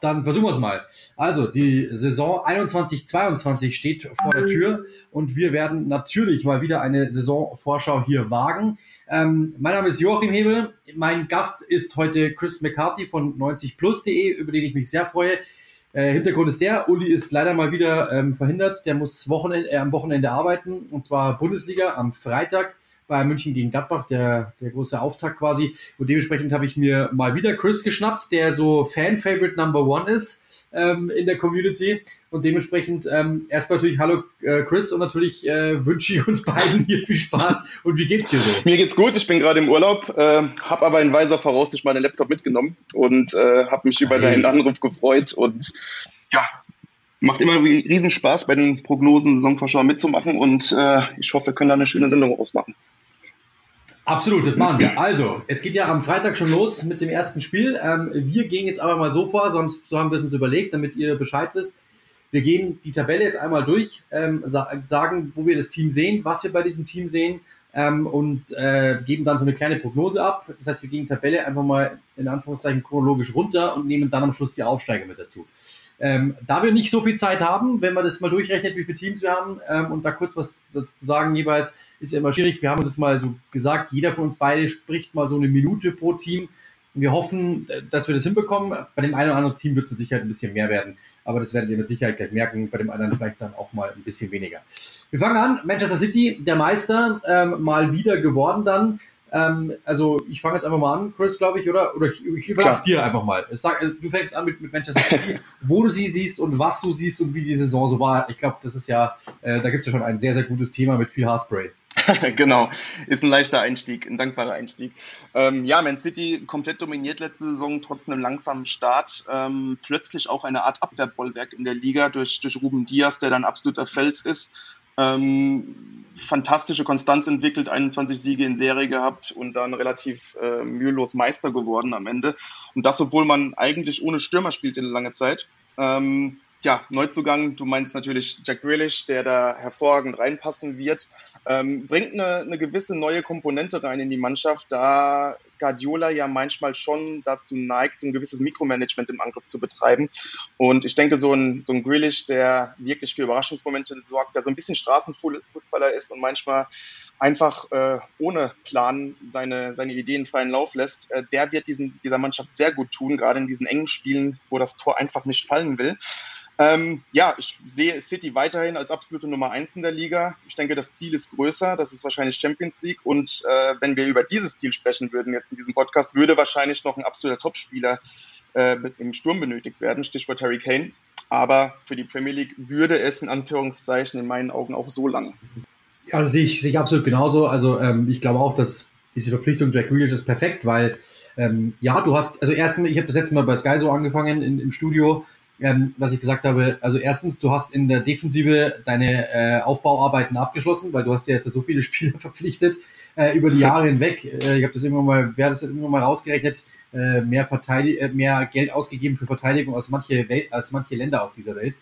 Dann versuchen wir es mal. Also, die Saison 21-22 steht vor der Tür und wir werden natürlich mal wieder eine Saisonvorschau hier wagen. Ähm, mein Name ist Joachim Hebel. Mein Gast ist heute Chris McCarthy von 90plus.de, über den ich mich sehr freue. Äh, Hintergrund ist der, Uli ist leider mal wieder ähm, verhindert. Der muss Wochenende, äh, am Wochenende arbeiten und zwar Bundesliga am Freitag bei München gegen Gladbach, der, der große Auftakt quasi. Und dementsprechend habe ich mir mal wieder Chris geschnappt, der so Fan-Favorite Number One ist ähm, in der Community. Und dementsprechend ähm, erstmal natürlich Hallo äh, Chris und natürlich äh, wünsche ich uns beiden hier viel Spaß. Und wie geht's dir so? Mir geht's gut, ich bin gerade im Urlaub, äh, habe aber in weiser Voraussicht meinen Laptop mitgenommen und äh, habe mich über deinen Anruf gefreut und ja, macht immer riesen Spaß bei den Prognosen Saisonvorschau mitzumachen und äh, ich hoffe, wir können da eine schöne Sendung ausmachen. Absolut, das machen wir. Also, es geht ja am Freitag schon los mit dem ersten Spiel. Ähm, wir gehen jetzt aber mal so vor, so haben wir es uns überlegt, damit ihr Bescheid wisst. Wir gehen die Tabelle jetzt einmal durch, ähm, sagen, wo wir das Team sehen, was wir bei diesem Team sehen ähm, und äh, geben dann so eine kleine Prognose ab. Das heißt, wir gehen die Tabelle einfach mal in Anführungszeichen chronologisch runter und nehmen dann am Schluss die Aufsteiger mit dazu. Ähm, da wir nicht so viel Zeit haben, wenn man das mal durchrechnet, wie viele Teams wir haben ähm, und da kurz was dazu zu sagen jeweils, ist ja immer schwierig. Wir haben das mal so gesagt, jeder von uns beide spricht mal so eine Minute pro Team. Wir hoffen, dass wir das hinbekommen. Bei dem einen oder anderen Team wird es mit Sicherheit ein bisschen mehr werden. Aber das werdet ihr mit Sicherheit gleich merken. Bei dem anderen vielleicht dann auch mal ein bisschen weniger. Wir fangen an. Manchester City, der Meister, ähm, mal wieder geworden dann. Ähm, also ich fange jetzt einfach mal an, Chris, glaube ich, oder? Oder ich, ich überlasse dir einfach mal. Sag, äh, du fängst an mit, mit Manchester City, wo du sie siehst und was du siehst und wie die Saison so war. Ich glaube, das ist ja, äh, da gibt es ja schon ein sehr, sehr gutes Thema mit viel Haarspray. genau, ist ein leichter Einstieg, ein dankbarer Einstieg. Ähm, ja, Man City komplett dominiert letzte Saison, trotz einem langsamen Start. Ähm, plötzlich auch eine Art Abwehrbollwerk in der Liga durch, durch Ruben Diaz, der dann absoluter Fels ist. Ähm, fantastische Konstanz entwickelt, 21 Siege in Serie gehabt und dann relativ äh, mühelos Meister geworden am Ende. Und das, obwohl man eigentlich ohne Stürmer spielt in lange Zeit. Ähm, ja, Neuzugang, du meinst natürlich Jack Grealish, der da hervorragend reinpassen wird, ähm, bringt eine, eine gewisse neue Komponente rein in die Mannschaft, da Guardiola ja manchmal schon dazu neigt, so ein gewisses Mikromanagement im Angriff zu betreiben. Und ich denke, so ein, so ein Grealish, der wirklich für Überraschungsmomente sorgt, der so ein bisschen Straßenfußballer ist und manchmal einfach äh, ohne Plan seine, seine Ideen freien Lauf lässt, äh, der wird diesen, dieser Mannschaft sehr gut tun, gerade in diesen engen Spielen, wo das Tor einfach nicht fallen will. Ähm, ja, ich sehe City weiterhin als absolute Nummer eins in der Liga. Ich denke, das Ziel ist größer. Das ist wahrscheinlich Champions League. Und äh, wenn wir über dieses Ziel sprechen würden jetzt in diesem Podcast, würde wahrscheinlich noch ein absoluter Topspieler äh, im Sturm benötigt werden. Stichwort Harry Kane. Aber für die Premier League würde es in Anführungszeichen in meinen Augen auch so lang. Also sehe ich, sehe ich absolut genauso. Also ähm, ich glaube auch, dass diese Verpflichtung Jack Grealish ist perfekt, weil ähm, ja, du hast, also erstens, ich habe das letzte Mal bei Sky so angefangen in, im Studio ähm, was ich gesagt habe, also erstens, du hast in der Defensive deine äh, Aufbauarbeiten abgeschlossen, weil du hast ja jetzt so viele Spieler verpflichtet äh, über die Jahre hinweg. Äh, ich habe das immer mal, wer das immer mal rausgerechnet, äh, mehr, Verteidig äh, mehr Geld ausgegeben für Verteidigung als manche, Welt, als manche Länder auf dieser Welt.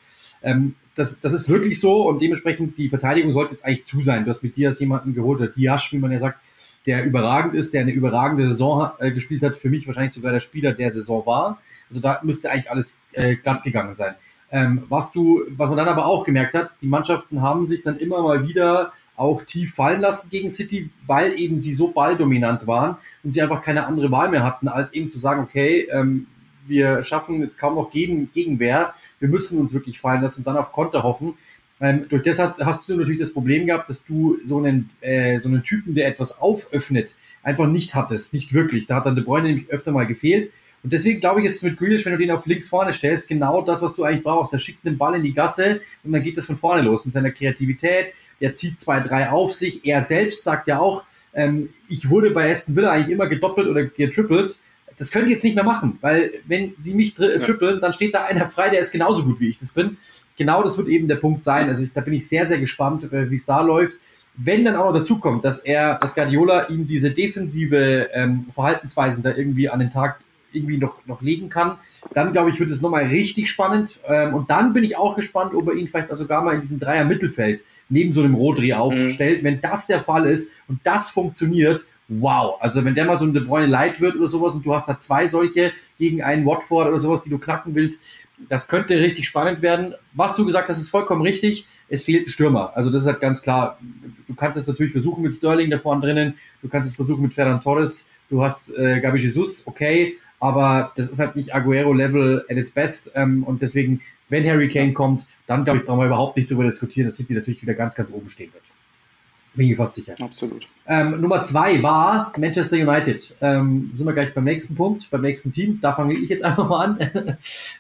Ähm, das, das ist wirklich so und dementsprechend die Verteidigung sollte jetzt eigentlich zu sein. Du hast mit Diaz jemanden geholt, der Diaz, wie man ja sagt, der überragend ist, der eine überragende Saison äh, gespielt hat, für mich wahrscheinlich sogar der Spieler der Saison war. Also da müsste eigentlich alles äh, glatt gegangen sein. Ähm, was du, was man dann aber auch gemerkt hat, die Mannschaften haben sich dann immer mal wieder auch tief fallen lassen gegen City, weil eben sie so balldominant waren und sie einfach keine andere Wahl mehr hatten, als eben zu sagen, okay, ähm, wir schaffen jetzt kaum noch gegen, Gegenwehr, wir müssen uns wirklich fallen lassen und dann auf Konter hoffen. Ähm, durch das hast du natürlich das Problem gehabt, dass du so einen, äh, so einen Typen, der etwas auföffnet, einfach nicht hattest, nicht wirklich. Da hat dann De Bruyne nämlich öfter mal gefehlt und deswegen glaube ich, ist es mit Grealish, wenn du den auf links vorne stellst, genau das, was du eigentlich brauchst. Der schickt den Ball in die Gasse und dann geht das von vorne los mit seiner Kreativität. Der zieht zwei, drei auf sich. Er selbst sagt ja auch, ähm, ich wurde bei Aston Villa eigentlich immer gedoppelt oder getrippelt. Das können die jetzt nicht mehr machen, weil wenn sie mich tri trippeln, dann steht da einer frei, der ist genauso gut wie ich das bin. Genau das wird eben der Punkt sein. Also ich, da bin ich sehr, sehr gespannt, äh, wie es da läuft. Wenn dann auch noch dazu kommt, dass er, dass Guardiola ihm diese defensive ähm, Verhaltensweisen da irgendwie an den Tag irgendwie noch, noch legen kann, dann glaube ich, wird es nochmal richtig spannend. Ähm, und dann bin ich auch gespannt, ob er ihn vielleicht sogar mal in diesem Dreier Mittelfeld neben so einem Rodri aufstellt. Mhm. Wenn das der Fall ist und das funktioniert, wow. Also wenn der mal so ein De Bruyne Light wird oder sowas und du hast da zwei solche gegen einen Watford oder sowas, die du knacken willst, das könnte richtig spannend werden. Was du gesagt hast, ist vollkommen richtig. Es fehlt ein Stürmer. Also das ist halt ganz klar. Du kannst es natürlich versuchen mit Sterling da vorne drinnen. Du kannst es versuchen mit Ferran Torres. Du hast äh, Gabi Jesus, okay. Aber das ist halt nicht Aguero-Level at its best. Ähm, und deswegen, wenn Harry Kane kommt, dann glaube ich, brauchen wir überhaupt nicht darüber diskutieren, dass City natürlich wieder ganz, ganz oben stehen wird. Bin ich fast sicher. Absolut. Ähm, Nummer zwei war Manchester United. Ähm, sind wir gleich beim nächsten Punkt, beim nächsten Team. Da fange ich jetzt einfach mal an.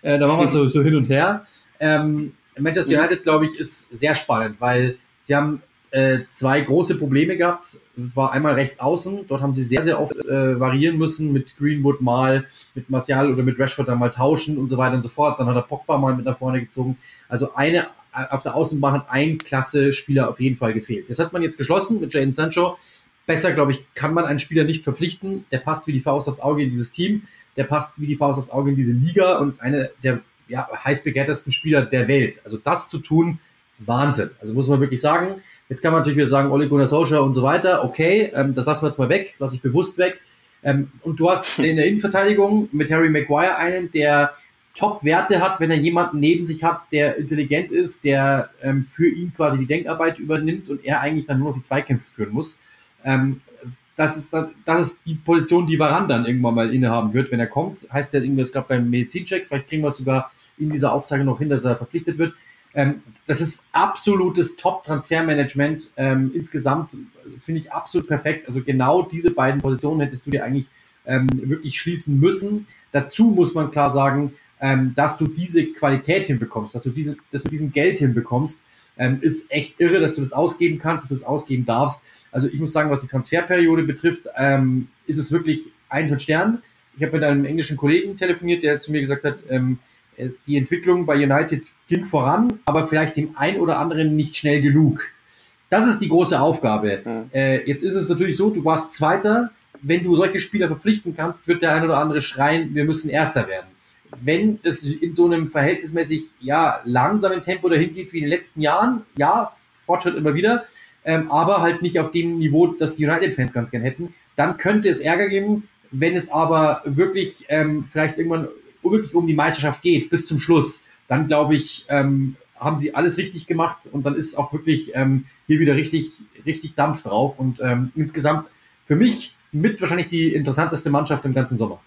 äh, da machen wir so, so hin und her. Ähm, Manchester United, glaube ich, ist sehr spannend, weil sie haben äh, zwei große Probleme gehabt. War einmal rechts außen. Dort haben sie sehr, sehr oft äh, variieren müssen mit Greenwood mal, mit Martial oder mit Rashford dann mal tauschen und so weiter und so fort. Dann hat er Pogba mal mit nach vorne gezogen. Also eine auf der Außenbahn hat ein klasse Spieler auf jeden Fall gefehlt. Das hat man jetzt geschlossen mit Jadon Sancho. Besser, glaube ich, kann man einen Spieler nicht verpflichten. Der passt wie die Faust aufs Auge in dieses Team. Der passt wie die Faust aufs Auge in diese Liga und ist einer der ja, heiß begehrtesten Spieler der Welt. Also das zu tun, Wahnsinn. Also muss man wirklich sagen. Jetzt kann man natürlich wieder sagen, Ole Gunnar Solskjaer und so weiter. Okay, ähm, das lassen wir jetzt mal weg, lasse ich bewusst weg. Ähm, und du hast in der Innenverteidigung mit Harry Maguire einen, der Top-Werte hat, wenn er jemanden neben sich hat, der intelligent ist, der ähm, für ihn quasi die Denkarbeit übernimmt und er eigentlich dann nur noch die Zweikämpfe führen muss. Ähm, das ist, das ist die Position, die Varan dann irgendwann mal innehaben wird, wenn er kommt. Heißt ja irgendwie, es gab beim Medizincheck, vielleicht kriegen wir es sogar in dieser Aufzeichnung noch hin, dass er verpflichtet wird. Ähm, das ist absolutes Top-Transfermanagement. Ähm, insgesamt finde ich absolut perfekt. Also genau diese beiden Positionen hättest du dir eigentlich ähm, wirklich schließen müssen. Dazu muss man klar sagen, ähm, dass du diese Qualität hinbekommst, dass du diese, dass du diesen Geld hinbekommst, ähm, ist echt irre, dass du das ausgeben kannst, dass du das ausgeben darfst. Also ich muss sagen, was die Transferperiode betrifft, ähm, ist es wirklich eins mit Stern. Ich habe mit einem englischen Kollegen telefoniert, der zu mir gesagt hat, ähm, äh, die Entwicklung bei United ging voran, aber vielleicht dem ein oder anderen nicht schnell genug. Das ist die große Aufgabe. Mhm. Äh, jetzt ist es natürlich so, du warst Zweiter. Wenn du solche Spieler verpflichten kannst, wird der ein oder andere schreien, wir müssen Erster werden wenn es in so einem verhältnismäßig ja, langsamen Tempo dahin geht wie in den letzten Jahren, ja, Fortschritt immer wieder, ähm, aber halt nicht auf dem Niveau, das die United-Fans ganz gern hätten, dann könnte es Ärger geben, wenn es aber wirklich ähm, vielleicht irgendwann wirklich um die Meisterschaft geht, bis zum Schluss, dann glaube ich, ähm, haben sie alles richtig gemacht und dann ist auch wirklich ähm, hier wieder richtig, richtig Dampf drauf und ähm, insgesamt für mich mit wahrscheinlich die interessanteste Mannschaft im ganzen Sommer.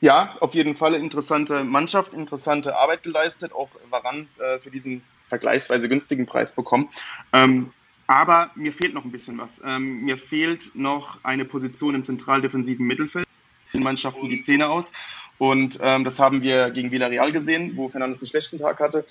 Ja, auf jeden Fall interessante Mannschaft, interessante Arbeit geleistet, auch Waran äh, für diesen vergleichsweise günstigen Preis bekommen. Ähm, aber mir fehlt noch ein bisschen was. Ähm, mir fehlt noch eine Position im zentraldefensiven Mittelfeld. Den Mannschaften die Zähne aus. Und ähm, das haben wir gegen Villarreal gesehen, wo Fernandes einen schlechten Tag hatte.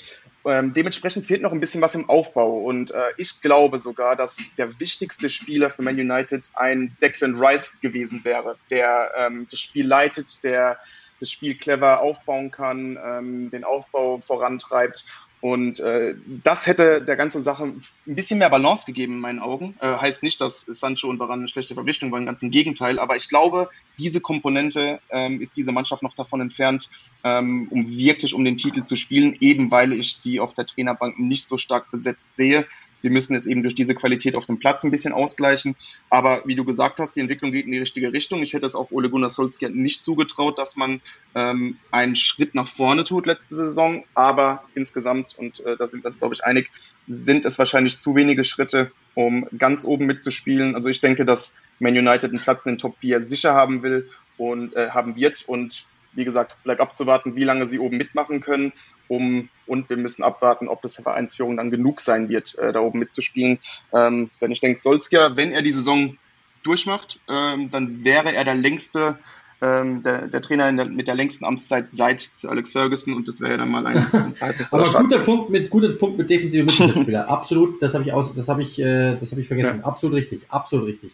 Ähm, dementsprechend fehlt noch ein bisschen was im Aufbau. Und äh, ich glaube sogar, dass der wichtigste Spieler für Man United ein Declan Rice gewesen wäre, der ähm, das Spiel leitet, der das Spiel clever aufbauen kann, ähm, den Aufbau vorantreibt und äh, das hätte der ganzen Sache ein bisschen mehr Balance gegeben in meinen Augen. Äh, heißt nicht, dass Sancho und Varane eine schlechte Verpflichtung waren, ganz im Gegenteil. Aber ich glaube, diese Komponente ähm, ist diese Mannschaft noch davon entfernt, ähm, um wirklich um den Titel zu spielen, eben weil ich sie auf der Trainerbank nicht so stark besetzt sehe. Sie müssen es eben durch diese Qualität auf dem Platz ein bisschen ausgleichen. Aber wie du gesagt hast, die Entwicklung geht in die richtige Richtung. Ich hätte es auch Ole Gunnar Solskjaer nicht zugetraut, dass man ähm, einen Schritt nach vorne tut letzte Saison. Aber insgesamt, und äh, da sind wir uns, glaube ich, einig, sind es wahrscheinlich zu wenige Schritte, um ganz oben mitzuspielen. Also ich denke, dass Man United einen Platz in den Top 4 sicher haben will und äh, haben wird. Und wie gesagt, bleibt abzuwarten, wie lange sie oben mitmachen können um und wir müssen abwarten, ob das Vereinsführung dann genug sein wird, äh, da oben mitzuspielen. Ähm, denn ich denke, Solskjaer, wenn er die Saison durchmacht, ähm, dann wäre er der längste, ähm, der, der, Trainer der, mit der längsten Amtszeit seit Sir Alex Ferguson und das wäre ja dann mal ein, ein Aber guter Punkt mit guter Punkt mit defensiven Mittelfeldspieler. absolut, das habe ich aus, das habe ich, äh, das habe ich vergessen. Ja. Absolut richtig, absolut richtig.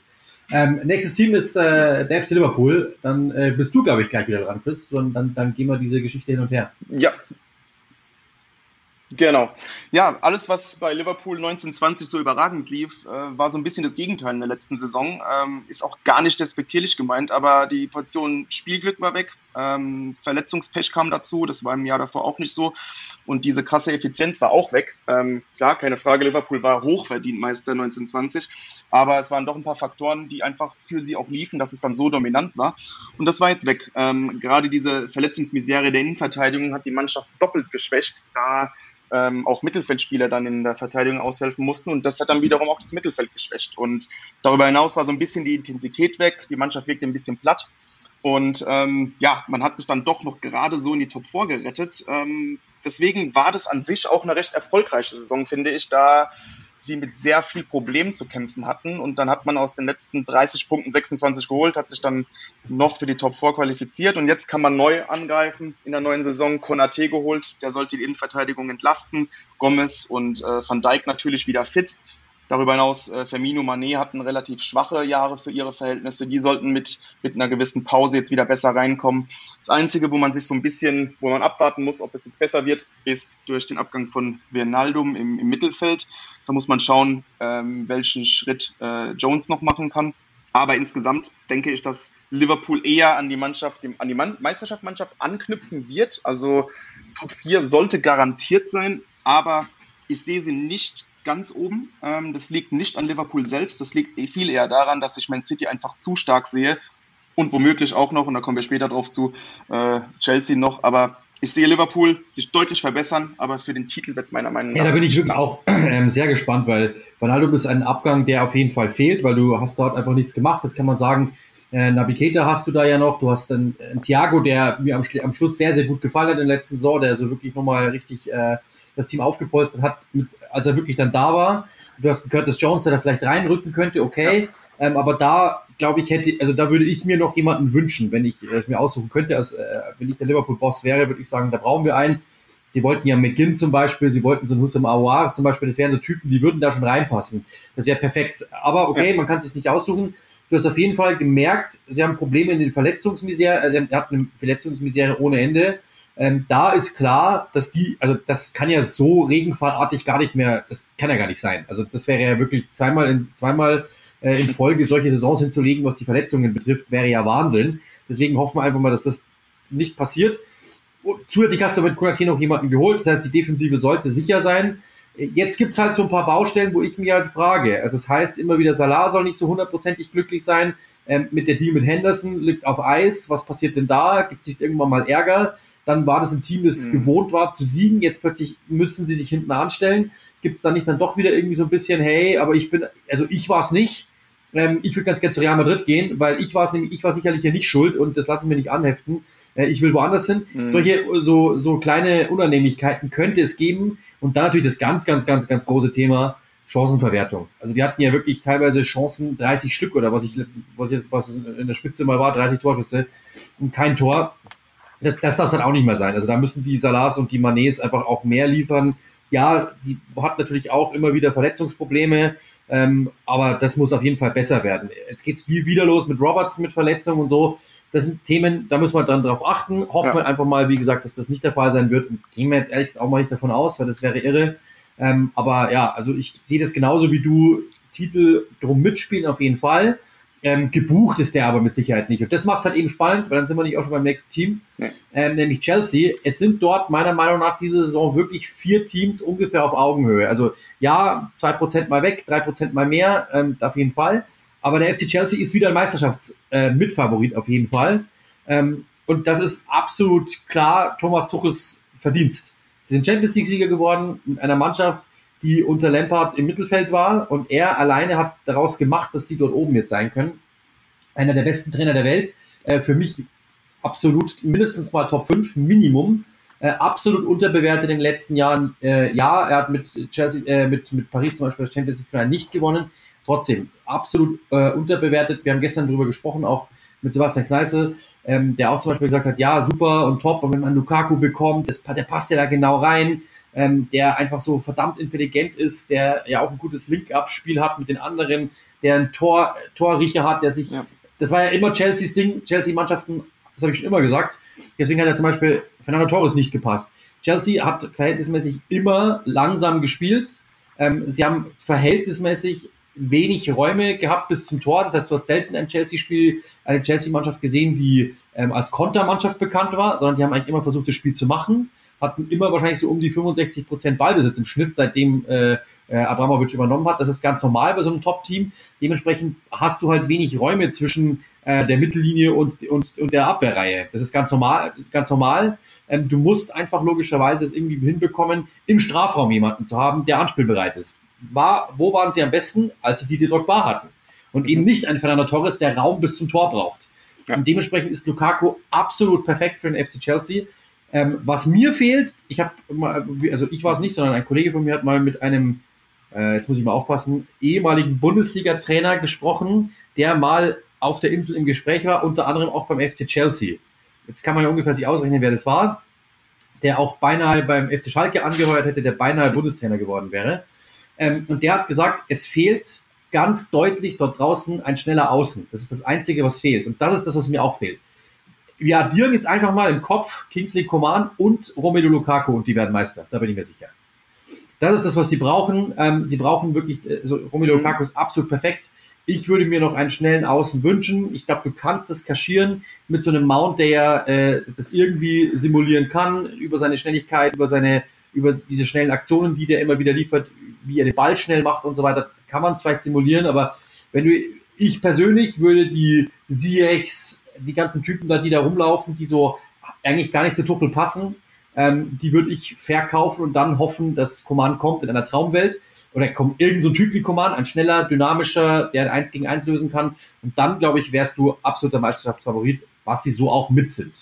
Ähm, nächstes Team ist äh, der FC Liverpool. Dann äh, bist du, glaube ich, gleich wieder dran, Chris. Und dann, dann gehen wir diese Geschichte hin und her. Ja, Genau. Ja, alles, was bei Liverpool 1920 so überragend lief, äh, war so ein bisschen das Gegenteil in der letzten Saison. Ähm, ist auch gar nicht despektierlich gemeint, aber die Portion Spielglück war weg. Ähm, Verletzungspech kam dazu, das war im Jahr davor auch nicht so. und diese krasse Effizienz war auch weg. Ähm, klar, keine Frage, Liverpool war hochverdient Meister 1920, aber es waren doch ein paar Faktoren, die einfach für sie auch liefen, dass es dann so dominant war. Und das war jetzt weg. Gerade diese Verletzungsmisere der Innenverteidigung hat die Mannschaft doppelt geschwächt, da ähm, auch Mittelfeldspieler dann in der Verteidigung aushelfen mussten. Und das hat dann wiederum auch das Mittelfeld geschwächt. Und darüber hinaus war so ein bisschen die Intensität weg. Die Mannschaft wirkte ein bisschen platt. Und ähm, ja, man hat sich dann doch noch gerade so in die Top 4 gerettet. Ähm, deswegen war das an sich auch eine recht erfolgreiche Saison, finde ich, da sie mit sehr viel Problemen zu kämpfen hatten. Und dann hat man aus den letzten 30 Punkten 26 geholt, hat sich dann noch für die Top 4 qualifiziert. Und jetzt kann man neu angreifen in der neuen Saison. Konate geholt, der sollte die Innenverteidigung entlasten. Gomez und äh, Van Dijk natürlich wieder fit. Darüber hinaus, äh, Firmino, Mané hatten relativ schwache Jahre für ihre Verhältnisse. Die sollten mit, mit einer gewissen Pause jetzt wieder besser reinkommen. Das Einzige, wo man sich so ein bisschen, wo man abwarten muss, ob es jetzt besser wird, ist durch den Abgang von Wijnaldum im, im Mittelfeld. Da muss man schauen, ähm, welchen Schritt äh, Jones noch machen kann. Aber insgesamt denke ich, dass Liverpool eher an die Mannschaft, an die Meisterschaftsmannschaft anknüpfen wird. Also Top 4 sollte garantiert sein, aber ich sehe sie nicht ganz oben. Ähm, das liegt nicht an Liverpool selbst, das liegt viel eher daran, dass ich Man City einfach zu stark sehe und womöglich auch noch, und da kommen wir später drauf zu, äh, Chelsea noch, aber ich sehe Liverpool sich deutlich verbessern, aber für den Titel wird es meiner Meinung nach. Ja, da bin ich wirklich auch äh, sehr gespannt, weil Ronaldo ist ein Abgang, der auf jeden Fall fehlt, weil du hast dort einfach nichts gemacht. Das kann man sagen. Äh, Navigator hast du da ja noch. Du hast dann äh, Thiago, der mir am, am, Schluss sehr, sehr gut gefallen hat in der letzten Saison, der so wirklich nochmal richtig äh, das Team aufgepolstert hat, mit, als er wirklich dann da war. Du hast einen Curtis Jones, der da vielleicht reinrücken könnte, okay. Ja. Ähm, aber da, glaube ich, hätte, also da würde ich mir noch jemanden wünschen, wenn ich äh, mir aussuchen könnte, als, äh, wenn ich der Liverpool-Boss wäre, würde ich sagen, da brauchen wir einen. Sie wollten ja McGinn zum Beispiel, sie wollten so einen Hussam Aouar zum Beispiel, das wären so Typen, die würden da schon reinpassen. Das wäre perfekt. Aber okay, ja. man kann es sich nicht aussuchen. Du hast auf jeden Fall gemerkt, sie haben Probleme in den Verletzungsmisere, also er hat eine Verletzungsmisere ohne Ende. Ähm, da ist klar, dass die, also das kann ja so regenfallartig gar nicht mehr, das kann ja gar nicht sein. Also das wäre ja wirklich zweimal in, zweimal äh, in Folge solche Saisons hinzulegen, was die Verletzungen betrifft, wäre ja Wahnsinn. Deswegen hoffen wir einfach mal, dass das nicht passiert. Zusätzlich hast du mit Konati noch jemanden geholt, das heißt, die Defensive sollte sicher sein. Jetzt gibt's halt so ein paar Baustellen, wo ich mich halt frage. Also das heißt immer wieder, Salah soll nicht so hundertprozentig glücklich sein. Ähm, mit der Deal mit Henderson liegt auf Eis. Was passiert denn da? Gibt sich irgendwann mal Ärger? Dann war das ein Team, das mhm. gewohnt war zu siegen. Jetzt plötzlich müssen sie sich hinten anstellen. Gibt es da nicht dann doch wieder irgendwie so ein bisschen, hey, aber ich bin, also ich war es nicht. Ähm, ich würde ganz gerne zu Real Madrid gehen, weil ich war es nämlich, ich war sicherlich hier nicht schuld und das lassen wir nicht anheften. Äh, ich will woanders hin. Mhm. Solche so, so kleine Unannehmlichkeiten könnte es geben. Und dann natürlich das ganz, ganz, ganz, ganz große Thema Chancenverwertung. Also die hatten ja wirklich teilweise Chancen, 30 Stück oder was ich letzten, was, ich, was in der Spitze mal war, 30 Torschüsse und kein Tor das, das darf es halt auch nicht mehr sein. Also da müssen die Salars und die Manets einfach auch mehr liefern. Ja, die hat natürlich auch immer wieder Verletzungsprobleme, ähm, aber das muss auf jeden Fall besser werden. Jetzt geht's viel wieder los mit Robertson mit Verletzungen und so. Das sind Themen, da müssen wir dann drauf achten. Hoffen ja. wir einfach mal, wie gesagt, dass das nicht der Fall sein wird. Und gehen wir jetzt ehrlich auch mal nicht davon aus, weil das wäre irre. Ähm, aber ja, also ich sehe das genauso wie du. Titel drum mitspielen auf jeden Fall. Ähm, gebucht ist der aber mit Sicherheit nicht. Und das macht es halt eben spannend, weil dann sind wir nicht auch schon beim nächsten Team, ja. ähm, nämlich Chelsea. Es sind dort meiner Meinung nach diese Saison wirklich vier Teams ungefähr auf Augenhöhe. Also ja, zwei Prozent mal weg, drei Prozent mal mehr, ähm, auf jeden Fall. Aber der FC Chelsea ist wieder ein Meisterschaftsmitfavorit äh, auf jeden Fall. Ähm, und das ist absolut klar Thomas Tuchels Verdienst. Sie sind Champions League-Sieger geworden mit einer Mannschaft, die unter Lampard im Mittelfeld war und er alleine hat daraus gemacht, dass sie dort oben jetzt sein können. Einer der besten Trainer der Welt. Äh, für mich absolut mindestens mal Top 5, Minimum. Äh, absolut unterbewertet in den letzten Jahren. Äh, ja, er hat mit Chelsea, äh, mit, mit Paris zum Beispiel das Champions League nicht gewonnen. Trotzdem, absolut äh, unterbewertet. Wir haben gestern darüber gesprochen, auch mit Sebastian Kneißl, ähm, der auch zum Beispiel gesagt hat, ja, super und top, und wenn man Lukaku bekommt, das, der passt ja da genau rein ähm, der einfach so verdammt intelligent ist, der ja auch ein gutes Link-Up-Spiel hat mit den anderen, der einen Tor, Torriecher hat, der sich, ja. das war ja immer Chelseas Ding, Chelsea-Mannschaften, das habe ich schon immer gesagt, deswegen hat er zum Beispiel Fernando Torres nicht gepasst. Chelsea hat verhältnismäßig immer langsam gespielt, ähm, sie haben verhältnismäßig wenig Räume gehabt bis zum Tor. Das heißt, du hast selten ein Chelsea-Spiel, eine Chelsea-Mannschaft gesehen, die ähm, als Kontermannschaft bekannt war, sondern die haben eigentlich immer versucht, das Spiel zu machen hatten immer wahrscheinlich so um die 65 Prozent Ballbesitz im Schnitt, seitdem äh, äh, Abramovic übernommen hat. Das ist ganz normal bei so einem Top-Team. Dementsprechend hast du halt wenig Räume zwischen äh, der Mittellinie und, und, und der Abwehrreihe. Das ist ganz normal. Ganz normal. Ähm, du musst einfach logischerweise es irgendwie hinbekommen, im Strafraum jemanden zu haben, der anspielbereit ist. War, wo waren sie am besten, als sie Didier Drogba hatten? Und eben nicht ein Fernando Torres, der Raum bis zum Tor braucht. Und dementsprechend ist Lukaku absolut perfekt für den FC Chelsea. Ähm, was mir fehlt, ich habe also ich war es nicht, sondern ein Kollege von mir hat mal mit einem, äh, jetzt muss ich mal aufpassen, ehemaligen Bundesliga-Trainer gesprochen, der mal auf der Insel im Gespräch war, unter anderem auch beim FC Chelsea. Jetzt kann man ja ungefähr sich ausrechnen, wer das war, der auch beinahe beim FC Schalke angeheuert hätte, der beinahe Bundestrainer geworden wäre. Ähm, und der hat gesagt, es fehlt ganz deutlich dort draußen ein schneller Außen. Das ist das Einzige, was fehlt. Und das ist das, was mir auch fehlt. Wir addieren jetzt einfach mal im Kopf Kingsley Coman und Romelu Lukaku und die werden Meister. Da bin ich mir sicher. Das ist das, was sie brauchen. Ähm, sie brauchen wirklich, also Romelu Lukaku ist absolut perfekt. Ich würde mir noch einen schnellen Außen wünschen. Ich glaube, du kannst das kaschieren mit so einem Mount, der ja äh, das irgendwie simulieren kann, über seine Schnelligkeit, über seine, über diese schnellen Aktionen, die der immer wieder liefert, wie er den Ball schnell macht und so weiter kann man zwar simulieren, aber wenn du, ich persönlich würde die Ziyechs, die ganzen Typen da, die da rumlaufen, die so eigentlich gar nicht zu Tuchel passen, ähm, die würde ich verkaufen und dann hoffen, dass Command kommt in einer Traumwelt oder kommt irgend so ein Typ wie Command, ein schneller, dynamischer, der eins gegen eins lösen kann. Und dann, glaube ich, wärst du absoluter Meisterschaftsfavorit, was sie so auch mit sind.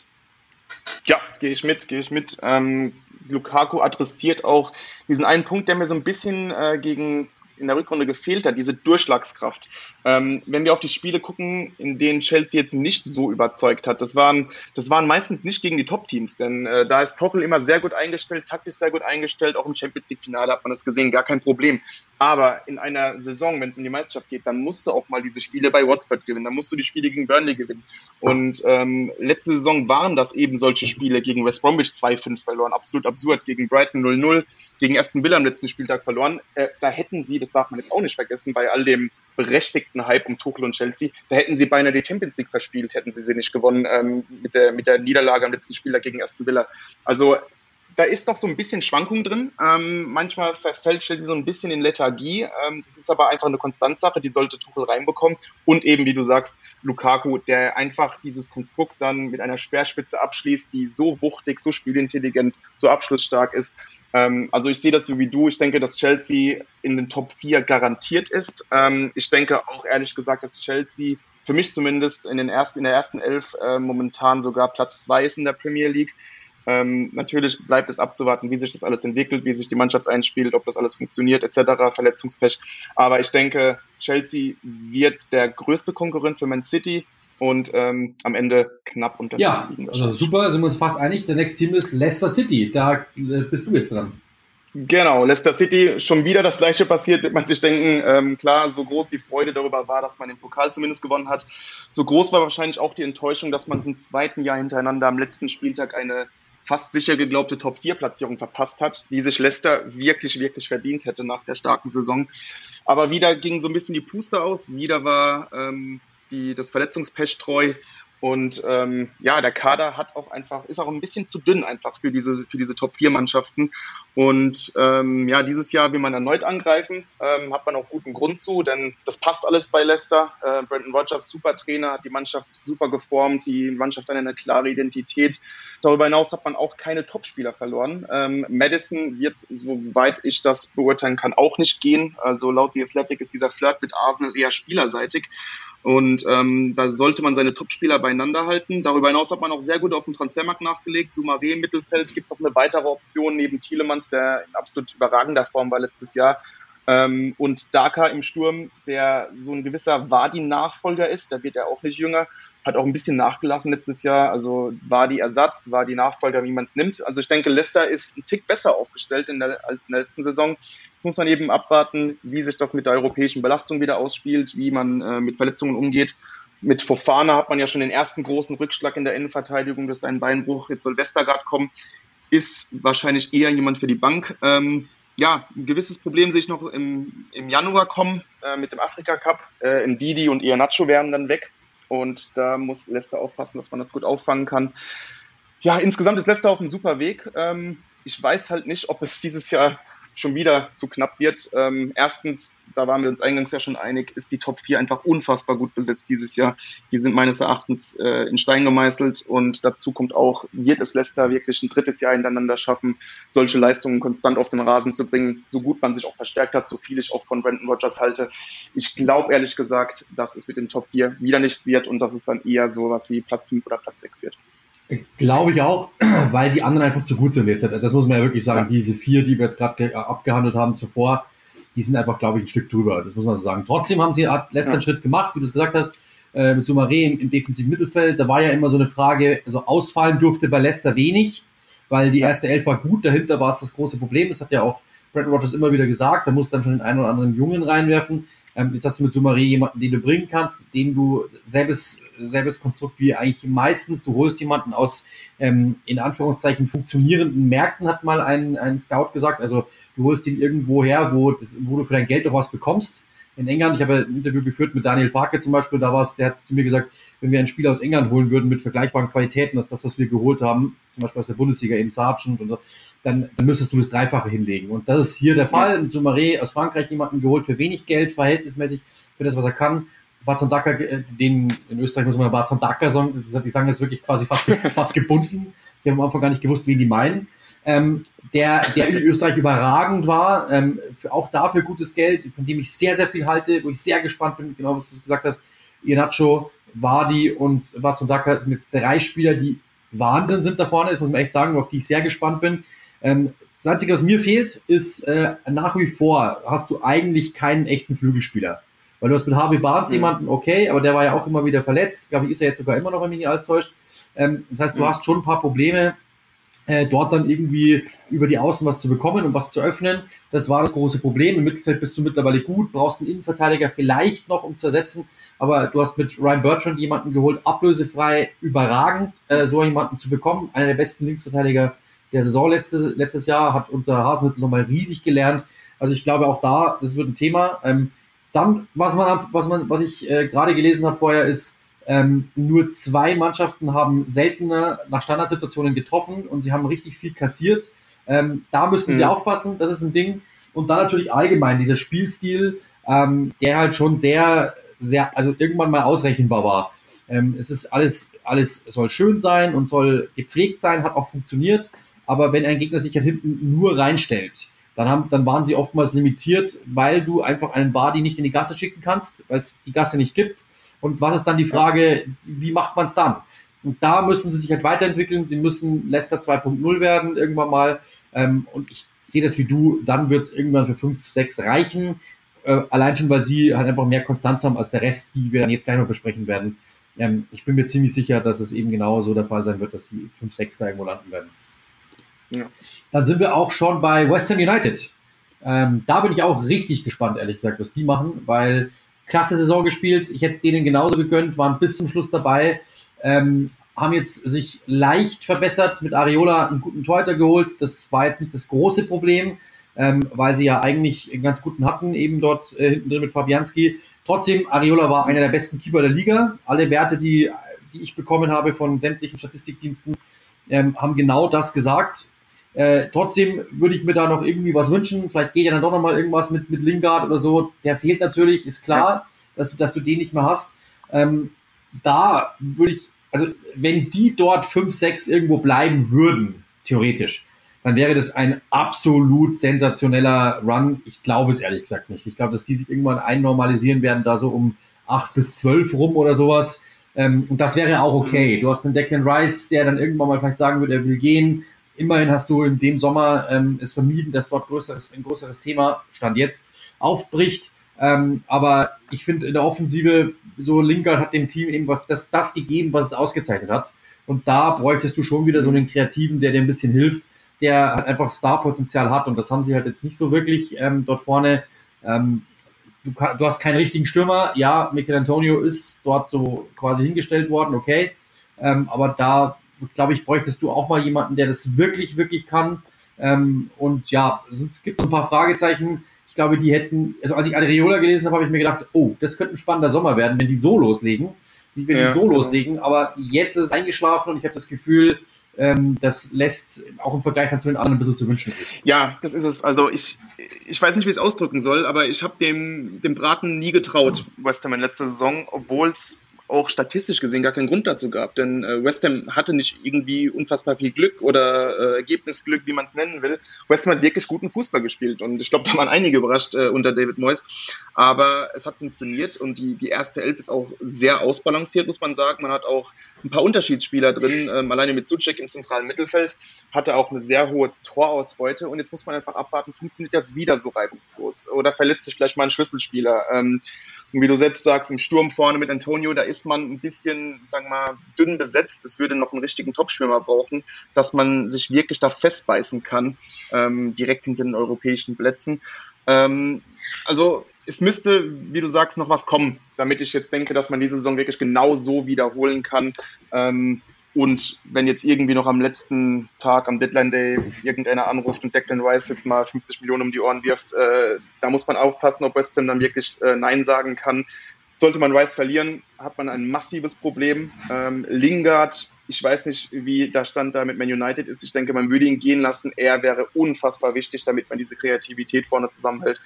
Ja, gehe ich mit, gehe ich mit. Ähm, Lukaku adressiert auch diesen einen Punkt, der mir so ein bisschen äh, gegen in der Rückrunde gefehlt hat, diese Durchschlagskraft. Ähm, wenn wir auf die Spiele gucken, in denen Chelsea jetzt nicht so überzeugt hat, das waren, das waren meistens nicht gegen die Top-Teams, denn äh, da ist Toffel immer sehr gut eingestellt, taktisch sehr gut eingestellt, auch im Champions League-Finale hat man das gesehen, gar kein Problem. Aber in einer Saison, wenn es um die Meisterschaft geht, dann musst du auch mal diese Spiele bei Watford gewinnen, dann musst du die Spiele gegen Burnley gewinnen. Und ähm, letzte Saison waren das eben solche Spiele gegen West Bromwich 2-5 verloren, absolut absurd, gegen Brighton 0-0, gegen Aston Villa am letzten Spieltag verloren. Äh, da hätten sie, das darf man jetzt auch nicht vergessen, bei all dem berechtigten Hype um Tuchel und Chelsea, da hätten sie beinahe die Champions League verspielt, hätten sie sie nicht gewonnen ähm, mit, der, mit der Niederlage am letzten Spieltag gegen Aston Villa. Also da ist doch so ein bisschen Schwankung drin. Ähm, manchmal verfällt Chelsea so ein bisschen in Lethargie. Ähm, das ist aber einfach eine Konstanzsache, die sollte Tuchel reinbekommen. Und eben, wie du sagst, Lukaku, der einfach dieses Konstrukt dann mit einer Speerspitze abschließt, die so wuchtig, so spielintelligent, so abschlussstark ist. Ähm, also ich sehe das so wie du. Ich denke, dass Chelsea in den Top 4 garantiert ist. Ähm, ich denke auch ehrlich gesagt, dass Chelsea für mich zumindest in, den ersten, in der ersten Elf äh, momentan sogar Platz 2 ist in der Premier League. Ähm, natürlich bleibt es abzuwarten, wie sich das alles entwickelt, wie sich die Mannschaft einspielt, ob das alles funktioniert, etc., Verletzungspech. Aber ich denke, Chelsea wird der größte Konkurrent für Man City und ähm, am Ende knapp unter Ja, also super, sind wir uns fast einig. Der nächste Team ist Leicester City. Da äh, bist du jetzt dran. Genau, Leicester City, schon wieder das gleiche passiert, wird man sich denken. Ähm, klar, so groß die Freude darüber war, dass man den Pokal zumindest gewonnen hat, so groß war wahrscheinlich auch die Enttäuschung, dass man zum zweiten Jahr hintereinander am letzten Spieltag eine fast sicher geglaubte Top-4-Platzierung verpasst hat, die sich Leicester wirklich, wirklich verdient hätte nach der starken Saison. Aber wieder ging so ein bisschen die Puste aus, wieder war ähm, die, das Verletzungspech treu und ähm, ja, der Kader hat auch einfach, ist auch ein bisschen zu dünn einfach für diese, für diese Top-4-Mannschaften. Und ähm, ja, dieses Jahr will man erneut angreifen, ähm, hat man auch guten Grund zu, denn das passt alles bei Leicester. Äh, Brandon Rogers, super Trainer, hat die Mannschaft super geformt, die Mannschaft hat eine klare Identität. Darüber hinaus hat man auch keine Topspieler verloren. Ähm, Madison wird, soweit ich das beurteilen kann, auch nicht gehen. Also laut The Athletic ist dieser Flirt mit Arsenal eher spielerseitig. Und ähm, da sollte man seine Topspieler beieinander halten. Darüber hinaus hat man auch sehr gut auf dem Transfermarkt nachgelegt. Soumaré im Mittelfeld gibt noch eine weitere Option neben Thielemanns, der in absolut überragender Form war letztes Jahr. Ähm, und Daka im Sturm, der so ein gewisser Wadi-Nachfolger ist, da wird er auch nicht jünger, hat auch ein bisschen nachgelassen letztes Jahr. Also war die Ersatz, war die Nachfolger, wie man es nimmt. Also ich denke, Leicester ist ein Tick besser aufgestellt in der, als in der letzten Saison. Jetzt muss man eben abwarten, wie sich das mit der europäischen Belastung wieder ausspielt, wie man äh, mit Verletzungen umgeht. Mit Fofana hat man ja schon den ersten großen Rückschlag in der Innenverteidigung durch seinen Beinbruch. Jetzt soll Westergaard kommen. Ist wahrscheinlich eher jemand für die Bank. Ähm, ja, ein gewisses Problem sehe ich noch im, im Januar kommen äh, mit dem Afrika Cup. Äh, Didi und Ianacho wären dann weg. Und da muss Leicester aufpassen, dass man das gut auffangen kann. Ja, insgesamt ist Leicester auf einem super Weg. Ähm, ich weiß halt nicht, ob es dieses Jahr schon wieder zu knapp wird. Ähm, erstens, da waren wir uns eingangs ja schon einig, ist die Top 4 einfach unfassbar gut besetzt dieses Jahr. Die sind meines Erachtens äh, in Stein gemeißelt und dazu kommt auch, wird es Leicester wirklich ein drittes Jahr hintereinander schaffen, solche Leistungen konstant auf den Rasen zu bringen, so gut man sich auch verstärkt hat, so viel ich auch von Brandon Rogers halte. Ich glaube ehrlich gesagt, dass es mit den Top 4 wieder nichts wird und dass es dann eher sowas wie Platz 5 oder Platz 6 wird. Glaube ich auch, weil die anderen einfach zu gut sind jetzt. Das muss man ja wirklich sagen. Ja. Diese vier, die wir jetzt gerade abgehandelt haben zuvor, die sind einfach, glaube ich, ein Stück drüber. Das muss man so sagen. Trotzdem haben sie einen letzten ja. Schritt gemacht, wie du es gesagt hast, äh, mit Soumaré im, im defensiven Mittelfeld. Da war ja immer so eine Frage, also ausfallen durfte bei Leicester wenig, weil die erste Elf war gut. Dahinter war es das große Problem. Das hat ja auch Brad Rogers immer wieder gesagt. Da muss dann schon den einen oder anderen Jungen reinwerfen. Ähm, jetzt hast du mit Soumaré jemanden, den du bringen kannst, den du selbes, selbes Konstrukt wie eigentlich meistens. Du holst jemanden aus, ähm, in Anführungszeichen, funktionierenden Märkten, hat mal ein, ein Scout gesagt. Also du holst ihn irgendwo her, wo, das, wo du für dein Geld auch was bekommst. In England, ich habe ein Interview geführt mit Daniel Farke zum Beispiel, da war es, der hat mir gesagt, wenn wir einen Spieler aus England holen würden mit vergleichbaren Qualitäten, als das, was wir geholt haben, zum Beispiel aus der Bundesliga, eben Sargent und so, dann, dann müsstest du das Dreifache hinlegen. Und das ist hier der Fall. Ja. Soumaré aus Frankreich jemanden geholt für wenig Geld, verhältnismäßig für das, was er kann. Barton Dacker, äh, den in Österreich muss man Barton Dacker sagen, die sagen das wirklich quasi fast, fast gebunden. Die haben am Anfang gar nicht gewusst, wen die meinen. Ähm, der, der in Österreich überragend war, ähm, für, auch dafür gutes Geld, von dem ich sehr, sehr viel halte, wo ich sehr gespannt bin, genau was du gesagt hast. Inacho, Wadi und Barton Dacker sind jetzt drei Spieler, die Wahnsinn sind da vorne, das muss man echt sagen, auf die ich sehr gespannt bin. Ähm, das Einzige, was mir fehlt, ist äh, nach wie vor hast du eigentlich keinen echten Flügelspieler. Weil du hast mit Harvey Barnes mhm. jemanden, okay, aber der war ja auch immer wieder verletzt. Ich glaube, ist er jetzt sogar immer noch, wenn mich nicht alles täuscht. Ähm, das heißt, du mhm. hast schon ein paar Probleme, äh, dort dann irgendwie über die Außen was zu bekommen und was zu öffnen. Das war das große Problem. Im Mittelfeld bist du mittlerweile gut, brauchst einen Innenverteidiger vielleicht noch, um zu ersetzen. Aber du hast mit Ryan Bertrand jemanden geholt, ablösefrei, überragend, äh, so jemanden zu bekommen. Einer der besten Linksverteidiger der Saison letzte, letztes Jahr, hat unter Hasenhüttl nochmal riesig gelernt. Also ich glaube auch da, das wird ein Thema. Ähm, dann, was man, was man, was ich äh, gerade gelesen habe vorher, ist, ähm, nur zwei Mannschaften haben seltener nach Standardsituationen getroffen und sie haben richtig viel kassiert. Ähm, da müssen mhm. sie aufpassen, das ist ein Ding. Und dann natürlich allgemein dieser Spielstil, ähm, der halt schon sehr, sehr, also irgendwann mal ausrechenbar war. Ähm, es ist alles, alles soll schön sein und soll gepflegt sein, hat auch funktioniert. Aber wenn ein Gegner sich halt hinten nur reinstellt, dann, haben, dann waren sie oftmals limitiert, weil du einfach einen Badi nicht in die Gasse schicken kannst, weil es die Gasse nicht gibt. Und was ist dann die Frage, wie macht man es dann? Und da müssen sie sich halt weiterentwickeln. Sie müssen Leicester 2.0 werden irgendwann mal. Ähm, und ich sehe das wie du, dann wird es irgendwann für 5, 6 reichen. Äh, allein schon, weil sie halt einfach mehr Konstanz haben als der Rest, die wir dann jetzt gleich noch besprechen werden. Ähm, ich bin mir ziemlich sicher, dass es eben genau so der Fall sein wird, dass sie 5, 6 da irgendwo landen werden. Ja. Dann sind wir auch schon bei West Ham United. Ähm, da bin ich auch richtig gespannt, ehrlich gesagt, was die machen, weil klasse Saison gespielt. Ich hätte denen genauso gegönnt, waren bis zum Schluss dabei. Ähm, haben jetzt sich leicht verbessert, mit Areola einen guten Torhüter geholt. Das war jetzt nicht das große Problem, ähm, weil sie ja eigentlich einen ganz guten hatten, eben dort äh, hinten drin mit Fabianski. Trotzdem, Areola war einer der besten Keeper der Liga. Alle Werte, die, die ich bekommen habe von sämtlichen Statistikdiensten, ähm, haben genau das gesagt. Äh, trotzdem würde ich mir da noch irgendwie was wünschen. Vielleicht geht ja dann doch noch mal irgendwas mit, mit Lingard oder so. Der fehlt natürlich, ist klar, ja. dass, du, dass du den nicht mehr hast. Ähm, da würde ich, also wenn die dort 5, 6 irgendwo bleiben würden, theoretisch, dann wäre das ein absolut sensationeller Run. Ich glaube es ehrlich gesagt nicht. Ich glaube, dass die sich irgendwann einnormalisieren werden, da so um 8 bis 12 rum oder sowas. Ähm, und das wäre auch okay. Du hast einen Declan Rice, der dann irgendwann mal vielleicht sagen wird, er will gehen Immerhin hast du in dem Sommer ähm, es vermieden, dass dort größeres, ein größeres Thema, Stand jetzt, aufbricht. Ähm, aber ich finde in der Offensive, so Lingard hat dem Team eben was, das, das gegeben, was es ausgezeichnet hat. Und da bräuchtest du schon wieder so einen Kreativen, der dir ein bisschen hilft, der halt einfach Starpotenzial hat. Und das haben sie halt jetzt nicht so wirklich ähm, dort vorne. Ähm, du, du, hast keinen richtigen Stürmer. Ja, Michael Antonio ist dort so quasi hingestellt worden, okay. Ähm, aber da glaube ich, bräuchtest du auch mal jemanden, der das wirklich, wirklich kann. Ähm, und ja, es gibt ein paar Fragezeichen. Ich glaube, die hätten, also als ich Areola gelesen habe, habe ich mir gedacht, oh, das könnte ein spannender Sommer werden, wenn die so loslegen. Wenn ja, die so loslegen. Aber jetzt ist es eingeschlafen und ich habe das Gefühl, ähm, das lässt auch im Vergleich zu den anderen ein bisschen zu wünschen. Ja, das ist es. Also ich, ich weiß nicht, wie ich es ausdrücken soll, aber ich habe dem, dem Braten nie getraut, West Ham in letzter Saison, obwohl es auch statistisch gesehen gar keinen Grund dazu gab. Denn äh, West Ham hatte nicht irgendwie unfassbar viel Glück oder äh, Ergebnisglück, wie man es nennen will. West Ham hat wirklich guten Fußball gespielt und ich glaube, da waren einige überrascht äh, unter David Moyes. Aber es hat funktioniert und die, die erste Elf ist auch sehr ausbalanciert, muss man sagen. Man hat auch ein paar Unterschiedsspieler drin. Ähm, alleine mit Suchek im zentralen Mittelfeld hatte auch eine sehr hohe Torausbeute und jetzt muss man einfach abwarten, funktioniert das wieder so reibungslos oder verletzt sich vielleicht mal ein Schlüsselspieler. Ähm, und wie du selbst sagst, im Sturm vorne mit Antonio, da ist man ein bisschen, sagen wir mal, dünn besetzt. Es würde noch einen richtigen Topschwimmer brauchen, dass man sich wirklich da festbeißen kann, ähm, direkt hinter den europäischen Plätzen. Ähm, also es müsste, wie du sagst, noch was kommen, damit ich jetzt denke, dass man diese Saison wirklich genau so wiederholen kann. Ähm, und wenn jetzt irgendwie noch am letzten Tag, am Deadline Day, irgendeiner anruft und Declan Rice jetzt mal 50 Millionen um die Ohren wirft, äh, da muss man aufpassen, ob West Ham dann wirklich äh, Nein sagen kann. Sollte man Rice verlieren, hat man ein massives Problem. Ähm, Lingard, ich weiß nicht, wie der Stand da mit Man United ist. Ich denke, man würde ihn gehen lassen. Er wäre unfassbar wichtig, damit man diese Kreativität vorne zusammenhält.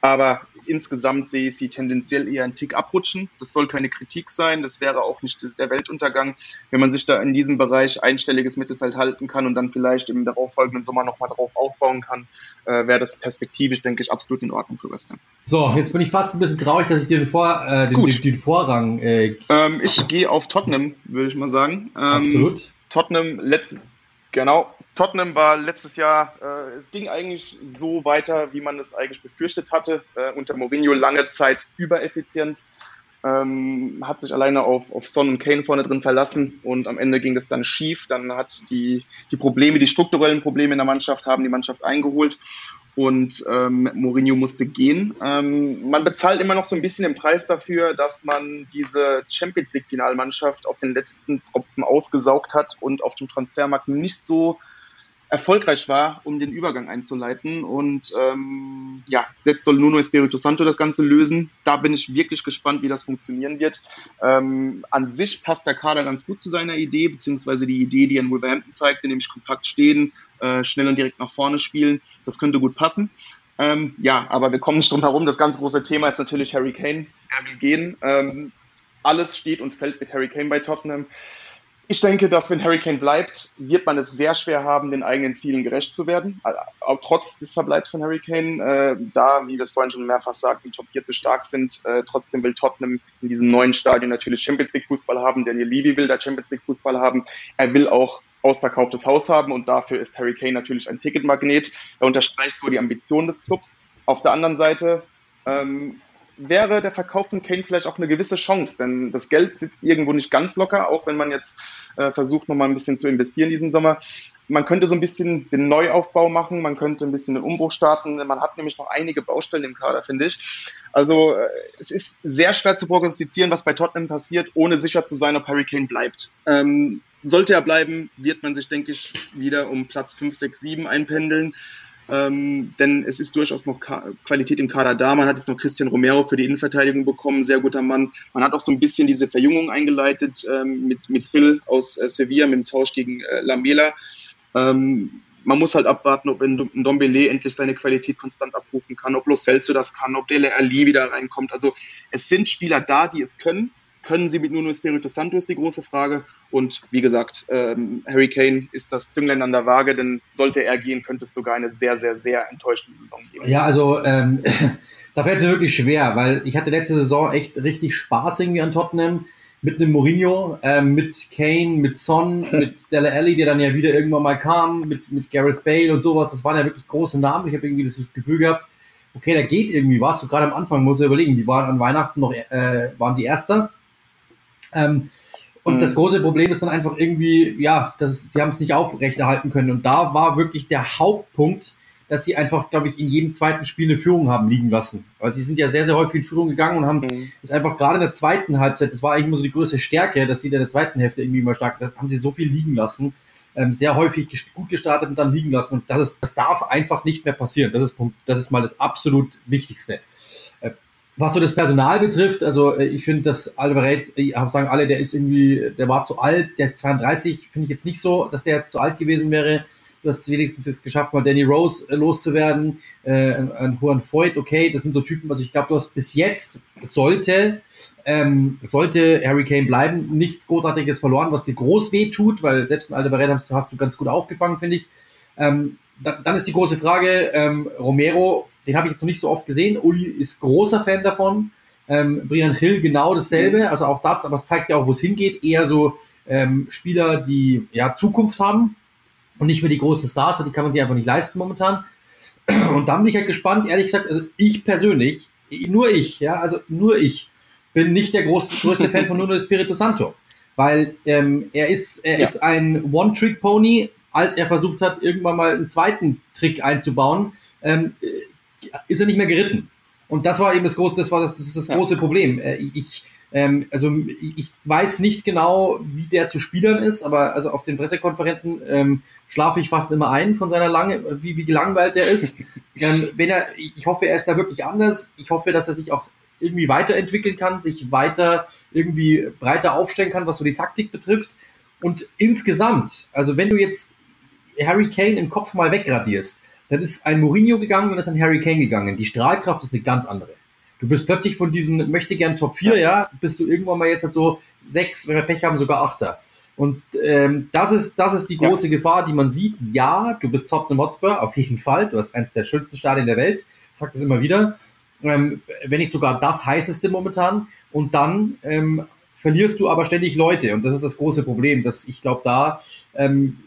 Aber insgesamt sehe ich sie tendenziell eher einen Tick abrutschen. Das soll keine Kritik sein. Das wäre auch nicht der Weltuntergang, wenn man sich da in diesem Bereich einstelliges Mittelfeld halten kann und dann vielleicht im darauffolgenden Sommer nochmal drauf aufbauen kann, äh, wäre das perspektivisch, denke ich, absolut in Ordnung für West Ham. So, jetzt bin ich fast ein bisschen traurig, dass ich dir den, Vor, äh, den, den, den Vorrang. Äh, ähm, ich gehe auf Tottenham, würde ich mal sagen. Ähm, absolut. Tottenham, letzte, genau, Tottenham war letztes Jahr, äh, es ging eigentlich so weiter, wie man es eigentlich befürchtet hatte. Äh, unter Mourinho lange Zeit übereffizient, ähm, hat sich alleine auf, auf Son und Kane vorne drin verlassen und am Ende ging es dann schief. Dann hat die, die Probleme, die strukturellen Probleme in der Mannschaft, haben die Mannschaft eingeholt und ähm, Mourinho musste gehen. Ähm, man bezahlt immer noch so ein bisschen den Preis dafür, dass man diese Champions League Finalmannschaft auf den letzten Tropfen ausgesaugt hat und auf dem Transfermarkt nicht so erfolgreich war, um den Übergang einzuleiten. Und ähm, ja, jetzt soll Nuno Espirito Santo das Ganze lösen. Da bin ich wirklich gespannt, wie das funktionieren wird. Ähm, an sich passt der Kader ganz gut zu seiner Idee, beziehungsweise die Idee, die er in Wolverhampton zeigte, nämlich kompakt stehen, äh, schnell und direkt nach vorne spielen. Das könnte gut passen. Ähm, ja, aber wir kommen nicht drum herum. Das ganz große Thema ist natürlich Harry Kane. Er will gehen. Ähm, alles steht und fällt mit Harry Kane bei Tottenham. Ich denke, dass wenn Harry Kane bleibt, wird man es sehr schwer haben, den eigenen Zielen gerecht zu werden. Auch trotz des Verbleibs von Harry Kane, äh, da, wie wir es vorhin schon mehrfach sagten, die Top 4 zu stark sind, äh, trotzdem will Tottenham in diesem neuen Stadion natürlich Champions League Fußball haben. Daniel Levy will da Champions League Fußball haben. Er will auch ausverkauftes Haus haben und dafür ist Harry Kane natürlich ein Ticketmagnet. Er unterstreicht so die Ambition des Clubs. Auf der anderen Seite ähm, wäre der Verkauf von Kane vielleicht auch eine gewisse Chance, denn das Geld sitzt irgendwo nicht ganz locker, auch wenn man jetzt äh, versucht, nochmal ein bisschen zu investieren diesen Sommer. Man könnte so ein bisschen den Neuaufbau machen, man könnte ein bisschen den Umbruch starten. Man hat nämlich noch einige Baustellen im Kader, finde ich. Also äh, es ist sehr schwer zu prognostizieren, was bei Tottenham passiert, ohne sicher zu sein, ob Harry Kane bleibt. Ähm, sollte er bleiben, wird man sich, denke ich, wieder um Platz 5, 6, 7 einpendeln. Ähm, denn es ist durchaus noch Ka Qualität im Kader da. Man hat jetzt noch Christian Romero für die Innenverteidigung bekommen, sehr guter Mann. Man hat auch so ein bisschen diese Verjüngung eingeleitet ähm, mit, mit Phil aus äh, Sevilla, mit dem Tausch gegen äh, Lamela. Ähm, man muss halt abwarten, ob ein Dombele endlich seine Qualität konstant abrufen kann, ob Lo Celso das kann, ob Dele Ali wieder reinkommt. Also es sind Spieler da, die es können. Können sie mit Nuno Espirito Santo ist die große Frage. Und wie gesagt, ähm, Harry Kane ist das Zünglein an der Waage, denn sollte er gehen, könnte es sogar eine sehr, sehr, sehr enttäuschende Saison geben. Ja, also ähm, da fällt es wirklich schwer, weil ich hatte letzte Saison echt richtig Spaß irgendwie an Tottenham mit einem Mourinho, ähm, mit Kane, mit Son, mit Dele Alli, der dann ja wieder irgendwann mal kam, mit, mit Gareth Bale und sowas. Das waren ja wirklich große Namen. Ich habe irgendwie das Gefühl gehabt, okay, da geht irgendwie was. So gerade am Anfang muss ich überlegen, die waren an Weihnachten noch, äh, waren die Erster. Ähm, und mhm. das große Problem ist dann einfach irgendwie, ja, dass sie haben es nicht aufrechterhalten können. Und da war wirklich der Hauptpunkt, dass sie einfach, glaube ich, in jedem zweiten Spiel eine Führung haben liegen lassen. Weil sie sind ja sehr, sehr häufig in Führung gegangen und haben mhm. das einfach gerade in der zweiten Halbzeit, das war eigentlich immer so die größte Stärke, dass sie in der zweiten Hälfte irgendwie immer stark, haben sie so viel liegen lassen, ähm, sehr häufig gut gestartet und dann liegen lassen. Und das ist, das darf einfach nicht mehr passieren. Das ist Punkt, das ist mal das absolut Wichtigste. Äh, was so das Personal betrifft, also äh, ich finde, dass Alvarez, ich habe sagen alle, der ist irgendwie, der war zu alt, der ist 32, finde ich jetzt nicht so, dass der jetzt zu alt gewesen wäre. Du hast es wenigstens geschafft, mal Danny Rose äh, loszuwerden, äh, ein Juan Voigt, okay, das sind so Typen, also ich glaube, du hast bis jetzt sollte ähm, sollte Harry Kane bleiben, nichts Großartiges verloren, was dir groß weh tut, weil selbst ein Alvarez hast, hast du ganz gut aufgefangen, finde ich. Ähm, da, dann ist die große Frage, ähm, Romero den habe ich jetzt noch nicht so oft gesehen. Uli ist großer Fan davon. Ähm, Brian Hill genau dasselbe, also auch das, aber es zeigt ja auch, wo es hingeht. Eher so ähm, Spieler, die ja Zukunft haben und nicht mehr die großen Stars, weil die kann man sich einfach nicht leisten momentan. Und dann bin ich halt gespannt, ehrlich gesagt, also ich persönlich, nur ich, ja, also nur ich, bin nicht der große, größte Fan von Nuno Espirito Santo. Weil ähm, er ist, er ja. ist ein One-Trick-Pony, als er versucht hat, irgendwann mal einen zweiten Trick einzubauen. Ähm, ist er nicht mehr geritten. Und das war eben das große, das war das, das, ist das ja. große Problem. Äh, ich, ähm, also ich weiß nicht genau, wie der zu Spielern ist, aber also auf den Pressekonferenzen ähm, schlafe ich fast immer ein von seiner lange, wie, wie gelangweilt der ist. ähm, wenn er, ich hoffe, er ist da wirklich anders. Ich hoffe, dass er sich auch irgendwie weiterentwickeln kann, sich weiter irgendwie breiter aufstellen kann, was so die Taktik betrifft. Und insgesamt, also wenn du jetzt Harry Kane im Kopf mal wegradierst, dann ist ein Mourinho gegangen und ist ein Harry Kane gegangen. Die Strahlkraft ist eine ganz andere. Du bist plötzlich von diesen möchte gern Top 4, ja, bist du irgendwann mal jetzt halt so sechs, wenn wir Pech haben, sogar Achter. Und ähm, das ist das ist die große ja. Gefahr, die man sieht. Ja, du bist Tottenham Hotspur, auf jeden Fall. Du hast eins der schönsten Stadien der Welt. Ich sag das immer wieder. Ähm, wenn nicht sogar das heißeste momentan. Und dann ähm, verlierst du aber ständig Leute. Und das ist das große Problem, dass ich glaube, da ähm,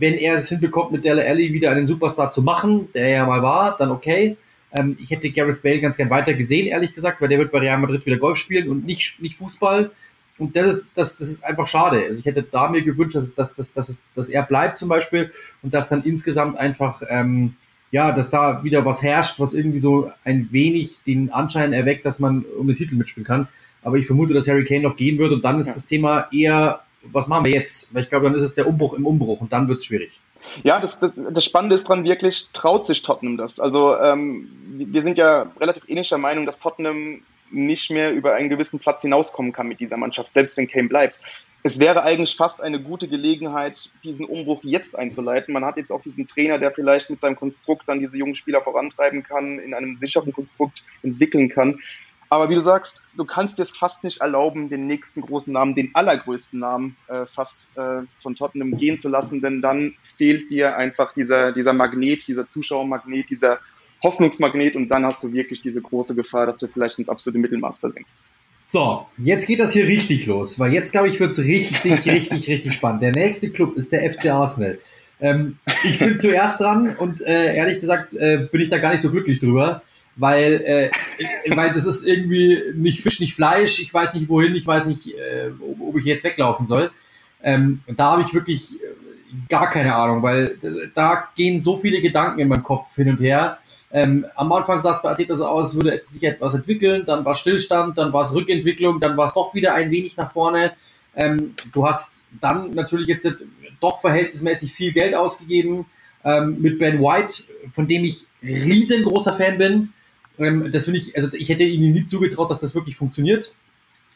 wenn er es hinbekommt, mit Dele Alli wieder einen Superstar zu machen, der ja mal war, dann okay. Ähm, ich hätte Gareth Bale ganz gern weiter gesehen, ehrlich gesagt, weil der wird bei Real Madrid wieder Golf spielen und nicht, nicht Fußball. Und das ist, das, das ist einfach schade. Also ich hätte da mir gewünscht, dass, dass, dass, dass, dass er bleibt zum Beispiel und dass dann insgesamt einfach, ähm, ja, dass da wieder was herrscht, was irgendwie so ein wenig den Anschein erweckt, dass man um den Titel mitspielen kann. Aber ich vermute, dass Harry Kane noch gehen wird und dann ist ja. das Thema eher was machen wir jetzt? Weil ich glaube, dann ist es der Umbruch im Umbruch und dann wird es schwierig. Ja, das, das, das Spannende ist dran wirklich, traut sich Tottenham das? Also ähm, wir sind ja relativ ähnlicher Meinung, dass Tottenham nicht mehr über einen gewissen Platz hinauskommen kann mit dieser Mannschaft, selbst wenn Kane bleibt. Es wäre eigentlich fast eine gute Gelegenheit, diesen Umbruch jetzt einzuleiten. Man hat jetzt auch diesen Trainer, der vielleicht mit seinem Konstrukt dann diese jungen Spieler vorantreiben kann, in einem sicheren Konstrukt entwickeln kann. Aber wie du sagst, du kannst dir es fast nicht erlauben, den nächsten großen Namen, den allergrößten Namen äh, fast äh, von Tottenham gehen zu lassen, denn dann fehlt dir einfach dieser, dieser Magnet, dieser Zuschauermagnet, dieser Hoffnungsmagnet und dann hast du wirklich diese große Gefahr, dass du vielleicht ins absolute Mittelmaß versinkst. So, jetzt geht das hier richtig los, weil jetzt glaube ich wird es richtig, richtig, richtig spannend. Der nächste Club ist der FC Arsenal. Ähm, ich bin zuerst dran und äh, ehrlich gesagt äh, bin ich da gar nicht so glücklich drüber weil, äh, weil das ist irgendwie nicht Fisch, nicht Fleisch, ich weiß nicht wohin, ich weiß nicht, äh, ob, ob ich jetzt weglaufen soll. Ähm, da habe ich wirklich äh, gar keine Ahnung, weil äh, da gehen so viele Gedanken in meinem Kopf hin und her. Ähm, am Anfang sah es bei Ateta so aus, würde sich etwas entwickeln, dann war Stillstand, dann war es Rückentwicklung, dann war es doch wieder ein wenig nach vorne. Ähm, du hast dann natürlich jetzt doch verhältnismäßig viel Geld ausgegeben ähm, mit Ben White, von dem ich riesengroßer Fan bin. Ähm, das finde ich, also ich hätte ihnen nie zugetraut, dass das wirklich funktioniert.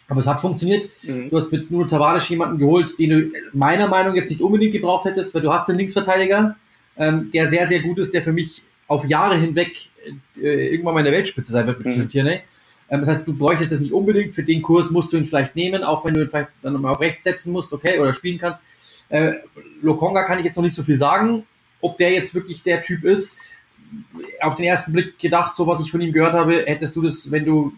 Aber es hat funktioniert. Mhm. Du hast mit Nuno Tavares jemanden geholt, den du meiner Meinung nach jetzt nicht unbedingt gebraucht hättest, weil du hast einen Linksverteidiger, ähm, der sehr, sehr gut ist, der für mich auf Jahre hinweg äh, irgendwann mal in der Weltspitze sein wird mit mhm. Tierney. Ähm, das heißt, du bräuchtest das nicht unbedingt. Für den Kurs musst du ihn vielleicht nehmen, auch wenn du ihn vielleicht dann mal auf rechts setzen musst, okay, oder spielen kannst. Äh, Lokonga kann ich jetzt noch nicht so viel sagen, ob der jetzt wirklich der Typ ist auf den ersten Blick gedacht, so was ich von ihm gehört habe, hättest du das, wenn du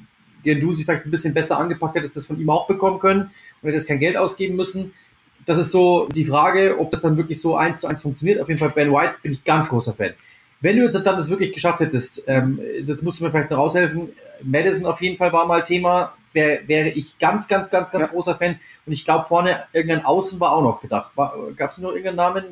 sie vielleicht ein bisschen besser angepackt hättest, das von ihm auch bekommen können und hättest kein Geld ausgeben müssen. Das ist so die Frage, ob das dann wirklich so eins zu eins funktioniert. Auf jeden Fall Ben White bin ich ganz großer Fan. Wenn du jetzt dann das wirklich geschafft hättest, ähm, das musst du mir vielleicht noch raushelfen. Madison auf jeden Fall war mal Thema, wär, wäre ich ganz, ganz, ganz, ganz ja. großer Fan. Und ich glaube vorne irgendein Außen war auch noch gedacht. Gab es noch irgendeinen Namen?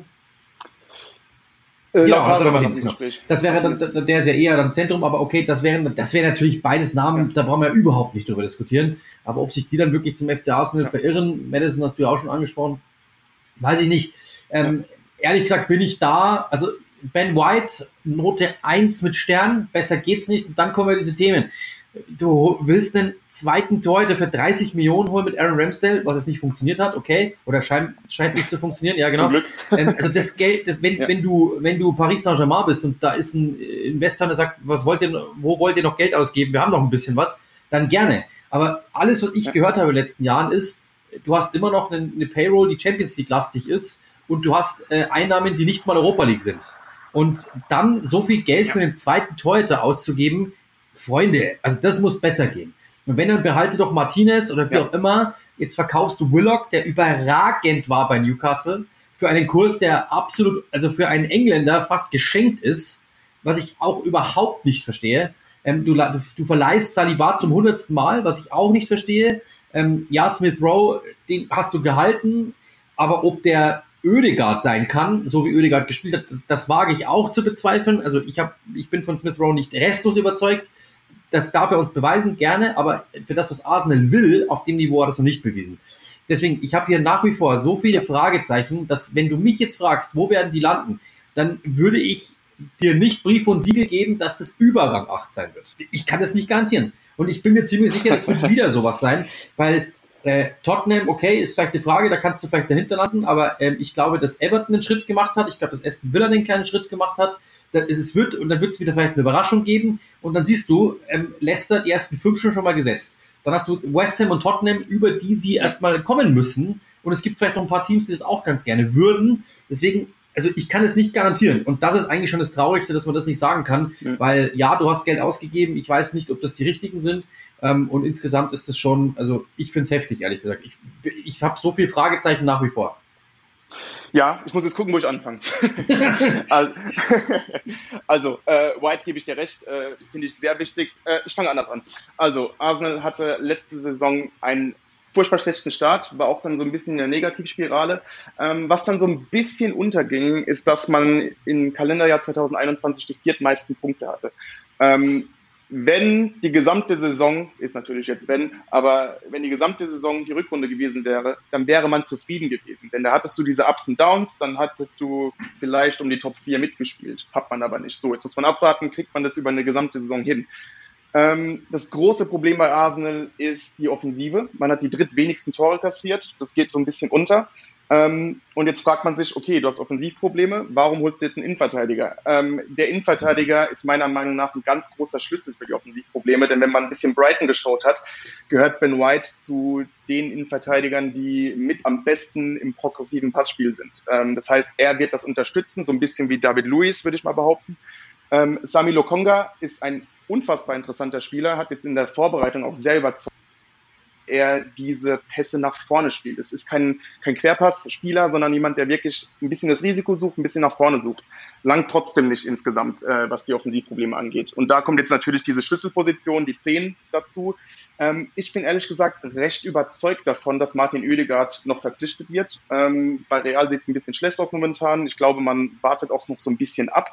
Äh, genau, Martins, genau. Das wäre dann, der ist ja eher dann Zentrum, aber okay, das wären, das wäre natürlich beides Namen, da brauchen wir überhaupt nicht drüber diskutieren. Aber ob sich die dann wirklich zum FC Arsenal verirren, Madison hast du ja auch schon angesprochen, weiß ich nicht. Ähm, ehrlich gesagt bin ich da, also Ben White, Note 1 mit Stern, besser geht's nicht. Und dann kommen wir diese Themen. Du willst einen zweiten Torhüter für 30 Millionen holen mit Aaron Ramsdale, was es nicht funktioniert hat, okay, oder scheint, scheint nicht zu funktionieren, ja genau. Ähm, also das Geld, das, wenn, ja. wenn du wenn du Paris Saint-Germain bist und da ist ein Investor, der sagt, was wollt ihr, wo wollt ihr noch Geld ausgeben? Wir haben noch ein bisschen was, dann gerne. Aber alles, was ich ja. gehört habe in den letzten Jahren, ist, du hast immer noch eine, eine Payroll, die Champions League lastig ist und du hast äh, Einnahmen, die nicht mal Europa League sind. Und dann so viel Geld für den zweiten Torhüter auszugeben, Freunde, also das muss besser gehen. Und wenn, dann behalte doch Martinez oder wie ja. auch immer. Jetzt verkaufst du Willock, der überragend war bei Newcastle, für einen Kurs, der absolut, also für einen Engländer fast geschenkt ist, was ich auch überhaupt nicht verstehe. Ähm, du, du, verleihst Saliba zum hundertsten Mal, was ich auch nicht verstehe. Ähm, ja, Smith Rowe, den hast du gehalten, aber ob der Ödegard sein kann, so wie Ödegard gespielt hat, das wage ich auch zu bezweifeln. Also ich, hab, ich bin von Smith Rowe nicht restlos überzeugt das darf er uns beweisen, gerne, aber für das, was Arsenal will, auf dem Niveau hat er es noch nicht bewiesen. Deswegen, ich habe hier nach wie vor so viele Fragezeichen, dass wenn du mich jetzt fragst, wo werden die landen, dann würde ich dir nicht Brief und Siegel geben, dass das über Rang 8 sein wird. Ich kann das nicht garantieren. Und ich bin mir ziemlich sicher, das wird wieder sowas sein, weil äh, Tottenham, okay, ist vielleicht eine Frage, da kannst du vielleicht dahinter landen, aber ähm, ich glaube, dass Everton einen Schritt gemacht hat, ich glaube, dass Aston Villa einen kleinen Schritt gemacht hat, es wird und dann wird es wieder vielleicht eine Überraschung geben und dann siehst du ähm, Leicester die ersten fünf schon schon mal gesetzt. Dann hast du West Ham und Tottenham, über die sie erstmal kommen müssen und es gibt vielleicht noch ein paar Teams, die das auch ganz gerne würden. Deswegen, also ich kann es nicht garantieren und das ist eigentlich schon das Traurigste, dass man das nicht sagen kann, ja. weil ja, du hast Geld ausgegeben, ich weiß nicht, ob das die richtigen sind. Ähm, und insgesamt ist es schon, also ich finde es heftig, ehrlich gesagt. Ich, ich habe so viele Fragezeichen nach wie vor. Ja, ich muss jetzt gucken, wo ich anfange. also, also äh, White gebe ich dir recht, äh, finde ich sehr wichtig. Äh, ich fange anders an. Also, Arsenal hatte letzte Saison einen furchtbar schlechten Start, war auch dann so ein bisschen in der Negativspirale. Ähm, was dann so ein bisschen unterging, ist, dass man im Kalenderjahr 2021 die viertmeisten Punkte hatte. Ähm, wenn die gesamte Saison, ist natürlich jetzt wenn, aber wenn die gesamte Saison die Rückrunde gewesen wäre, dann wäre man zufrieden gewesen. Denn da hattest du diese Ups und Downs, dann hattest du vielleicht um die Top 4 mitgespielt. Hat man aber nicht. So, jetzt muss man abwarten, kriegt man das über eine gesamte Saison hin. Ähm, das große Problem bei Arsenal ist die Offensive. Man hat die drittwenigsten Tore kassiert. Das geht so ein bisschen unter. Ähm, und jetzt fragt man sich, okay, du hast Offensivprobleme, warum holst du jetzt einen Innenverteidiger? Ähm, der Innenverteidiger ist meiner Meinung nach ein ganz großer Schlüssel für die Offensivprobleme, denn wenn man ein bisschen Brighton geschaut hat, gehört Ben White zu den Innenverteidigern, die mit am besten im progressiven Passspiel sind. Ähm, das heißt, er wird das unterstützen, so ein bisschen wie David Lewis, würde ich mal behaupten. Ähm, Sami Lokonga ist ein unfassbar interessanter Spieler, hat jetzt in der Vorbereitung auch selber er diese Pässe nach vorne spielt. Es ist kein, kein Querpassspieler, sondern jemand, der wirklich ein bisschen das Risiko sucht, ein bisschen nach vorne sucht. Langt trotzdem nicht insgesamt, äh, was die Offensivprobleme angeht. Und da kommt jetzt natürlich diese Schlüsselposition, die 10 dazu. Ähm, ich bin ehrlich gesagt recht überzeugt davon, dass Martin Oedegaard noch verpflichtet wird. Ähm, bei Real sieht es ein bisschen schlecht aus momentan. Ich glaube, man wartet auch noch so ein bisschen ab.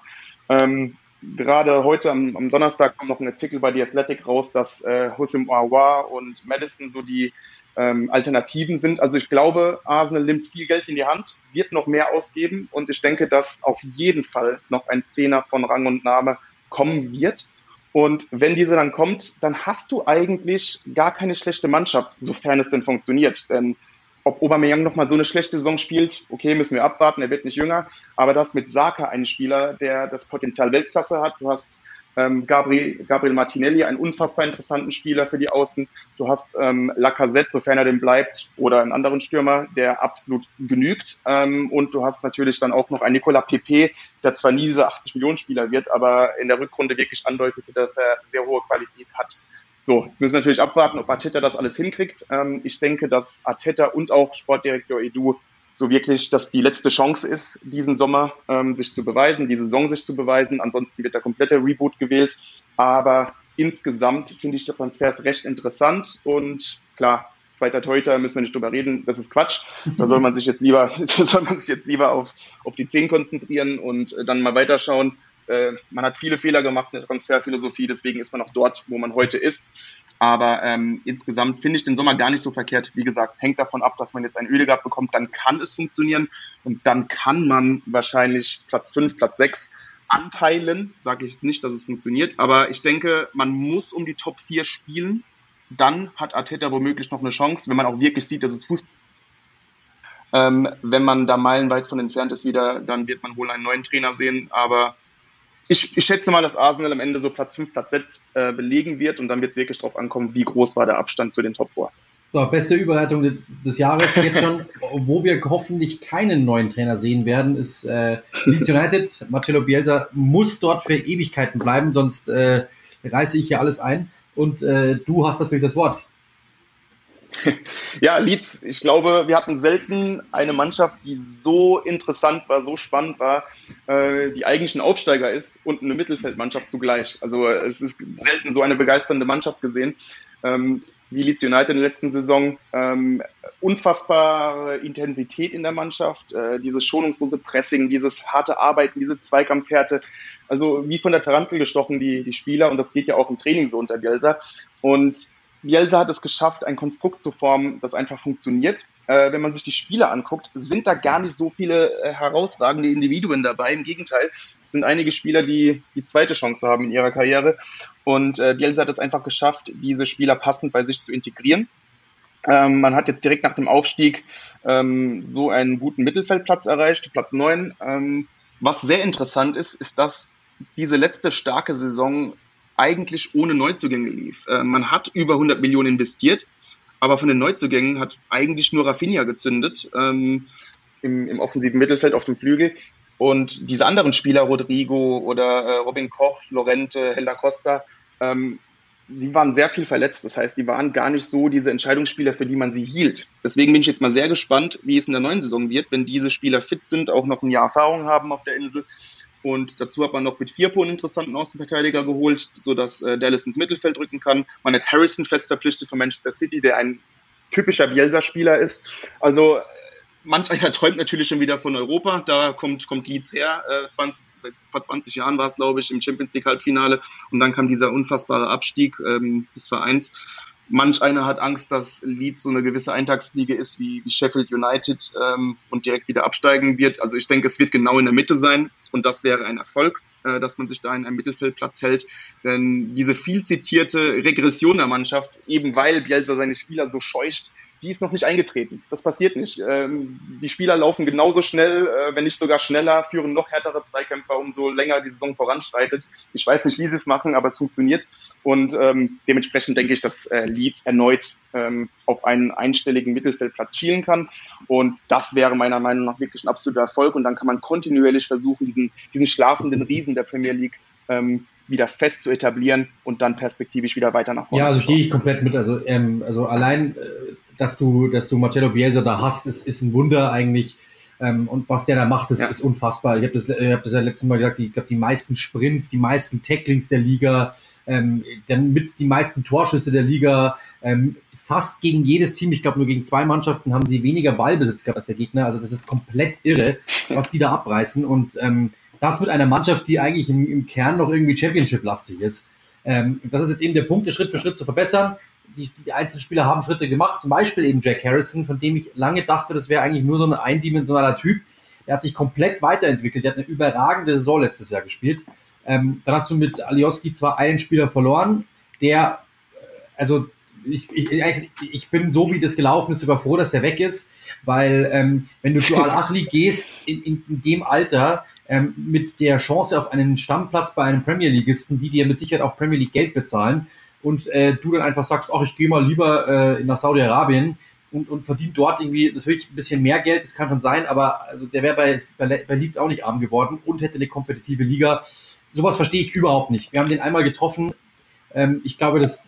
Ähm, gerade heute am, am, Donnerstag kommt noch ein Artikel bei The Athletic raus, dass äh, Hussein Awa und Madison so die ähm, Alternativen sind. Also ich glaube, Arsenal nimmt viel Geld in die Hand, wird noch mehr ausgeben und ich denke, dass auf jeden Fall noch ein Zehner von Rang und Name kommen wird. Und wenn diese dann kommt, dann hast du eigentlich gar keine schlechte Mannschaft, sofern es denn funktioniert. Denn ob Aubameyang nochmal so eine schlechte Saison spielt, okay, müssen wir abwarten, er wird nicht jünger. Aber das mit Saka einen Spieler, der das Potenzial Weltklasse hat. Du hast ähm, Gabriel, Gabriel Martinelli, einen unfassbar interessanten Spieler für die Außen. Du hast ähm, Lacazette, sofern er denn bleibt, oder einen anderen Stürmer, der absolut genügt. Ähm, und du hast natürlich dann auch noch einen Nicolas Pepe, der zwar nie dieser 80 Millionen Spieler wird, aber in der Rückrunde wirklich andeutete, dass er sehr hohe Qualität hat. So, jetzt müssen wir natürlich abwarten, ob Arteta das alles hinkriegt. Ähm, ich denke, dass Arteta und auch Sportdirektor Edu so wirklich, dass die letzte Chance ist, diesen Sommer ähm, sich zu beweisen, die Saison sich zu beweisen. Ansonsten wird der komplette Reboot gewählt. Aber insgesamt finde ich die Transfers recht interessant und klar, zweiter Torhüter müssen wir nicht drüber reden, das ist Quatsch. Da soll man sich jetzt lieber, da soll man sich jetzt lieber auf, auf die 10 konzentrieren und äh, dann mal weiterschauen. Äh, man hat viele Fehler gemacht in der Transferphilosophie, deswegen ist man auch dort, wo man heute ist. Aber ähm, insgesamt finde ich den Sommer gar nicht so verkehrt. Wie gesagt, hängt davon ab, dass man jetzt ein Ölegard bekommt, dann kann es funktionieren und dann kann man wahrscheinlich Platz 5, Platz 6 Anteilen sage ich nicht, dass es funktioniert, aber ich denke, man muss um die Top 4 spielen. Dann hat Arteta womöglich noch eine Chance, wenn man auch wirklich sieht, dass es Fußball ähm, wenn man da meilenweit von entfernt ist wieder, dann wird man wohl einen neuen Trainer sehen. Aber ich, ich schätze mal, dass Arsenal am Ende so Platz 5, Platz 6 äh, belegen wird und dann wird es wirklich darauf ankommen, wie groß war der Abstand zu den Top 4. So, beste Überleitung des Jahres jetzt schon, wo wir hoffentlich keinen neuen Trainer sehen werden, ist äh, Leeds United. Marcelo Bielsa muss dort für Ewigkeiten bleiben, sonst äh, reiße ich hier alles ein. Und äh, du hast natürlich das Wort. Ja, Leeds, ich glaube, wir hatten selten eine Mannschaft, die so interessant war, so spannend war, äh, die eigentlich ein Aufsteiger ist und eine Mittelfeldmannschaft zugleich. Also es ist selten so eine begeisternde Mannschaft gesehen. Ähm, wie Leeds United in der letzten Saison. Ähm, unfassbare Intensität in der Mannschaft, äh, dieses schonungslose Pressing, dieses harte Arbeiten, diese Zweikampfhärte. Also wie von der Tarantel gestochen, die, die Spieler. Und das geht ja auch im Training so unter Bielsa. Und Bielsa hat es geschafft, ein Konstrukt zu formen, das einfach funktioniert. Äh, wenn man sich die Spiele anguckt, sind da gar nicht so viele äh, herausragende Individuen dabei. Im Gegenteil, es sind einige Spieler, die die zweite Chance haben in ihrer Karriere. Und äh, Bielsa hat es einfach geschafft, diese Spieler passend bei sich zu integrieren. Ähm, man hat jetzt direkt nach dem Aufstieg ähm, so einen guten Mittelfeldplatz erreicht, Platz 9. Ähm, was sehr interessant ist, ist, dass diese letzte starke Saison eigentlich ohne Neuzugänge lief. Äh, man hat über 100 Millionen investiert, aber von den Neuzugängen hat eigentlich nur Rafinha gezündet ähm, im, im offensiven Mittelfeld auf dem Flügel. Und diese anderen Spieler, Rodrigo oder äh, Robin Koch, Lorente, Helda Costa, ähm, die waren sehr viel verletzt. Das heißt, die waren gar nicht so diese Entscheidungsspieler, für die man sie hielt. Deswegen bin ich jetzt mal sehr gespannt, wie es in der neuen Saison wird, wenn diese Spieler fit sind, auch noch ein Jahr Erfahrung haben auf der Insel und dazu hat man noch mit Firpo einen interessanten Außenverteidiger geholt, sodass äh, Dallas ins Mittelfeld rücken kann. Man hat Harrison fest verpflichtet von Manchester City, der ein typischer Bielsa-Spieler ist. Also manch einer träumt natürlich schon wieder von Europa. Da kommt, kommt Leeds her. Äh, 20, vor 20 Jahren war es, glaube ich, im Champions League Halbfinale. Und dann kam dieser unfassbare Abstieg ähm, des Vereins. Manch einer hat Angst, dass Leeds so eine gewisse Eintagsliga ist wie, wie Sheffield United ähm, und direkt wieder absteigen wird. Also ich denke, es wird genau in der Mitte sein und das wäre ein Erfolg, äh, dass man sich da in einem Mittelfeldplatz hält. Denn diese viel zitierte Regression der Mannschaft, eben weil Bielsa seine Spieler so scheucht, die ist noch nicht eingetreten. Das passiert nicht. Ähm, die Spieler laufen genauso schnell, äh, wenn nicht sogar schneller, führen noch härtere Zweikämpfer, umso länger die Saison voranschreitet. Ich weiß nicht, wie sie es machen, aber es funktioniert. Und ähm, dementsprechend denke ich, dass äh, Leeds erneut ähm, auf einen einstelligen Mittelfeldplatz schielen kann. Und das wäre meiner Meinung nach wirklich ein absoluter Erfolg. Und dann kann man kontinuierlich versuchen, diesen, diesen schlafenden Riesen der Premier League ähm, wieder fest zu etablieren und dann perspektivisch wieder weiter nach vorne Ja, also gehe ich komplett mit. Also, ähm, also allein äh, dass du, dass du Marcello Bielsa da hast, ist, ist ein Wunder eigentlich. Ähm, und was der da macht, ist, ja. ist unfassbar. Ich habe das, ich hab das ja letztes Mal gesagt, ich glaube, die meisten Sprints, die meisten Tacklings der Liga, ähm, dann mit die meisten Torschüsse der Liga, ähm, fast gegen jedes Team, ich glaube nur gegen zwei Mannschaften haben sie weniger Ballbesitz gehabt als der Gegner. Also das ist komplett irre, was die da abreißen. Und ähm, das mit einer Mannschaft, die eigentlich im, im Kern noch irgendwie Championship-lastig ist. Ähm, das ist jetzt eben der Punkt, Schritt für Schritt zu verbessern die, die einzelnen Spieler haben Schritte gemacht, zum Beispiel eben Jack Harrison, von dem ich lange dachte, das wäre eigentlich nur so ein eindimensionaler Typ. Der hat sich komplett weiterentwickelt, der hat eine überragende Saison letztes Jahr gespielt. Ähm, dann hast du mit Alioski zwar einen Spieler verloren, der, äh, also ich, ich, ich bin so, wie das gelaufen ist, sogar froh, dass der weg ist, weil ähm, wenn du zu Al-Achli gehst, in, in, in dem Alter, ähm, mit der Chance auf einen Stammplatz bei einem Premier Leagueisten, die dir mit Sicherheit auch Premier League Geld bezahlen, und äh, du dann einfach sagst, ach, ich gehe mal lieber äh, nach Saudi-Arabien und, und verdient dort irgendwie natürlich ein bisschen mehr Geld, das kann schon sein, aber also der wäre bei, bei, Leeds auch nicht arm geworden und hätte eine kompetitive Liga. Sowas verstehe ich überhaupt nicht. Wir haben den einmal getroffen. Ähm, ich glaube, das,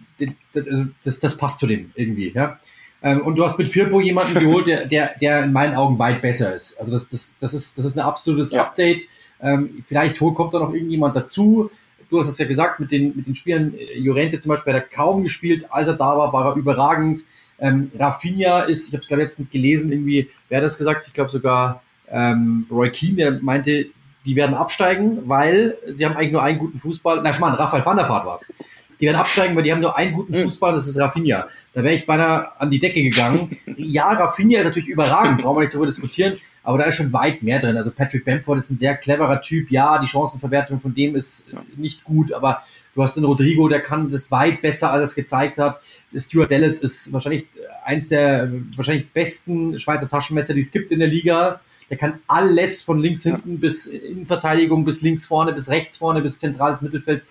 das, das, das passt zu dem irgendwie. Ja? Ähm, und du hast mit Firpo jemanden geholt, der, der, der in meinen Augen weit besser ist. Also das, das, das, ist, das ist ein absolutes ja. Update. Ähm, vielleicht kommt da noch irgendjemand dazu du hast es ja gesagt, mit den, mit den Spielern, äh, Jorente zum Beispiel hat er kaum gespielt, als er da war, war er überragend. Ähm, Rafinha ist, ich habe es letztens gelesen, irgendwie, wer hat das gesagt? Ich glaube sogar ähm, Roy Keane, der meinte, die werden absteigen, weil sie haben eigentlich nur einen guten Fußball. Na, Schmarrn, Raphael van der Vaart war es. Die werden absteigen, weil die haben nur einen guten hm. Fußball, das ist Rafinha. Da wäre ich beinahe an die Decke gegangen. Ja, Rafinha ist natürlich überragend, brauchen wir nicht darüber diskutieren. Aber da ist schon weit mehr drin. Also Patrick Bamford ist ein sehr cleverer Typ. Ja, die Chancenverwertung von dem ist nicht gut, aber du hast den Rodrigo, der kann das weit besser, als es gezeigt hat. Stuart Dallas ist wahrscheinlich eins der wahrscheinlich besten Schweizer Taschenmesser, die es gibt in der Liga. Der kann alles von links hinten bis Innenverteidigung, bis links vorne, bis rechts vorne, bis zentrales Mittelfeld.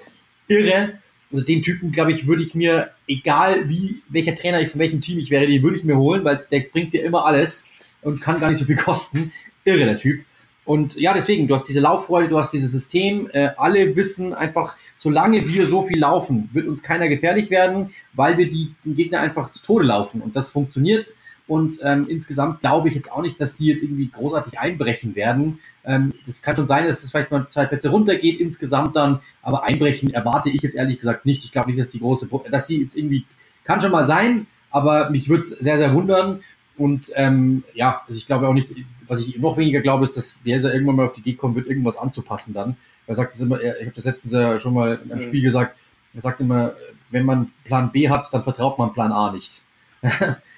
Irre. Also den Typen, glaube ich, würde ich mir, egal wie, welcher Trainer ich von welchem Team ich wäre, den würde ich mir holen, weil der bringt dir immer alles und kann gar nicht so viel kosten. Irre, der Typ. Und ja, deswegen, du hast diese Lauffreude, du hast dieses System. Äh, alle wissen einfach, solange wir so viel laufen, wird uns keiner gefährlich werden, weil wir die, den Gegner einfach zu Tode laufen. Und das funktioniert. Und ähm, insgesamt glaube ich jetzt auch nicht, dass die jetzt irgendwie großartig einbrechen werden. Ähm, das kann schon sein, dass es vielleicht mal zwei Plätze runtergeht insgesamt dann, aber einbrechen erwarte ich jetzt ehrlich gesagt nicht. Ich glaube nicht, dass die große, dass die jetzt irgendwie, kann schon mal sein, aber mich würde es sehr, sehr wundern. Und ähm, ja, also ich glaube auch nicht, was ich noch weniger glaube, ist, dass der irgendwann mal auf die Idee kommen wird, irgendwas anzupassen dann. Er sagt das immer, ich habe das letztens ja schon mal im mhm. Spiel gesagt, er sagt immer, wenn man Plan B hat, dann vertraut man Plan A nicht.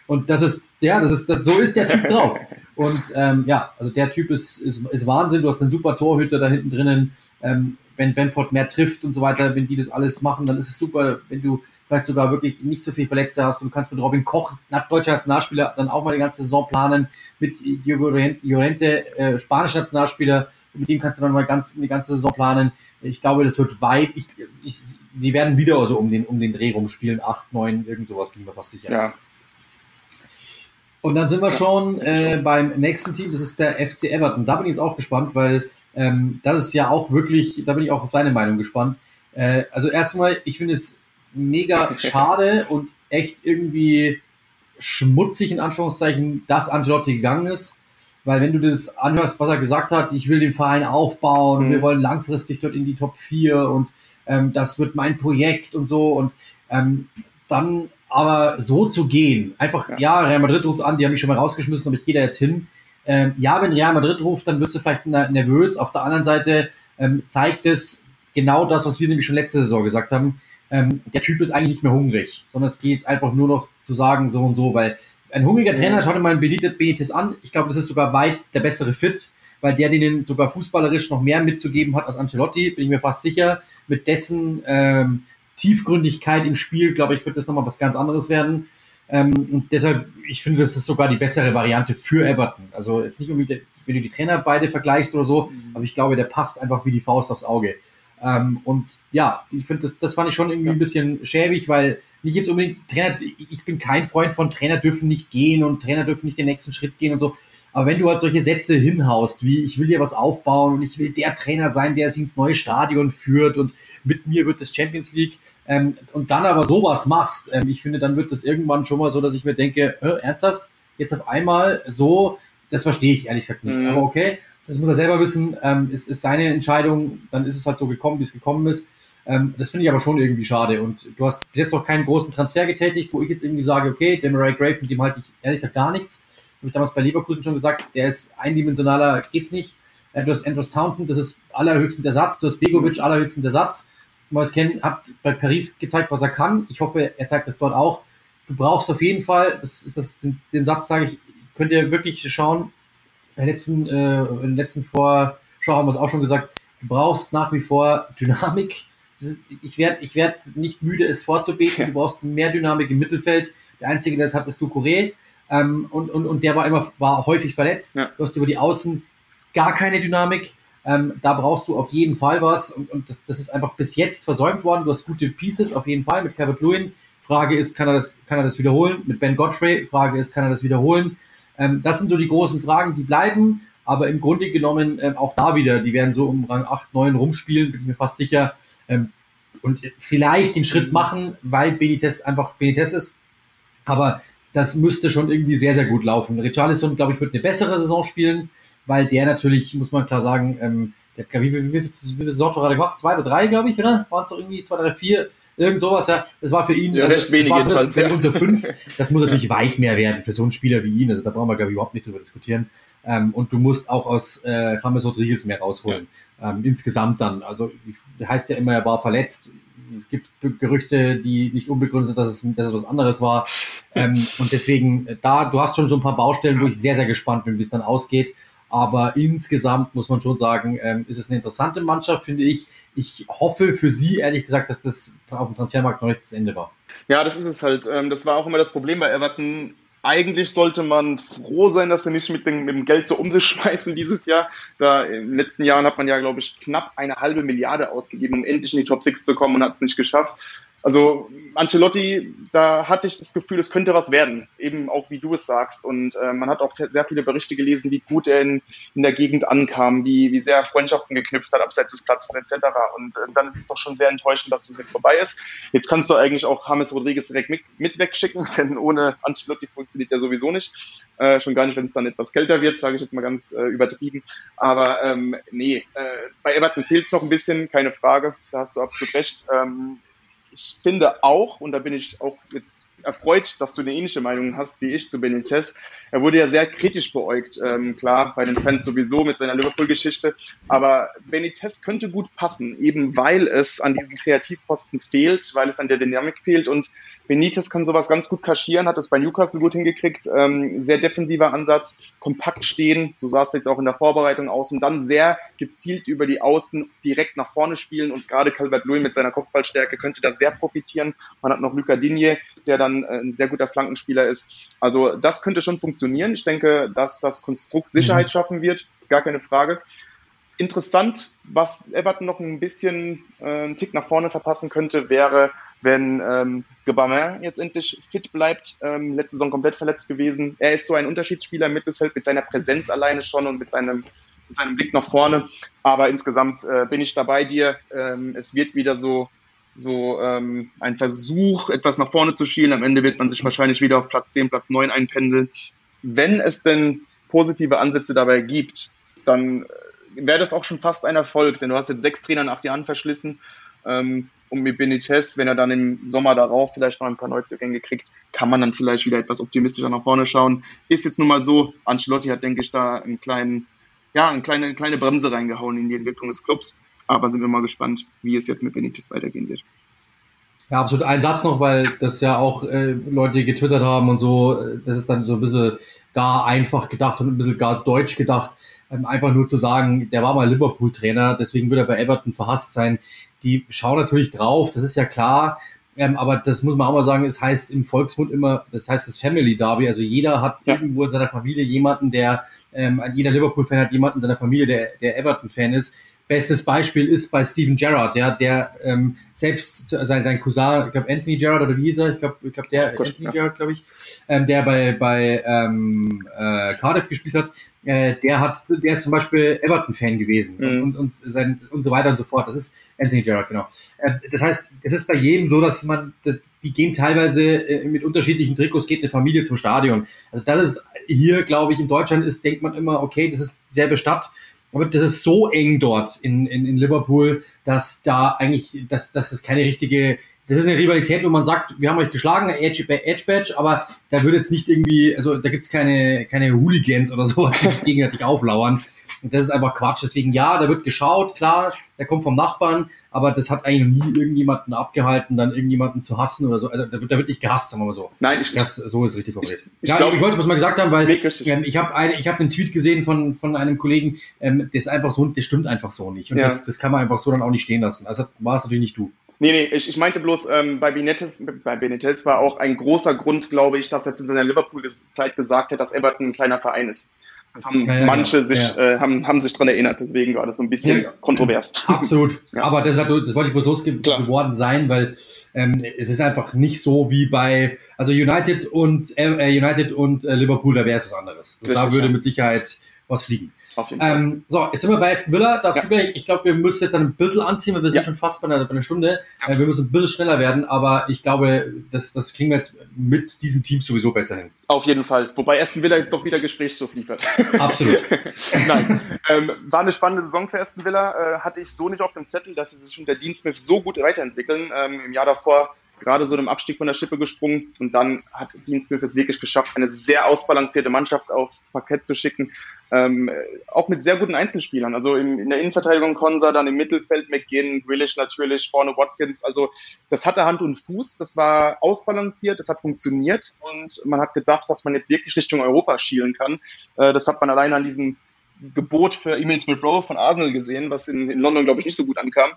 Und das ist, ja, das ist, das, so ist der Typ drauf. Und ähm, ja, also der Typ ist, ist, ist Wahnsinn. Du hast einen super Torhüter da hinten drinnen. Ähm, wenn Benford mehr trifft und so weiter, wenn die das alles machen, dann ist es super, wenn du vielleicht sogar wirklich nicht so viel Verletzte hast und du kannst mit Robin Koch, deutscher Nationalspieler, dann auch mal die ganze Saison planen, mit Diogo Llorente, äh, spanischer Nationalspieler, mit dem kannst du dann mal ganz, die ganze Saison planen. Ich glaube, das wird weit, ich, ich, die werden wieder also um den, um den Dreh rumspielen, acht, neun, irgend sowas, bin ich mir fast sicher. Ja, und dann sind wir schon äh, beim nächsten Team, das ist der FC Everton. Da bin ich jetzt auch gespannt, weil ähm, das ist ja auch wirklich, da bin ich auch auf deine Meinung gespannt. Äh, also erstmal, ich finde es mega schade und echt irgendwie schmutzig in Anführungszeichen, dass Angelotti gegangen ist. Weil wenn du das anhörst, was er gesagt hat, ich will den Verein aufbauen, mhm. wir wollen langfristig dort in die Top 4 und ähm, das wird mein Projekt und so und ähm, dann aber so zu gehen, einfach, ja, ja Real Madrid ruft an, die haben mich schon mal rausgeschmissen, aber ich gehe da jetzt hin. Ähm, ja, wenn Real Madrid ruft, dann wirst du vielleicht nervös. Auf der anderen Seite ähm, zeigt es genau das, was wir nämlich schon letzte Saison gesagt haben. Ähm, der Typ ist eigentlich nicht mehr hungrig, sondern es geht jetzt einfach nur noch zu sagen, so und so, weil ein hungriger Trainer, schaut mal einen Benitez an. Ich glaube, das ist sogar weit der bessere Fit, weil der denen sogar fußballerisch noch mehr mitzugeben hat als Ancelotti, bin ich mir fast sicher. Mit dessen ähm, Tiefgründigkeit im Spiel, glaube ich, wird das nochmal was ganz anderes werden. Ähm, und deshalb, ich finde, das ist sogar die bessere Variante für Everton. Also jetzt nicht unbedingt, wenn du die Trainer beide vergleichst oder so, mhm. aber ich glaube, der passt einfach wie die Faust aufs Auge. Ähm, und ja, ich finde, das, das fand ich schon irgendwie ein bisschen schäbig, weil nicht jetzt unbedingt Trainer, ich bin kein Freund von Trainer dürfen nicht gehen und Trainer dürfen nicht den nächsten Schritt gehen und so. Aber wenn du halt solche Sätze hinhaust, wie ich will hier was aufbauen und ich will der Trainer sein, der sich ins neue Stadion führt und mit mir wird das Champions League, ähm, und dann aber sowas machst, ähm, ich finde, dann wird das irgendwann schon mal so, dass ich mir denke, äh, ernsthaft, jetzt auf einmal so, das verstehe ich ehrlich gesagt nicht. Mhm. Aber okay, das muss er selber wissen, ähm, es ist seine Entscheidung, dann ist es halt so gekommen, wie es gekommen ist. Ähm, das finde ich aber schon irgendwie schade. Und du hast jetzt noch keinen großen Transfer getätigt, wo ich jetzt irgendwie sage, okay, der Murray Gray, von dem halte ich ehrlich gesagt gar nichts. Habe ich damals bei Leverkusen schon gesagt, der ist eindimensionaler, geht's nicht. Äh, du hast Andrews Townsend, das ist allerhöchstens Ersatz. Du hast Begovic, allerhöchstens Ersatz. Moise Ken hat bei Paris gezeigt, was er kann. Ich hoffe, er zeigt das dort auch. Du brauchst auf jeden Fall, das ist das, den, den Satz sage ich, könnt ihr wirklich schauen. In der letzten, äh, in der letzten Vorschau haben wir es auch schon gesagt. Du brauchst nach wie vor Dynamik. Ich werde ich werd nicht müde, es vorzubeten. Du brauchst mehr Dynamik im Mittelfeld. Der einzige, der es hat, ist Ducouré. Ähm, und, und, und der war immer, war häufig verletzt. Ja. Du hast über die Außen gar keine Dynamik. Ähm, da brauchst du auf jeden Fall was und, und das, das ist einfach bis jetzt versäumt worden. Du hast gute Pieces auf jeden Fall mit Kevin Lewin. Frage ist, kann er das, kann er das wiederholen? Mit Ben Godfrey, Frage ist, kann er das wiederholen? Ähm, das sind so die großen Fragen, die bleiben. Aber im Grunde genommen ähm, auch da wieder, die werden so um Rang 8, 9 rumspielen, bin ich mir fast sicher. Ähm, und vielleicht den Schritt machen, weil Benitez einfach Benitez ist. Aber das müsste schon irgendwie sehr, sehr gut laufen. Richarlison, glaube ich, wird eine bessere Saison spielen weil der natürlich, muss man klar sagen, ähm, der hat, wie, wie, wie, wie, wie Saison hat er gemacht? Zwei oder drei, glaube ich, oder? Waren es doch irgendwie zwei, drei, vier, irgend sowas, ja. Das war für ihn, ja, also, das war für das, ja. unter fünf. Das muss natürlich weit mehr werden für so einen Spieler wie ihn. Also da brauchen wir, glaube ich, überhaupt nicht drüber diskutieren. Ähm, und du musst auch aus äh, James Rodriguez mehr rausholen. Ja. Ähm, insgesamt dann. Also heißt ja immer, er war verletzt. Es gibt Gerüchte, die nicht unbegründet sind, dass es, dass es was anderes war. Ähm, und deswegen, äh, da, du hast schon so ein paar Baustellen, wo ich sehr, sehr gespannt bin, wie es dann ausgeht. Aber insgesamt muss man schon sagen, ähm, ist es eine interessante Mannschaft, finde ich. Ich hoffe für sie, ehrlich gesagt, dass das auf dem Transfermarkt noch nicht das Ende war. Ja, das ist es halt. Ähm, das war auch immer das Problem bei Everton eigentlich sollte man froh sein, dass sie nicht mit dem, mit dem, Geld so um sich schmeißen dieses Jahr. Da in den letzten Jahren hat man ja, glaube ich, knapp eine halbe Milliarde ausgegeben, um endlich in die Top 6 zu kommen und hat es nicht geschafft. Also Ancelotti, da hatte ich das Gefühl, es könnte was werden, eben auch wie du es sagst. Und äh, man hat auch sehr viele Berichte gelesen, wie gut er in, in der Gegend ankam, wie, wie sehr Freundschaften geknüpft hat abseits des Platzes etc. Und äh, dann ist es doch schon sehr enttäuschend, dass es jetzt vorbei ist. Jetzt kannst du eigentlich auch James Rodriguez direkt mit, mit wegschicken, denn ohne Ancelotti funktioniert der sowieso nicht. Äh, schon gar nicht, wenn es dann etwas kälter wird, sage ich jetzt mal ganz äh, übertrieben. Aber ähm, nee, äh, bei Everton fehlt es noch ein bisschen, keine Frage, da hast du absolut recht. Ähm, ich finde auch, und da bin ich auch jetzt erfreut, dass du eine ähnliche Meinung hast wie ich zu Benitez. Er wurde ja sehr kritisch beäugt, ähm, klar, bei den Fans sowieso mit seiner Liverpool-Geschichte. Aber Benitez könnte gut passen, eben weil es an diesen Kreativposten fehlt, weil es an der Dynamik fehlt und Benitez kann sowas ganz gut kaschieren, hat es bei Newcastle gut hingekriegt. Ähm, sehr defensiver Ansatz, kompakt stehen, so sah es jetzt auch in der Vorbereitung aus und dann sehr gezielt über die Außen direkt nach vorne spielen und gerade Calvert-Lewin mit seiner Kopfballstärke könnte da sehr profitieren. Man hat noch Luca Digne, der dann äh, ein sehr guter Flankenspieler ist. Also das könnte schon funktionieren. Ich denke, dass das Konstrukt Sicherheit mhm. schaffen wird, gar keine Frage. Interessant, was Everton noch ein bisschen äh, einen Tick nach vorne verpassen könnte, wäre wenn ähm, Gebamin jetzt endlich fit bleibt, ähm, letzte Saison komplett verletzt gewesen. Er ist so ein Unterschiedsspieler im Mittelfeld mit seiner Präsenz alleine schon und mit seinem, mit seinem Blick nach vorne. Aber insgesamt äh, bin ich dabei dir. Ähm, es wird wieder so, so ähm, ein Versuch, etwas nach vorne zu schielen. Am Ende wird man sich wahrscheinlich wieder auf Platz 10, Platz 9 einpendeln. Wenn es denn positive Ansätze dabei gibt, dann äh, wäre das auch schon fast ein Erfolg, denn du hast jetzt sechs Trainer nach dir an verschlissen. Ähm, und mit Benitez, wenn er dann im Sommer darauf vielleicht noch ein paar Neuzugänge kriegt, kann man dann vielleicht wieder etwas optimistischer nach vorne schauen. Ist jetzt nun mal so, Ancelotti hat, denke ich, da einen kleinen, ja, eine kleine, eine kleine Bremse reingehauen in die Entwicklung des Clubs. Aber sind wir mal gespannt, wie es jetzt mit Benitez weitergehen wird. Ja, absolut. Ein Satz noch, weil das ja auch äh, Leute getwittert haben und so, das ist dann so ein bisschen gar einfach gedacht und ein bisschen gar deutsch gedacht. Ähm, einfach nur zu sagen, der war mal Liverpool-Trainer, deswegen wird er bei Everton verhasst sein die schauen natürlich drauf, das ist ja klar. Ähm, aber das muss man auch mal sagen, es heißt im Volksmund immer, das heißt das Family Derby. Also jeder hat ja. irgendwo in seiner Familie jemanden, der, ähm, jeder Liverpool-Fan hat jemanden in seiner Familie, der, der Everton-Fan ist. Bestes Beispiel ist bei Steven Gerrard, ja, der ähm, selbst sein, sein Cousin, ich glaube Anthony Gerrard oder wie hieß er? Ich glaube, ich glaub, der Gott, Anthony ja. Gerrard, glaube ich, ähm, der bei bei ähm, äh, Cardiff gespielt hat. Äh, der hat, der ist zum Beispiel Everton-Fan gewesen mhm. und, und, sein, und so weiter und so fort. Das ist Anthony Gerrard, genau. Äh, das heißt, es ist bei jedem so, dass man, die gehen teilweise äh, mit unterschiedlichen Trikots, geht eine Familie zum Stadion. Also das ist hier, glaube ich, in Deutschland ist, denkt man immer, okay, das ist dieselbe Stadt, aber das ist so eng dort in, in, in Liverpool, dass da eigentlich, dass, dass es keine richtige das ist eine Rivalität, wo man sagt, wir haben euch geschlagen, Edge, Edge Badge, aber da wird jetzt nicht irgendwie, also da gibt's keine, keine Hooligans oder sowas, die sich gegenseitig auflauern. Und das ist einfach Quatsch. Deswegen ja, da wird geschaut, klar, der kommt vom Nachbarn, aber das hat eigentlich nie irgendjemanden abgehalten, dann irgendjemanden zu hassen oder so. Also da wird, da wird nicht gehasst, sagen wir mal so. Nein, ich, das, so ist richtig formuliert. Ich, ja, glaub, ich wollte es mal gesagt haben, weil ähm, ich habe eine, ich habe einen Tweet gesehen von von einem Kollegen, ähm, das ist einfach so, das stimmt einfach so nicht und ja. das, das kann man einfach so dann auch nicht stehen lassen. Also war es natürlich nicht du. Nee, nee, ich, ich meinte bloß, ähm, bei, Benitez, bei Benitez war auch ein großer Grund, glaube ich, dass er zu seiner Liverpool-Zeit gesagt hat, dass Everton ein kleiner Verein ist. Das haben ja, ja, manche ja. sich, Äh, haben, haben sich dran erinnert, deswegen war das so ein bisschen kontrovers. Absolut. Aber deshalb, das wollte ich bloß losgeworden sein, weil ähm, es ist einfach nicht so wie bei, also United und äh, United und äh, Liverpool, da wäre es was anderes. Also da würde mit Sicherheit was fliegen. Ähm, so, jetzt sind wir bei Aston Villa. Ja. Ich glaube, wir müssen jetzt ein bisschen anziehen, weil wir sind ja. schon fast bei einer, bei einer Stunde. Ja. Äh, wir müssen ein bisschen schneller werden, aber ich glaube, das, das kriegen wir jetzt mit diesem Team sowieso besser hin. Auf jeden Fall. Wobei Aston Villa jetzt doch wieder Gesprächsstoff liefert. Absolut. Nein. Ähm, war eine spannende Saison für Aston Villa. Äh, hatte ich so nicht auf dem Zettel, dass sie sich unter Dean Smith so gut weiterentwickeln. Ähm, Im Jahr davor gerade so einem Abstieg von der Schippe gesprungen und dann hat Smith es wirklich geschafft, eine sehr ausbalancierte Mannschaft aufs Parkett zu schicken, ähm, auch mit sehr guten Einzelspielern. Also in, in der Innenverteidigung Konsa, dann im Mittelfeld McGinn, Grealish natürlich, vorne Watkins. Also das hatte Hand und Fuß, das war ausbalanciert, das hat funktioniert und man hat gedacht, dass man jetzt wirklich Richtung Europa schielen kann. Äh, das hat man alleine an diesem Gebot für Emil Smith Rowe von Arsenal gesehen, was in, in London, glaube ich, nicht so gut ankam.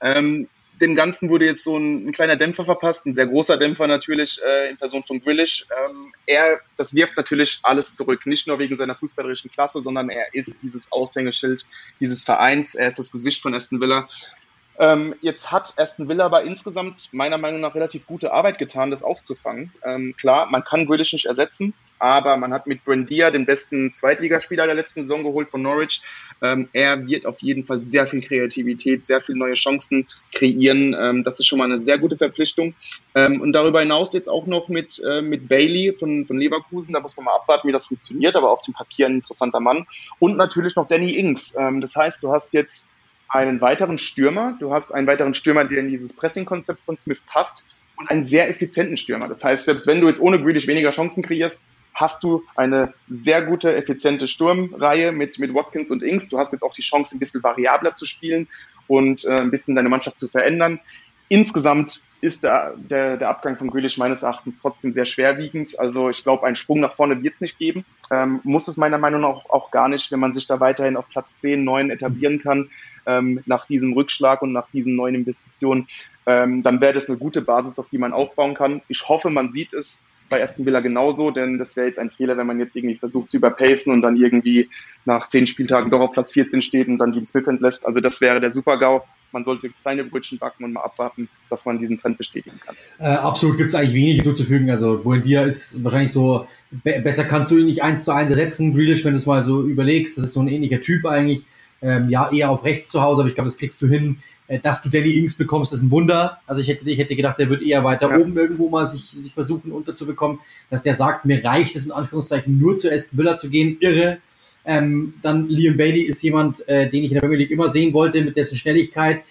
Ähm, dem Ganzen wurde jetzt so ein, ein, kleiner Dämpfer verpasst, ein sehr großer Dämpfer natürlich äh, in Person von Grealish. Ähm, er, das wirft natürlich alles zurück, nicht nur wegen seiner fußballerischen Klasse, sondern er ist dieses Aushängeschild dieses Vereins, er ist das Gesicht von Aston Villa. Ähm, jetzt hat Aston Villa aber insgesamt meiner Meinung nach relativ gute Arbeit getan, das aufzufangen. Ähm, klar, man kann Grealish nicht ersetzen, aber man hat mit Brandia den besten Zweitligaspieler der letzten Saison geholt von Norwich. Ähm, er wird auf jeden Fall sehr viel Kreativität, sehr viele neue Chancen kreieren. Ähm, das ist schon mal eine sehr gute Verpflichtung. Ähm, und darüber hinaus jetzt auch noch mit, äh, mit Bailey von, von Leverkusen. Da muss man mal abwarten, wie das funktioniert, aber auf dem Papier ein interessanter Mann. Und natürlich noch Danny Ings. Ähm, das heißt, du hast jetzt einen weiteren Stürmer, du hast einen weiteren Stürmer, der in dieses Pressing-Konzept von Smith passt und einen sehr effizienten Stürmer. Das heißt, selbst wenn du jetzt ohne Grealish weniger Chancen kreierst, hast du eine sehr gute, effiziente Sturmreihe mit, mit Watkins und Ings. Du hast jetzt auch die Chance, ein bisschen variabler zu spielen und äh, ein bisschen deine Mannschaft zu verändern. Insgesamt ist der, der, der Abgang von Grealish meines Erachtens trotzdem sehr schwerwiegend. Also ich glaube, einen Sprung nach vorne wird es nicht geben. Ähm, muss es meiner Meinung nach auch, auch gar nicht, wenn man sich da weiterhin auf Platz 10, 9 etablieren kann, ähm, nach diesem Rückschlag und nach diesen neuen Investitionen. Ähm, dann wäre das eine gute Basis, auf die man aufbauen kann. Ich hoffe, man sieht es bei Aston Villa genauso, denn das wäre jetzt ein Fehler, wenn man jetzt irgendwie versucht zu überpacen und dann irgendwie nach zehn Spieltagen doch auf Platz 14 steht und dann Dean Smith entlässt. Also das wäre der Super-GAU. Man sollte kleine Brötchen backen und mal abwarten, dass man diesen Trend bestätigen kann. Äh, absolut gibt es eigentlich wenig hinzuzufügen. Also Buendia ist wahrscheinlich so, be besser kannst du ihn nicht eins zu eins ersetzen. Grealish, wenn du es mal so überlegst, das ist so ein ähnlicher Typ eigentlich. Ähm, ja, eher auf rechts zu Hause, aber ich glaube, das kriegst du hin. Äh, dass du Danny Ings bekommst, ist ein Wunder. Also ich hätte, ich hätte gedacht, der wird eher weiter ja. oben irgendwo mal sich, sich versuchen unterzubekommen. Dass der sagt, mir reicht es in Anführungszeichen nur zu Aston Villa zu gehen, irre. Ähm, dann Liam Bailey ist jemand, äh, den ich in der Premier League immer sehen wollte, mit dessen Schnelligkeit,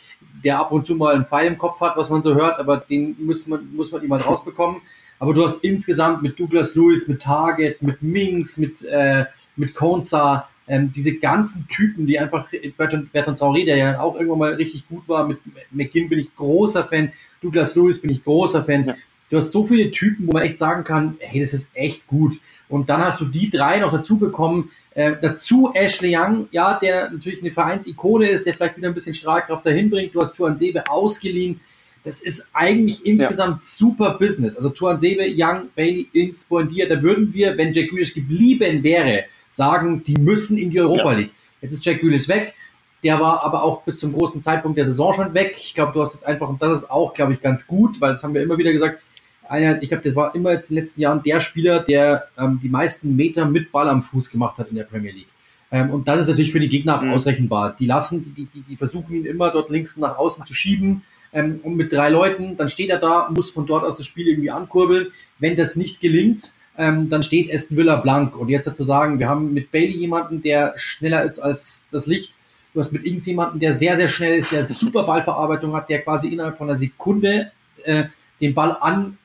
der ab und zu mal einen Pfeil im Kopf hat, was man so hört, aber den muss man, muss man ihm mal rausbekommen. Aber du hast insgesamt mit Douglas Lewis, mit Target, mit Minks, mit, äh, mit Konza, ähm, diese ganzen Typen, die einfach, Bertrand, Bertrand Traoré, der ja auch irgendwann mal richtig gut war, mit McGinn bin ich großer Fan, Douglas Lewis bin ich großer Fan. Ja. Du hast so viele Typen, wo man echt sagen kann, hey, das ist echt gut. Und dann hast du die drei noch dazu bekommen, äh, dazu Ashley Young, ja, der natürlich eine Vereinsikone ist, der vielleicht wieder ein bisschen Strahlkraft dahin bringt. Du hast Tuan Sebe ausgeliehen. Das ist eigentlich insgesamt ja. super Business. Also Tuan Sebe, Young, Bailey, Ings, Buendia, da würden wir, wenn Jack Grealish geblieben wäre, sagen, die müssen in die Europa ja. League. Jetzt ist Jack Grealish weg. Der war aber auch bis zum großen Zeitpunkt der Saison schon weg. Ich glaube, du hast jetzt einfach, und das ist auch, glaube ich, ganz gut, weil das haben wir immer wieder gesagt, einer, ich glaube, der war immer jetzt in den letzten Jahren der Spieler, der ähm, die meisten Meter mit Ball am Fuß gemacht hat in der Premier League. Ähm, und das ist natürlich für die Gegner mhm. ausrechenbar. Die lassen, die, die, die versuchen ihn immer dort links nach außen zu schieben. Ähm, und mit drei Leuten, dann steht er da, muss von dort aus das Spiel irgendwie ankurbeln. Wenn das nicht gelingt, ähm, dann steht Aston Villa blank. Und jetzt dazu sagen, wir haben mit Bailey jemanden, der schneller ist als das Licht. Du hast mit Ings jemanden, der sehr, sehr schnell ist, der super Ballverarbeitung hat, der quasi innerhalb von einer Sekunde äh, den Ball an,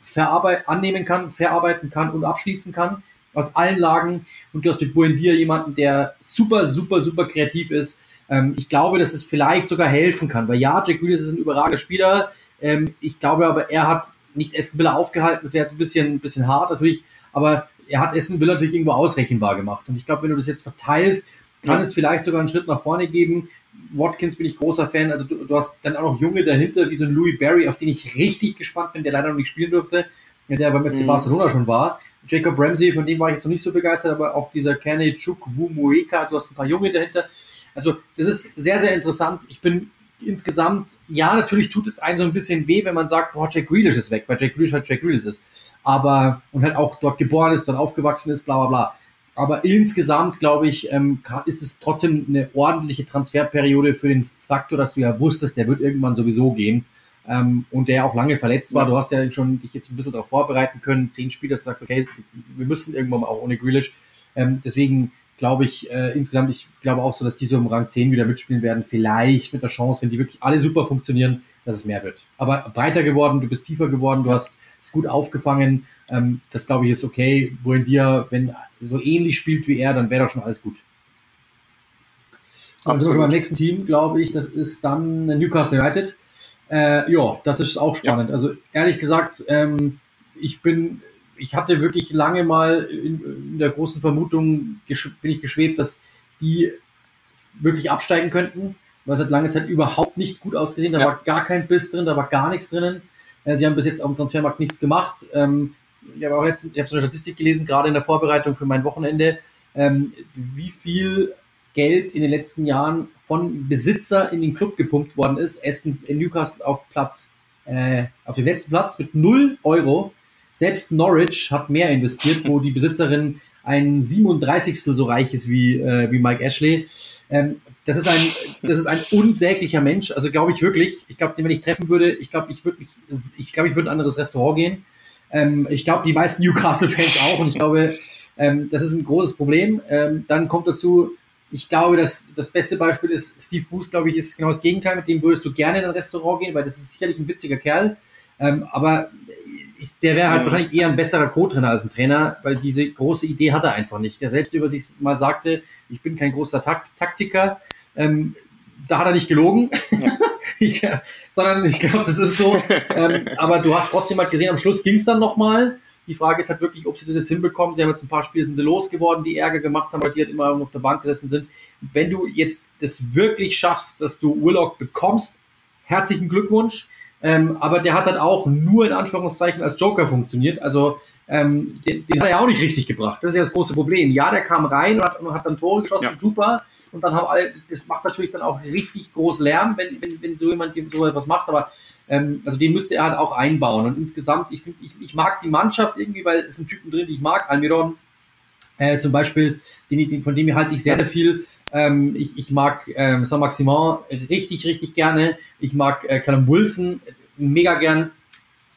annehmen kann, verarbeiten kann und abschließen kann aus allen Lagen. Und du hast mit Buendia jemanden, der super, super, super kreativ ist. Ähm, ich glaube, dass es vielleicht sogar helfen kann, weil ja, Jack Grealish ist ein überragender Spieler. Ähm, ich glaube aber, er hat nicht Aston Villa aufgehalten. Das wäre jetzt ein bisschen, ein bisschen hart natürlich aber er hat Essen Will natürlich irgendwo ausrechenbar gemacht. Und ich glaube, wenn du das jetzt verteilst, kann ja. es vielleicht sogar einen Schritt nach vorne geben. Watkins bin ich großer Fan. Also du, du, hast dann auch noch Junge dahinter, wie so ein Louis Barry, auf den ich richtig gespannt bin, der leider noch nicht spielen durfte, der beim FC mhm. Barcelona schon war. Jacob Ramsey, von dem war ich jetzt noch nicht so begeistert, aber auch dieser Kane Chukwumueka, du hast ein paar Junge dahinter. Also das ist sehr, sehr interessant. Ich bin insgesamt, ja, natürlich tut es einem so ein bisschen weh, wenn man sagt, boah, Jack Grealish ist weg, weil Jack Grealish halt Jack Grealish ist aber und halt auch dort geboren ist, dort aufgewachsen ist, bla bla bla. Aber insgesamt, glaube ich, ähm, ist es trotzdem eine ordentliche Transferperiode für den Faktor, dass du ja wusstest, der wird irgendwann sowieso gehen. Ähm, und der auch lange verletzt war. Du hast ja schon dich jetzt ein bisschen darauf vorbereiten können. Zehn Spieler, du sagst, okay, wir müssen irgendwann mal auch ohne Grealish. Ähm, deswegen glaube ich äh, insgesamt, ich glaube auch so, dass die so im Rang 10 wieder mitspielen werden. Vielleicht mit der Chance, wenn die wirklich alle super funktionieren, dass es mehr wird. Aber breiter geworden, du bist tiefer geworden, du hast ist gut aufgefangen. Ähm, das glaube ich ist okay. Buendia, wenn so ähnlich spielt wie er, dann wäre doch schon alles gut. Sind wir beim nächsten Team, glaube ich, das ist dann Newcastle United. Äh, ja, das ist auch spannend. Ja. Also ehrlich gesagt, ähm, ich bin, ich hatte wirklich lange mal in, in der großen Vermutung bin ich geschwebt, dass die wirklich absteigen könnten, weil es hat lange Zeit überhaupt nicht gut ausgesehen. Da ja. war gar kein Biss drin, da war gar nichts drinnen. Äh, sie haben bis jetzt auf dem Transfermarkt nichts gemacht. Ähm, ich habe auch jetzt, ich habe so eine Statistik gelesen, gerade in der Vorbereitung für mein Wochenende, ähm, wie viel Geld in den letzten Jahren von Besitzer in den Club gepumpt worden ist. Aston Newcastle auf Platz, äh, auf dem letzten Platz mit 0 Euro. Selbst Norwich hat mehr investiert, wo die Besitzerin ein 37. so reich ist wie, äh, wie Mike Ashley. Ähm, das ist ein, das ist ein unsäglicher Mensch. Also glaube ich wirklich. Ich glaube, wenn ich treffen würde, ich glaube, ich würde mich, ich glaube, ich würde ein anderes Restaurant gehen. Ähm, ich glaube, die meisten Newcastle-Fans auch. Und ich glaube, ähm, das ist ein großes Problem. Ähm, dann kommt dazu, ich glaube, dass das beste Beispiel ist, Steve Bruce, glaube ich, ist genau das Gegenteil. Mit dem würdest du gerne in ein Restaurant gehen, weil das ist sicherlich ein witziger Kerl. Ähm, aber ich, der wäre halt mhm. wahrscheinlich eher ein besserer Co-Trainer als ein Trainer, weil diese große Idee hat er einfach nicht. Der selbst über sich mal sagte, ich bin kein großer Takt Taktiker. Ähm, da hat er nicht gelogen, ja. ich, sondern ich glaube, das ist so. ähm, aber du hast trotzdem halt gesehen, am Schluss ging es dann nochmal. Die Frage ist halt wirklich, ob sie das jetzt hinbekommen. Sie haben jetzt ein paar Spiele sind sie losgeworden, die Ärger gemacht haben, weil die halt immer auf der Bank gesessen sind. Wenn du jetzt das wirklich schaffst, dass du Urlaub bekommst, herzlichen Glückwunsch. Ähm, aber der hat halt auch nur in Anführungszeichen als Joker funktioniert. Also ähm, den, den, hat er ja auch nicht richtig gebracht. Das ist ja das große Problem. Ja, der kam rein und hat, und hat dann Tore geschossen, ja. super. Und dann haben alle, das macht natürlich dann auch richtig groß Lärm, wenn, wenn, wenn so jemand so etwas macht. Aber ähm, also den müsste er halt auch einbauen. Und insgesamt, ich finde, ich, ich mag die Mannschaft irgendwie, weil es sind Typen drin, die ich mag. Almiron äh, zum Beispiel, den, den, von dem halte ich sehr, sehr viel. Ähm, ich, ich mag ähm, Saint-Maximin richtig, richtig gerne. Ich mag äh, Callum Wilson mega gern.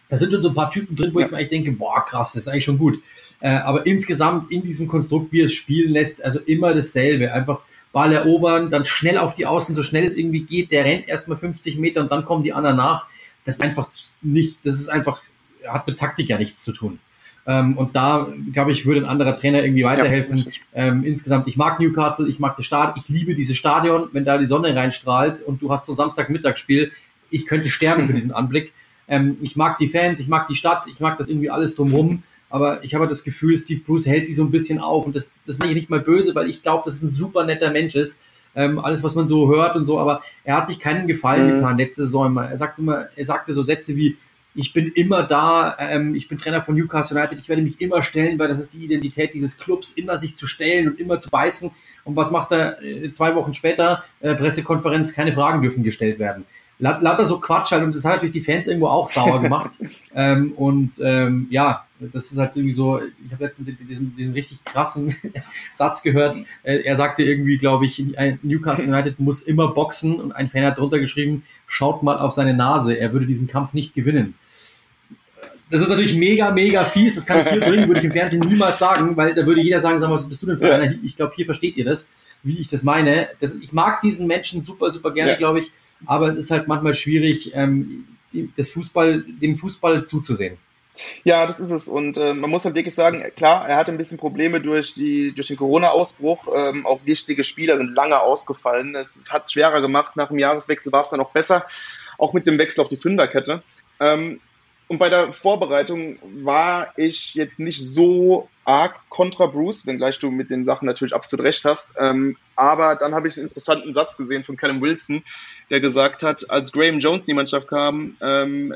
Da sind schon so ein paar Typen drin, wo ja. ich mir eigentlich denke, boah, krass, das ist eigentlich schon gut. Äh, aber insgesamt in diesem Konstrukt, wie es spielen lässt, also immer dasselbe. Einfach Ball erobern, dann schnell auf die Außen, so schnell es irgendwie geht. Der rennt erstmal 50 Meter und dann kommen die anderen nach. Das ist einfach nicht, das ist einfach, hat mit Taktik ja nichts zu tun. Ähm, und da, glaube ich, würde ein anderer Trainer irgendwie weiterhelfen. Ja, ähm, insgesamt, ich mag Newcastle, ich mag das Stadion, ich liebe dieses Stadion, wenn da die Sonne reinstrahlt und du hast so ein Samstagmittagsspiel. Ich könnte sterben für diesen Anblick. Ähm, ich mag die Fans, ich mag die Stadt, ich mag das irgendwie alles drumherum. Aber ich habe das Gefühl, Steve Bruce hält die so ein bisschen auf. Und das, das meine ich nicht mal böse, weil ich glaube, dass es ein super netter Mensch ist. Ähm, alles, was man so hört und so, aber er hat sich keinen Gefallen mhm. getan letzte Saison immer. Er sagte immer, er sagte so Sätze wie, ich bin immer da, ähm, ich bin Trainer von Newcastle United, ich werde mich immer stellen, weil das ist die Identität dieses Clubs, immer sich zu stellen und immer zu beißen. Und was macht er äh, zwei Wochen später? Äh, Pressekonferenz, keine Fragen dürfen gestellt werden lauter so Quatsch halt und das hat natürlich die Fans irgendwo auch sauer gemacht. ähm, und ähm, ja, das ist halt irgendwie so, ich habe letztens diesen, diesen richtig krassen Satz gehört. Äh, er sagte irgendwie, glaube ich, Newcastle United muss immer boxen und ein Fan hat drunter geschrieben, schaut mal auf seine Nase, er würde diesen Kampf nicht gewinnen. Das ist natürlich mega, mega fies. Das kann ich hier bringen, würde ich im Fernsehen niemals sagen, weil da würde jeder sagen, sag mal, was bist du denn für einer? Ich glaube, hier versteht ihr das, wie ich das meine. Das, ich mag diesen Menschen super, super gerne, ja. glaube ich aber es ist halt manchmal schwierig, ähm, das Fußball, dem Fußball zuzusehen. Ja, das ist es. Und äh, man muss halt wirklich sagen, klar, er hatte ein bisschen Probleme durch, die, durch den Corona-Ausbruch. Ähm, auch wichtige Spieler sind lange ausgefallen. Es hat es schwerer gemacht. Nach dem Jahreswechsel war es dann auch besser. Auch mit dem Wechsel auf die Fünferkette. Ähm, und bei der Vorbereitung war ich jetzt nicht so arg kontra Bruce, wenngleich du mit den Sachen natürlich absolut recht hast. Ähm, aber dann habe ich einen interessanten Satz gesehen von Callum Wilson, der gesagt hat, als Graham Jones in die Mannschaft kam, ähm,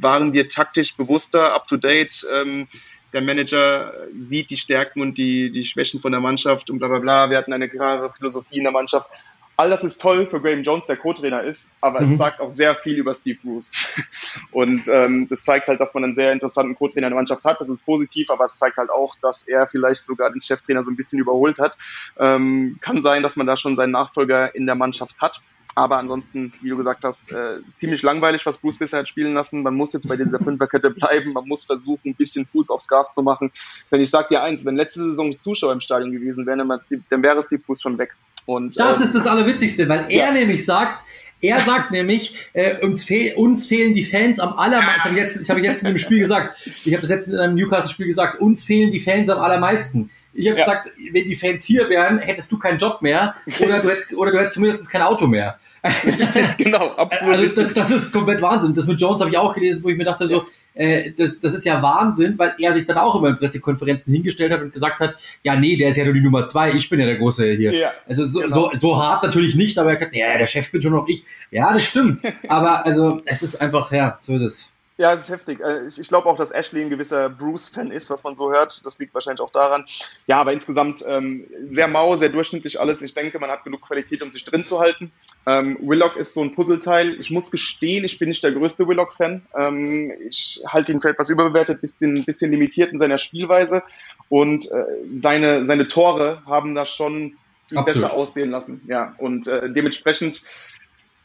waren wir taktisch bewusster, up to date. Ähm, der Manager sieht die Stärken und die, die Schwächen von der Mannschaft und bla bla bla. Wir hatten eine klare Philosophie in der Mannschaft. All das ist toll für Graham Jones, der Co-Trainer ist, aber mhm. es sagt auch sehr viel über Steve Bruce. Und ähm, das zeigt halt, dass man einen sehr interessanten Co-Trainer in der Mannschaft hat. Das ist positiv, aber es zeigt halt auch, dass er vielleicht sogar den Cheftrainer so ein bisschen überholt hat. Ähm, kann sein, dass man da schon seinen Nachfolger in der Mannschaft hat. Aber ansonsten, wie du gesagt hast, äh, ziemlich langweilig, was Bruce bisher hat spielen lassen. Man muss jetzt bei dieser Fünferkette bleiben. Man muss versuchen, ein bisschen Fuß aufs Gas zu machen. Denn ich sag dir eins, wenn letzte Saison die Zuschauer im Stadion gewesen wären, dann wäre Steve Bruce schon weg. Und, das ähm, ist das Allerwitzigste, weil er ja. nämlich sagt, er sagt nämlich, äh, uns, fehl, uns fehlen die Fans am allermeisten. Das habe ich jetzt, das ich jetzt in dem Spiel gesagt. Ich habe das jetzt in einem Newcastle-Spiel gesagt. Uns fehlen die Fans am allermeisten. Ich habe ja. gesagt, wenn die Fans hier wären, hättest du keinen Job mehr oder du hättest, oder du hättest zumindest kein Auto mehr. genau, absolut. Also das, das, ist komplett Wahnsinn. Das mit Jones habe ich auch gelesen, wo ich mir dachte so, äh, das, das ist ja Wahnsinn, weil er sich dann auch immer in Pressekonferenzen hingestellt hat und gesagt hat, ja, nee, der ist ja nur die Nummer zwei, ich bin ja der Große hier. Ja, also so, genau. so, so hart natürlich nicht, aber er hat, ja, der Chef bin schon noch ich. Ja, das stimmt. aber also es ist einfach, ja, so ist es. Ja, es ist heftig. Äh, ich, glaube auch, dass Ashley ein gewisser Bruce-Fan ist, was man so hört. Das liegt wahrscheinlich auch daran. Ja, aber insgesamt ähm, sehr mau, sehr durchschnittlich alles. Ich denke, man hat genug Qualität, um sich drin zu halten. Ähm, Willock ist so ein Puzzleteil. Ich muss gestehen, ich bin nicht der größte Willock-Fan. Ähm, ich halte ihn für etwas überbewertet, bisschen, bisschen limitiert in seiner Spielweise. Und äh, seine, seine Tore haben das schon besser aussehen lassen. Ja, und äh, dementsprechend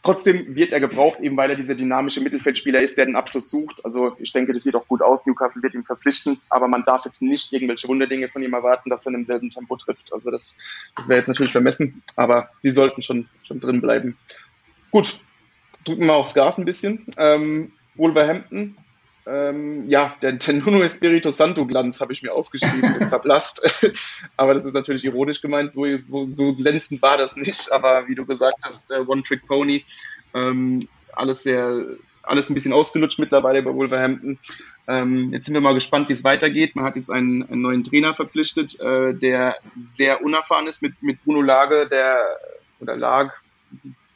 Trotzdem wird er gebraucht, eben weil er dieser dynamische Mittelfeldspieler ist, der den Abschluss sucht. Also ich denke, das sieht auch gut aus. Newcastle wird ihn verpflichten, aber man darf jetzt nicht irgendwelche Wunderdinge von ihm erwarten, dass er in demselben Tempo trifft. Also das, das wäre jetzt natürlich vermessen, aber sie sollten schon, schon drin bleiben. Gut, drücken wir aufs Gas ein bisschen. Ähm, Wolverhampton ähm, ja, der, der Nuno Espirito Santo Glanz habe ich mir aufgeschrieben, ist verblasst. aber das ist natürlich ironisch gemeint, so, so, so glänzend war das nicht. Aber wie du gesagt hast, der One-Trick-Pony, ähm, alles sehr, alles ein bisschen ausgelutscht mittlerweile bei Wolverhampton. Ähm, jetzt sind wir mal gespannt, wie es weitergeht. Man hat jetzt einen, einen neuen Trainer verpflichtet, äh, der sehr unerfahren ist mit, mit Bruno Lage, der oder Lag,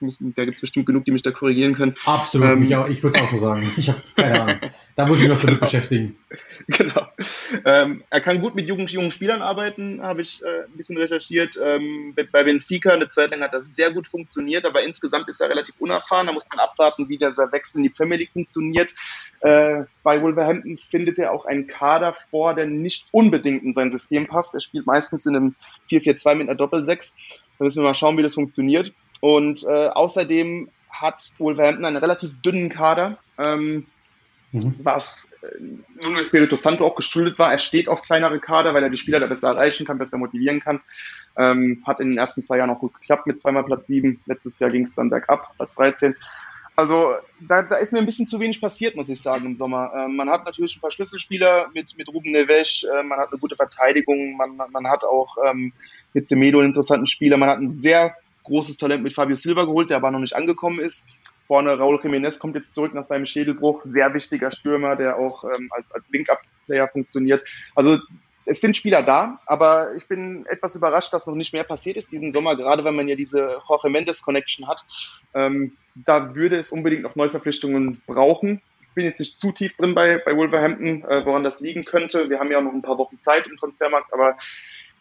müssen, da gibt es bestimmt genug, die mich da korrigieren können. Absolut, ähm, ich, ich würde es auch so sagen. Ich habe keine Ahnung. Da muss ich mich noch damit beschäftigen. Genau. Ähm, er kann gut mit jungen, jungen Spielern arbeiten, habe ich äh, ein bisschen recherchiert. Ähm, bei Benfica eine Zeit lang hat das sehr gut funktioniert, aber insgesamt ist er relativ unerfahren. Da muss man abwarten, wie dieser Wechsel in die Premier League funktioniert. Äh, bei Wolverhampton findet er auch einen Kader vor, der nicht unbedingt in sein System passt. Er spielt meistens in einem 4-4-2 mit einer Doppel-6. Da müssen wir mal schauen, wie das funktioniert. Und äh, außerdem hat Wolverhampton einen relativ dünnen Kader, ähm, mhm. was äh, nun Espirito Santo auch geschuldet war. Er steht auf kleinere Kader, weil er die Spieler da besser erreichen kann, besser motivieren kann. Ähm, hat in den ersten zwei Jahren auch gut geklappt mit zweimal Platz sieben. Letztes Jahr ging es dann bergab, Platz 13. Also da, da ist mir ein bisschen zu wenig passiert, muss ich sagen, im Sommer. Ähm, man hat natürlich ein paar Schlüsselspieler mit, mit Ruben Neves, äh, man hat eine gute Verteidigung, man, man hat auch ähm, mit Semedo einen interessanten Spieler, man hat einen sehr großes Talent mit Fabio Silva geholt, der aber noch nicht angekommen ist. Vorne Raúl Jiménez kommt jetzt zurück nach seinem Schädelbruch. Sehr wichtiger Stürmer, der auch ähm, als, als Link-Up-Player funktioniert. Also es sind Spieler da, aber ich bin etwas überrascht, dass noch nicht mehr passiert ist diesen Sommer, gerade wenn man ja diese Jorge Mendes Connection hat. Ähm, da würde es unbedingt noch Neuverpflichtungen brauchen. Ich bin jetzt nicht zu tief drin bei, bei Wolverhampton, äh, woran das liegen könnte. Wir haben ja auch noch ein paar Wochen Zeit im Transfermarkt, aber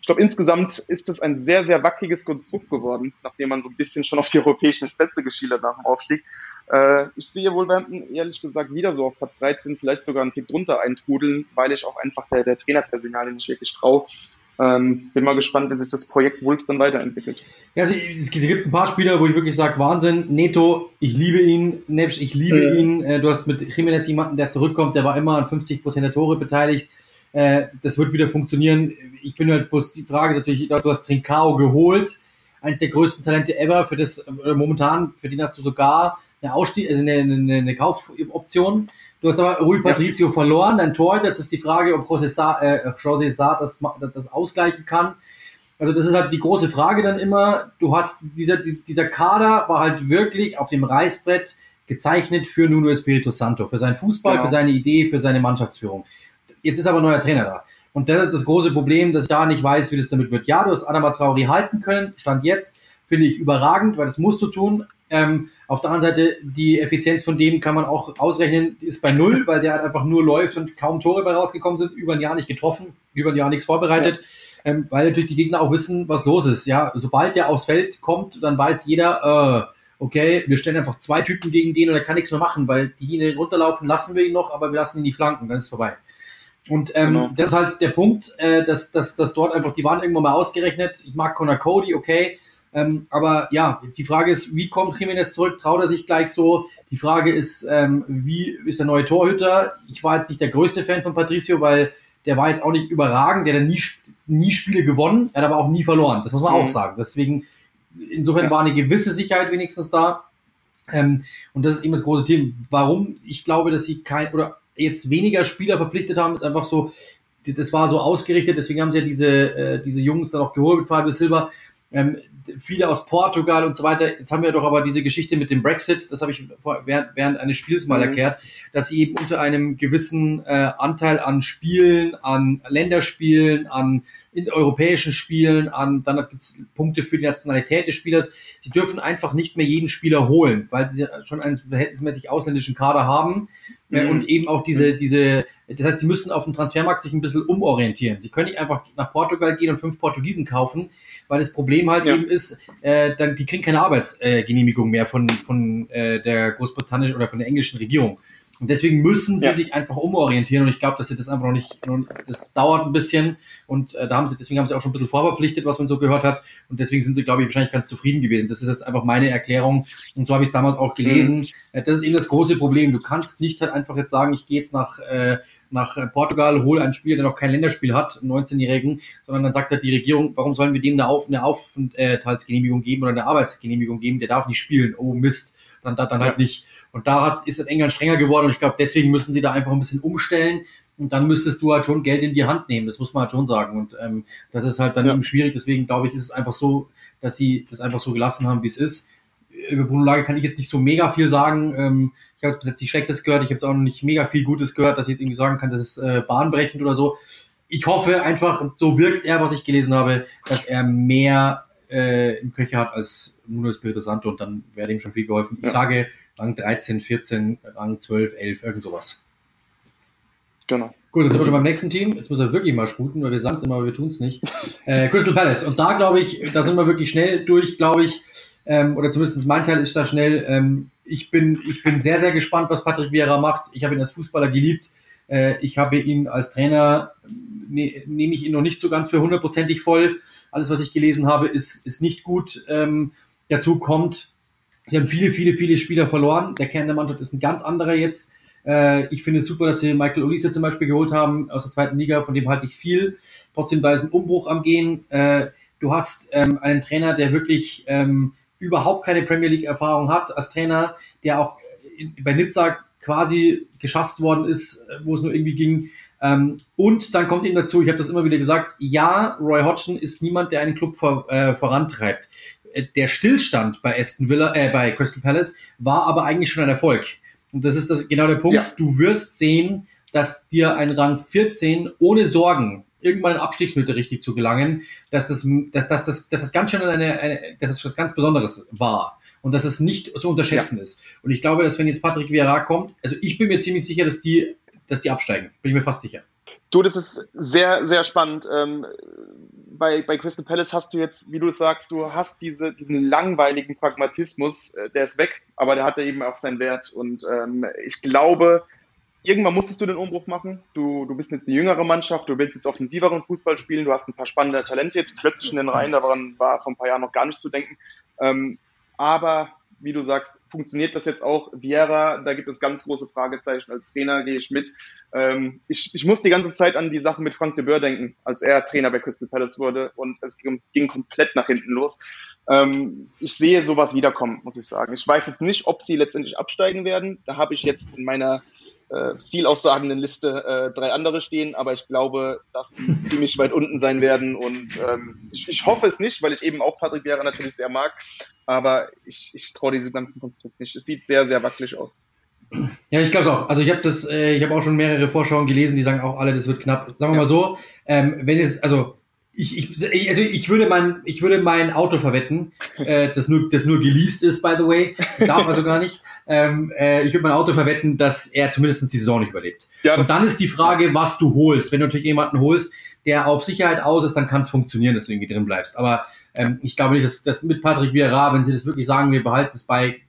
ich glaube, insgesamt ist es ein sehr, sehr wackeliges Konstrukt geworden, nachdem man so ein bisschen schon auf die europäischen Plätze geschielt hat nach dem Aufstieg. Äh, ich sehe Wolverhampton ehrlich gesagt wieder so auf Platz 13, vielleicht sogar einen Tick drunter eintrudeln, weil ich auch einfach der, der Trainerpersonal nicht wirklich traue. Ähm, bin mal gespannt, wie sich das Projekt Wolves dann weiterentwickelt. Ja, also es gibt ein paar Spieler, wo ich wirklich sage, Wahnsinn, Neto, ich liebe ihn, Nebsch, ich liebe mhm. ihn. Äh, du hast mit Jiménez jemanden, der zurückkommt, der war immer an 50 Prozent der Tore beteiligt. Äh, das wird wieder funktionieren. Ich bin halt bloß die Frage ist natürlich, du hast Trincao geholt, eines der größten Talente ever. Für das äh, momentan, für den hast du sogar eine Ausstieg, also eine, eine, eine Kaufoption. Du hast aber Rui Patricio ja. verloren, dein Tor. Jetzt ist die Frage, ob José Sa, äh, José Sa das, das ausgleichen kann. Also das ist halt die große Frage dann immer. Du hast dieser dieser Kader war halt wirklich auf dem Reißbrett gezeichnet für Nuno Espirito Santo, für seinen Fußball, genau. für seine Idee, für seine Mannschaftsführung. Jetzt ist aber ein neuer Trainer da. Und das ist das große Problem, dass ich da nicht weiß, wie das damit wird. Ja, du hast Adama Traori halten können, stand jetzt, finde ich überragend, weil das musst du tun. Ähm, auf der anderen Seite, die Effizienz von dem kann man auch ausrechnen, ist bei null, weil der halt einfach nur läuft und kaum Tore bei rausgekommen sind, über ein Jahr nicht getroffen, über ein Jahr nichts vorbereitet, ja. ähm, weil natürlich die Gegner auch wissen, was los ist. Ja, sobald der aufs Feld kommt, dann weiß jeder, äh, okay, wir stellen einfach zwei Typen gegen den und er kann nichts mehr machen, weil die Linie runterlaufen, lassen wir ihn noch, aber wir lassen ihn die Flanken, dann ist es vorbei. Und ähm, genau. das ist halt der Punkt, äh, dass, dass, dass dort einfach, die waren irgendwann mal ausgerechnet. Ich mag Connor Cody, okay. Ähm, aber ja, die Frage ist, wie kommt Jiménez zurück? Traut er sich gleich so? Die Frage ist, ähm, wie ist der neue Torhüter? Ich war jetzt nicht der größte Fan von Patricio, weil der war jetzt auch nicht überragend. Der hat nie, nie Spiele gewonnen, er hat aber auch nie verloren. Das muss man mhm. auch sagen. Deswegen, insofern ja. war eine gewisse Sicherheit wenigstens da. Ähm, und das ist eben das große Thema. Warum ich glaube, dass sie kein, oder jetzt weniger Spieler verpflichtet haben, ist einfach so, das war so ausgerichtet, deswegen haben sie ja diese, äh, diese Jungs dann auch geholt mit Fabio Silva. Ähm, viele aus Portugal und so weiter. Jetzt haben wir doch aber diese Geschichte mit dem Brexit, das habe ich während, während eines Spiels mal mhm. erklärt, dass sie eben unter einem gewissen äh, Anteil an Spielen, an Länderspielen, an in europäischen Spielen, an dann gibt es Punkte für die Nationalität des Spielers. Sie dürfen einfach nicht mehr jeden Spieler holen, weil sie schon einen verhältnismäßig ausländischen Kader haben äh, mhm. und eben auch diese, diese, das heißt, sie müssen auf dem Transfermarkt sich ein bisschen umorientieren. Sie können nicht einfach nach Portugal gehen und fünf Portugiesen kaufen, weil das Problem halt ja. eben ist, äh, dann, die kriegen keine Arbeitsgenehmigung mehr von, von äh, der großbritannischen oder von der englischen Regierung. Und deswegen müssen sie ja. sich einfach umorientieren. Und ich glaube, dass sie das einfach noch nicht, das dauert ein bisschen. Und äh, da haben sie, deswegen haben sie auch schon ein bisschen vorverpflichtet, was man so gehört hat. Und deswegen sind sie, glaube ich, wahrscheinlich ganz zufrieden gewesen. Das ist jetzt einfach meine Erklärung. Und so habe ich es damals auch gelesen. Mhm. Äh, das ist eben das große Problem. Du kannst nicht halt einfach jetzt sagen, ich gehe jetzt nach, äh, nach Portugal, hole einen Spieler, der noch kein Länderspiel hat, einen 19-Jährigen, sondern dann sagt halt die Regierung, warum sollen wir dem eine, Auf eine Aufenthaltsgenehmigung geben oder eine Arbeitsgenehmigung geben? Der darf nicht spielen. Oh Mist. Dann, dann, dann halt nicht. Und da hat, ist es England strenger geworden und ich glaube, deswegen müssen sie da einfach ein bisschen umstellen. Und dann müsstest du halt schon Geld in die Hand nehmen, das muss man halt schon sagen. Und ähm, das ist halt dann ja. eben schwierig. Deswegen glaube ich, ist es einfach so, dass sie das einfach so gelassen haben, wie es ist. Über Bruno Lage kann ich jetzt nicht so mega viel sagen. Ähm, ich habe jetzt nicht Schlechtes gehört, ich habe jetzt auch noch nicht mega viel Gutes gehört, dass ich jetzt irgendwie sagen kann, das ist äh, bahnbrechend oder so. Ich hoffe einfach, so wirkt er, was ich gelesen habe, dass er mehr äh, im Köcher hat als Nuno Espirito Santo und dann wäre ihm schon viel geholfen. Ich ja. sage Rang 13, 14, Rang 12, 11, irgend sowas. Genau. Gut, jetzt sind wir schon beim nächsten Team. Jetzt muss er wirklich mal sputen, weil wir sagen es immer, aber wir tun es nicht. Äh, Crystal Palace. Und da glaube ich, da sind wir wirklich schnell durch, glaube ich. Ähm, oder zumindest mein Teil ist da schnell. Ähm, ich, bin, ich bin sehr, sehr gespannt, was Patrick Vieira macht. Ich habe ihn als Fußballer geliebt. Äh, ich habe ihn als Trainer, ne, nehme ich ihn noch nicht so ganz für hundertprozentig voll. Alles, was ich gelesen habe, ist, ist nicht gut. Ähm, dazu kommt, Sie haben viele, viele, viele Spieler verloren. Der Kern der Mannschaft ist ein ganz anderer jetzt. Äh, ich finde es super, dass sie Michael Olise zum Beispiel geholt haben aus der zweiten Liga, von dem halte ich viel. Trotzdem, da ist ein Umbruch am Gehen. Äh, du hast ähm, einen Trainer, der wirklich ähm, überhaupt keine Premier League-Erfahrung hat als Trainer, der auch bei Nizza quasi geschasst worden ist, wo es nur irgendwie ging. Ähm, und dann kommt eben dazu, ich habe das immer wieder gesagt, ja, Roy Hodgson ist niemand, der einen Club äh, vorantreibt. Äh, der Stillstand bei Aston Villa, äh, bei Crystal Palace war aber eigentlich schon ein Erfolg. Und das ist das, genau der Punkt. Ja. Du wirst sehen, dass dir ein Rang 14 ohne Sorgen irgendwann in Abstiegsmitte richtig zu gelangen, dass das, dass, dass das, dass das ganz schön eine, eine, dass es was ganz Besonderes war und dass es nicht zu unterschätzen ja. ist. Und ich glaube, dass wenn jetzt Patrick Vieira kommt, also ich bin mir ziemlich sicher, dass die, dass die absteigen. Bin ich mir fast sicher. Du, das ist sehr, sehr spannend. Ähm, bei, bei Crystal Palace hast du jetzt, wie du sagst, du hast diese, diesen langweiligen Pragmatismus, äh, der ist weg, aber der hat ja eben auch seinen Wert. Und ähm, ich glaube, irgendwann musstest du den Umbruch machen. Du, du bist jetzt eine jüngere Mannschaft, du willst jetzt offensiveren Fußball spielen, du hast ein paar spannende Talente jetzt plötzlich in den Reihen, daran war vor ein paar Jahren noch gar nicht zu denken. Ähm, aber wie du sagst, funktioniert das jetzt auch? Vieira, da gibt es ganz große Fragezeichen. Als Trainer gehe ich mit. Ähm, ich, ich muss die ganze Zeit an die Sache mit Frank de Boer denken, als er Trainer bei Crystal Palace wurde und es ging, ging komplett nach hinten los. Ähm, ich sehe sowas wiederkommen, muss ich sagen. Ich weiß jetzt nicht, ob sie letztendlich absteigen werden. Da habe ich jetzt in meiner äh, viel aussagenden Liste äh, drei andere stehen, aber ich glaube, dass sie ziemlich weit unten sein werden und ähm, ich, ich hoffe es nicht, weil ich eben auch Patrick Vieira natürlich sehr mag, aber ich, ich traue diesem ganzen Konstrukt nicht. Es sieht sehr, sehr wackelig aus. Ja, ich glaube auch. Also ich habe das, äh, ich habe auch schon mehrere Vorschauen gelesen, die sagen auch alle, das wird knapp. Sagen wir ja. mal so, ähm, wenn es, also ich, ich, also ich würde mein, ich würde mein Auto verwetten, äh, das nur, das nur geleased ist, by the way, darf also gar nicht. Ähm, äh, ich würde mein Auto verwetten, dass er zumindest die Saison nicht überlebt. Ja, Und dann ist die Frage, was du holst. Wenn du natürlich jemanden holst, der auf Sicherheit aus ist, dann kann es funktionieren, dass du irgendwie drin bleibst. Aber ähm, ich glaube nicht, dass, dass mit Patrick Vieira, wenn sie das wirklich sagen, wir behalten es bei,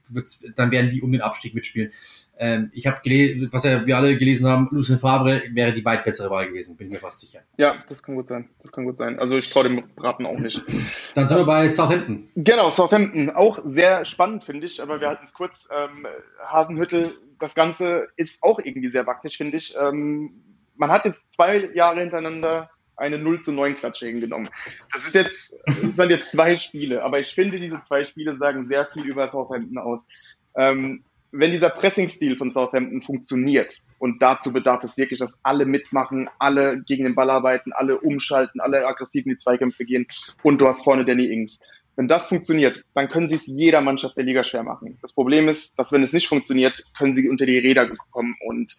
dann werden die um den Abstieg mitspielen. Ähm, ich habe gelesen, was ja wir alle gelesen haben, Lucien Fabre wäre die weit bessere Wahl gewesen, bin mir fast sicher. Ja, das kann gut sein. Das kann gut sein. Also ich traue dem Braten auch nicht. Dann sind wir bei Southampton. Genau, Southampton. Auch sehr spannend, finde ich, aber wir halten es kurz. Ähm, Hasenhüttel, das Ganze ist auch irgendwie sehr wackelig, finde ich. Ähm, man hat jetzt zwei Jahre hintereinander eine 0 zu 9 Klatsche hingenommen. Das ist jetzt, das sind jetzt zwei Spiele, aber ich finde, diese zwei Spiele sagen sehr viel über Southampton aus. Ähm, wenn dieser Pressing-Stil von Southampton funktioniert, und dazu bedarf es wirklich, dass alle mitmachen, alle gegen den Ball arbeiten, alle umschalten, alle aggressiv in die Zweikämpfe gehen, und du hast vorne Danny Ings, Wenn das funktioniert, dann können sie es jeder Mannschaft der Liga schwer machen. Das Problem ist, dass wenn es nicht funktioniert, können sie unter die Räder kommen. Und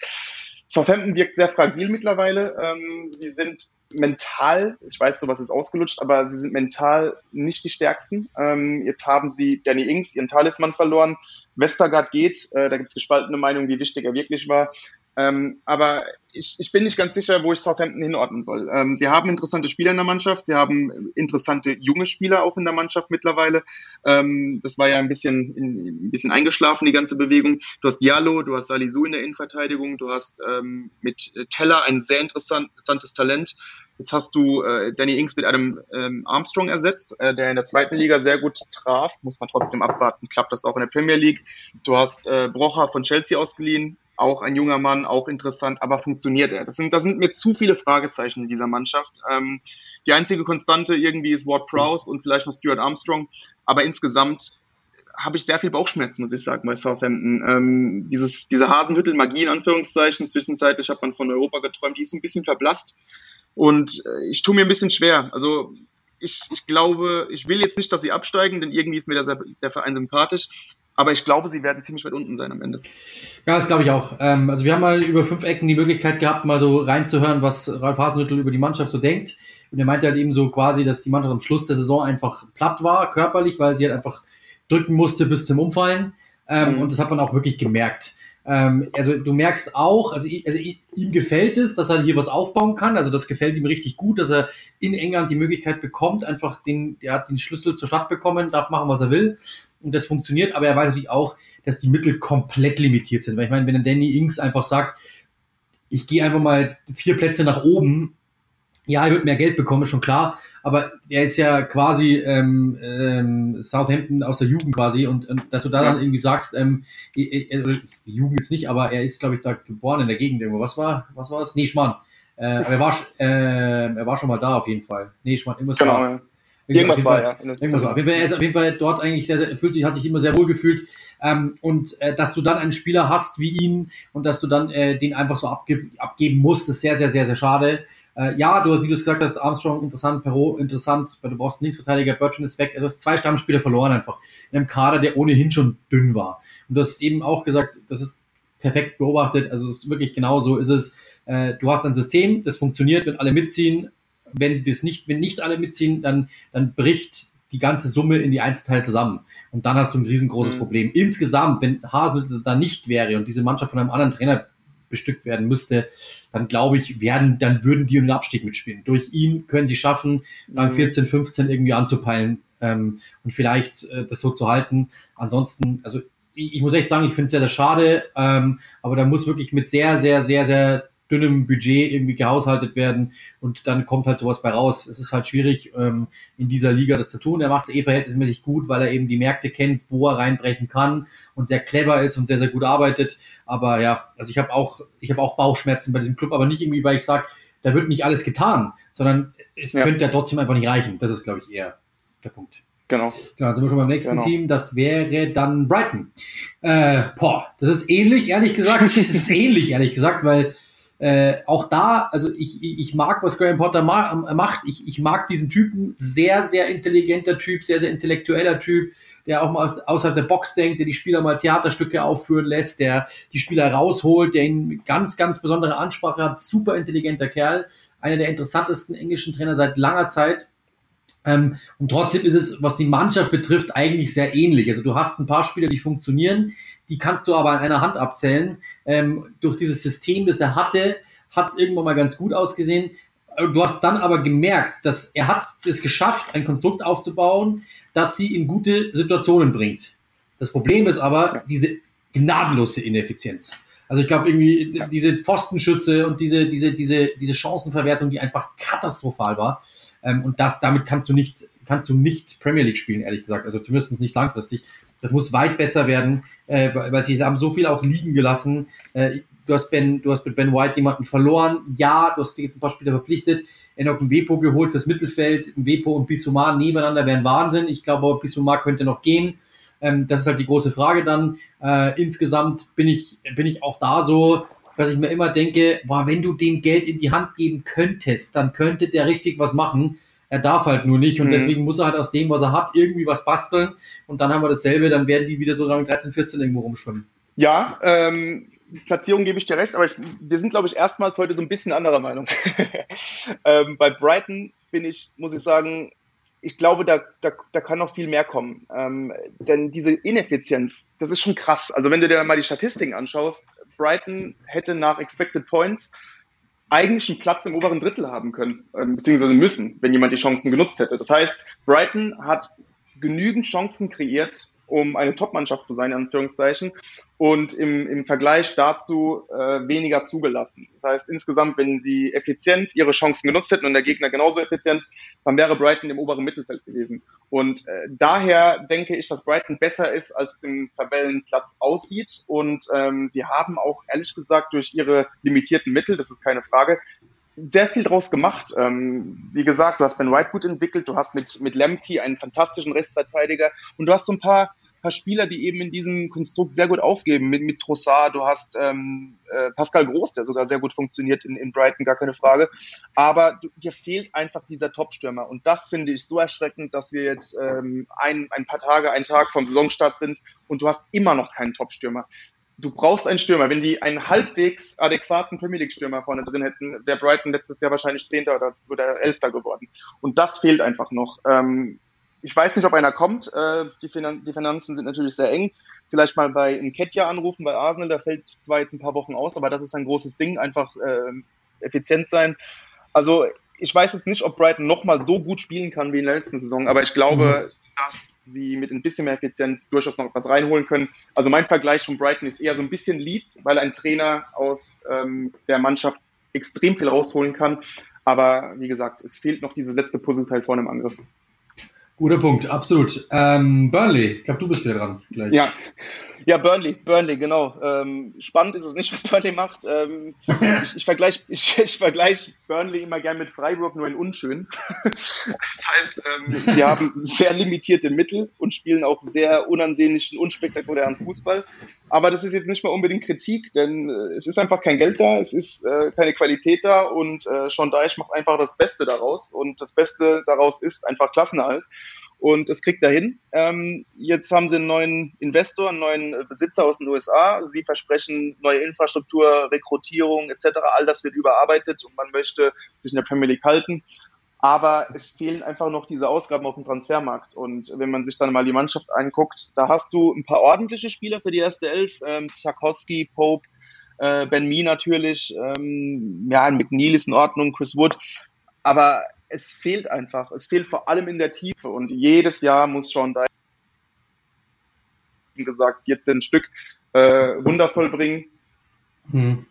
Southampton wirkt sehr fragil mittlerweile. Ähm, sie sind mental, ich weiß, sowas ist ausgelutscht, aber sie sind mental nicht die stärksten. Ähm, jetzt haben sie Danny Ings, ihren Talisman, verloren. Westergaard geht, äh, da gibt es gespaltene Meinungen, wie wichtig er wirklich war. Ähm, aber ich, ich bin nicht ganz sicher, wo ich Southampton hinordnen soll. Ähm, sie haben interessante Spieler in der Mannschaft, sie haben interessante junge Spieler auch in der Mannschaft mittlerweile. Ähm, das war ja ein bisschen, in, ein bisschen eingeschlafen, die ganze Bewegung. Du hast Diallo, du hast Salisu in der Innenverteidigung, du hast ähm, mit Teller ein sehr interessantes Talent. Jetzt hast du äh, Danny Ings mit einem ähm, Armstrong ersetzt, äh, der in der zweiten Liga sehr gut traf. Muss man trotzdem abwarten, klappt das auch in der Premier League. Du hast äh, Brocher von Chelsea ausgeliehen, auch ein junger Mann, auch interessant, aber funktioniert er? Das sind, das sind mir zu viele Fragezeichen in dieser Mannschaft. Ähm, die einzige Konstante irgendwie ist Ward Prowse und vielleicht noch Stuart Armstrong, aber insgesamt habe ich sehr viel Bauchschmerzen, muss ich sagen, bei Southampton. Ähm, dieses, diese Hasenhüttel-Magie in Anführungszeichen, zwischenzeitlich hat man von Europa geträumt, die ist ein bisschen verblasst. Und äh, ich tue mir ein bisschen schwer. Also ich, ich glaube, ich will jetzt nicht, dass sie absteigen, denn irgendwie ist mir der, der Verein sympathisch. Aber ich glaube, sie werden ziemlich weit unten sein am Ende. Ja, das glaube ich auch. Ähm, also wir haben mal über fünf Ecken die Möglichkeit gehabt, mal so reinzuhören, was Ralf Hasenhüttl über die Mannschaft so denkt. Und er meinte halt eben so quasi, dass die Mannschaft am Schluss der Saison einfach platt war, körperlich, weil sie halt einfach drücken musste bis zum Umfallen. Ähm, mhm. Und das hat man auch wirklich gemerkt. Ähm, also du merkst auch, also, also ihm gefällt es, dass er hier was aufbauen kann. Also das gefällt ihm richtig gut, dass er in England die Möglichkeit bekommt, einfach den, der hat den Schlüssel zur Stadt bekommen, darf machen, was er will. Und das funktioniert, aber er weiß natürlich auch, dass die Mittel komplett limitiert sind. Weil ich meine, wenn Danny Inks einfach sagt, ich gehe einfach mal vier Plätze nach oben, ja, er wird mehr Geld bekommen, ist schon klar, aber er ist ja quasi ähm, ähm, Southampton aus der Jugend quasi und, und dass du da dann irgendwie sagst, ähm, die Jugend jetzt nicht, aber er ist, glaube ich, da geboren in der Gegend irgendwo. Was war, was war es? Nee, Schmarrn. Äh, aber er war, äh, er war schon mal da auf jeden Fall. Nee, Schmarrn, irgendwas genau, war. Ja. Irgendwas war, ja. Irgendwas war. Auf jeden Fall, er ist auf jeden Fall dort eigentlich sehr, sehr, fühlt sich, hat sich immer sehr wohl gefühlt. Ähm, und äh, dass du dann einen Spieler hast wie ihn und dass du dann äh, den einfach so abge abgeben musst, ist sehr, sehr, sehr, sehr schade. Äh, ja, du, wie du es gesagt hast, Armstrong interessant, Perot interessant, weil du brauchst einen Linksverteidiger, Bertrand ist weg. Also du hast zwei Stammspieler verloren einfach in einem Kader, der ohnehin schon dünn war. Und du hast eben auch gesagt, das ist perfekt beobachtet, also es ist wirklich genau so ist es. Äh, du hast ein System, das funktioniert, wenn alle mitziehen. Wenn das nicht, wenn nicht alle mitziehen, dann, dann bricht die ganze Summe in die Einzelteile zusammen. Und dann hast du ein riesengroßes mhm. Problem. Insgesamt, wenn Hasen da nicht wäre und diese Mannschaft von einem anderen Trainer bestückt werden müsste, dann glaube ich, werden, dann würden die um den Abstieg mitspielen. Durch ihn können sie schaffen, Rang 14, mhm. 15 irgendwie anzupeilen ähm, und vielleicht äh, das so zu halten. Ansonsten, also ich, ich muss echt sagen, ich finde es sehr, sehr schade, ähm, aber da muss wirklich mit sehr, sehr, sehr, sehr dünnem Budget irgendwie gehaushaltet werden und dann kommt halt sowas bei raus. Es ist halt schwierig, ähm, in dieser Liga das zu tun. Er macht es eh verhältnismäßig gut, weil er eben die Märkte kennt, wo er reinbrechen kann und sehr clever ist und sehr, sehr gut arbeitet. Aber ja, also ich habe auch, ich habe auch Bauchschmerzen bei diesem Club, aber nicht irgendwie, weil ich sage, da wird nicht alles getan, sondern es ja. könnte ja trotzdem einfach nicht reichen. Das ist, glaube ich, eher der Punkt. Genau. Genau, dann sind wir schon beim nächsten genau. Team. Das wäre dann Brighton. Äh, boah, das ist ähnlich, ehrlich gesagt. das ist ähnlich, ehrlich gesagt, weil äh, auch da, also ich, ich mag, was Graham Potter ma macht. Ich, ich mag diesen Typen, sehr, sehr intelligenter Typ, sehr, sehr intellektueller Typ, der auch mal aus, außerhalb der Box denkt, der die Spieler mal Theaterstücke aufführen lässt, der die Spieler rausholt, der ihnen ganz, ganz besondere Ansprache hat. Super intelligenter Kerl. Einer der interessantesten englischen Trainer seit langer Zeit. Ähm, und trotzdem ist es, was die Mannschaft betrifft, eigentlich sehr ähnlich. Also du hast ein paar Spieler, die funktionieren, die kannst du aber an einer Hand abzählen. Ähm, durch dieses System, das er hatte, hat es irgendwann mal ganz gut ausgesehen. Du hast dann aber gemerkt, dass er hat es geschafft, ein Konstrukt aufzubauen, das sie in gute Situationen bringt. Das Problem ist aber diese gnadenlose Ineffizienz. Also ich glaube irgendwie diese Pfostenschüsse und diese diese diese diese Chancenverwertung, die einfach katastrophal war. Ähm, und das, damit kannst du nicht, kannst du nicht Premier League spielen, ehrlich gesagt. Also zumindest nicht langfristig. Das muss weit besser werden, äh, weil sie haben so viel auch liegen gelassen. Äh, du hast Ben, du hast mit Ben White jemanden verloren. Ja, du hast jetzt ein paar Spieler verpflichtet. Enoch ein Wepo geholt fürs Mittelfeld. Wepo und Bissouma nebeneinander wären Wahnsinn. Ich glaube, Bissouma könnte noch gehen. Ähm, das ist halt die große Frage dann. Äh, insgesamt bin ich, bin ich auch da so, was ich mir immer denke, boah, wenn du dem Geld in die Hand geben könntest, dann könnte der richtig was machen. Er darf halt nur nicht und mhm. deswegen muss er halt aus dem, was er hat, irgendwie was basteln und dann haben wir dasselbe, dann werden die wieder so Rang 13, 14 irgendwo rumschwimmen. Ja, ähm, Platzierung gebe ich dir recht, aber ich, wir sind, glaube ich, erstmals heute so ein bisschen anderer Meinung. ähm, bei Brighton bin ich, muss ich sagen, ich glaube, da, da, da kann noch viel mehr kommen. Ähm, denn diese Ineffizienz, das ist schon krass. Also wenn du dir mal die Statistiken anschaust, Brighton hätte nach Expected Points eigentlich einen Platz im oberen Drittel haben können, ähm, beziehungsweise müssen, wenn jemand die Chancen genutzt hätte. Das heißt, Brighton hat genügend Chancen kreiert, um eine Top-Mannschaft zu sein, in Anführungszeichen, und im, im Vergleich dazu äh, weniger zugelassen. Das heißt, insgesamt, wenn sie effizient ihre Chancen genutzt hätten und der Gegner genauso effizient, dann wäre Brighton im oberen Mittelfeld gewesen. Und äh, daher denke ich, dass Brighton besser ist, als es im Tabellenplatz aussieht. Und ähm, sie haben auch, ehrlich gesagt, durch ihre limitierten Mittel, das ist keine Frage, sehr viel draus gemacht. Ähm, wie gesagt, du hast Ben White gut entwickelt, du hast mit, mit Lemke einen fantastischen Rechtsverteidiger und du hast so ein paar, paar Spieler, die eben in diesem Konstrukt sehr gut aufgeben. Mit, mit Trossard, du hast ähm, äh, Pascal Groß, der sogar sehr gut funktioniert in, in Brighton, gar keine Frage. Aber du, dir fehlt einfach dieser Topstürmer und das finde ich so erschreckend, dass wir jetzt ähm, ein, ein paar Tage, einen Tag vom Saisonstart sind und du hast immer noch keinen Topstürmer du brauchst einen Stürmer. Wenn die einen halbwegs adäquaten Premier League Stürmer vorne drin hätten, wäre Brighton letztes Jahr wahrscheinlich Zehnter oder, oder Elfter geworden. Und das fehlt einfach noch. Ähm, ich weiß nicht, ob einer kommt. Äh, die, Finan die, Finanzen sind natürlich sehr eng. Vielleicht mal bei Nketja anrufen, bei Arsenal. Da fällt zwar jetzt ein paar Wochen aus, aber das ist ein großes Ding. Einfach äh, effizient sein. Also ich weiß jetzt nicht, ob Brighton nochmal so gut spielen kann wie in der letzten Saison, aber ich glaube, mhm. dass sie mit ein bisschen mehr Effizienz durchaus noch was reinholen können. Also mein Vergleich von Brighton ist eher so ein bisschen Leeds, weil ein Trainer aus ähm, der Mannschaft extrem viel rausholen kann. Aber wie gesagt, es fehlt noch dieses letzte Puzzleteil vorne im Angriff. Guter Punkt, absolut. Ähm, Burnley, ich glaube, du bist wieder dran. Gleich. Ja. ja, Burnley, Burnley, genau. Ähm, spannend ist es nicht, was Burnley macht. Ähm, ich ich vergleiche ich, ich vergleich Burnley immer gern mit Freiburg, nur in unschön. das heißt, ähm, die haben sehr limitierte Mittel und spielen auch sehr unansehnlichen, unspektakulären Fußball. Aber das ist jetzt nicht mal unbedingt Kritik, denn äh, es ist einfach kein Geld da, es ist äh, keine Qualität da und äh, Sean Deich macht einfach das Beste daraus und das Beste daraus ist einfach Klassenerhalt und das kriegt er hin. Ähm, jetzt haben sie einen neuen Investor, einen neuen Besitzer aus den USA. Sie versprechen neue Infrastruktur, Rekrutierung etc. All das wird überarbeitet und man möchte sich in der Premier League halten. Aber es fehlen einfach noch diese Ausgaben auf dem Transfermarkt. Und wenn man sich dann mal die Mannschaft anguckt, da hast du ein paar ordentliche Spieler für die erste Elf. Ähm, Tarkowski, Pope, äh, Ben Mee natürlich. Ähm, ja, McNeil ist in Ordnung, Chris Wood. Aber es fehlt einfach. Es fehlt vor allem in der Tiefe. Und jedes Jahr muss Sean Dye, gesagt, 14 Stück äh, wundervoll bringen. Hm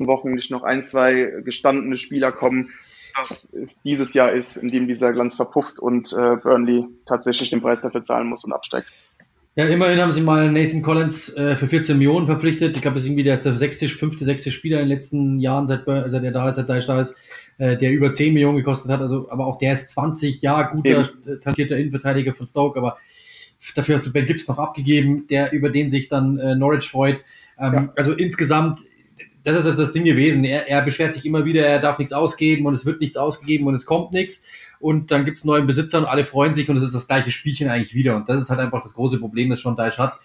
nächsten Wochen nicht noch ein, zwei gestandene Spieler kommen, dass es dieses Jahr ist, in dem dieser Glanz verpufft und äh, Burnley tatsächlich den Preis dafür zahlen muss und absteigt. Ja, immerhin haben sie mal Nathan Collins äh, für 14 Millionen verpflichtet. Ich glaube, das ist irgendwie der, der sechste, fünfte, sechste Spieler in den letzten Jahren, seit, seit er da ist, seit er da ist, äh, der über 10 Millionen gekostet hat. Also, aber auch der ist 20 Jahre guter, Eben. talentierter Innenverteidiger von Stoke, aber dafür hast du Ben Gibbs noch abgegeben, der über den sich dann äh, Norwich freut. Ähm, ja. Also insgesamt das ist das Ding gewesen. Er, er beschwert sich immer wieder, er darf nichts ausgeben und es wird nichts ausgegeben und es kommt nichts. Und dann gibt's neuen Besitzer und alle freuen sich und es ist das gleiche Spielchen eigentlich wieder. Und das ist halt einfach das große Problem, das schon Deich hat.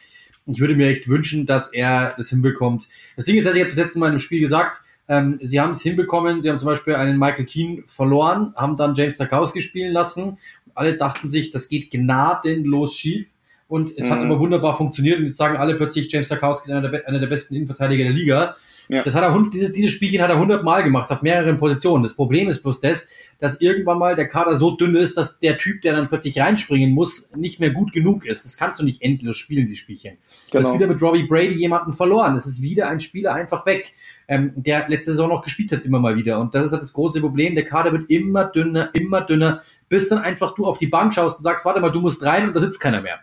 Ich würde mir echt wünschen, dass er das hinbekommt. Das Ding ist, dass ich habe das letzte Mal im Spiel gesagt, ähm, sie haben es hinbekommen, sie haben zum Beispiel einen Michael Keane verloren, haben dann James Tarkowski spielen lassen. Alle dachten sich, das geht gnadenlos schief. Und es mhm. hat immer wunderbar funktioniert. Und jetzt sagen alle plötzlich, James Tarkowski ist einer der, einer der besten Innenverteidiger der Liga. Ja. Das hat er, dieses, dieses Spielchen hat er hundertmal gemacht, auf mehreren Positionen. Das Problem ist bloß das, dass irgendwann mal der Kader so dünn ist, dass der Typ, der dann plötzlich reinspringen muss, nicht mehr gut genug ist. Das kannst du nicht endlos spielen, die Spielchen. Genau. Du hast genau. wieder mit Robbie Brady jemanden verloren. Es ist wieder ein Spieler einfach weg, ähm, der letzte Saison noch gespielt hat, immer mal wieder. Und das ist halt das große Problem. Der Kader wird immer dünner, immer dünner, bis dann einfach du auf die Bank schaust und sagst, warte mal, du musst rein und da sitzt keiner mehr.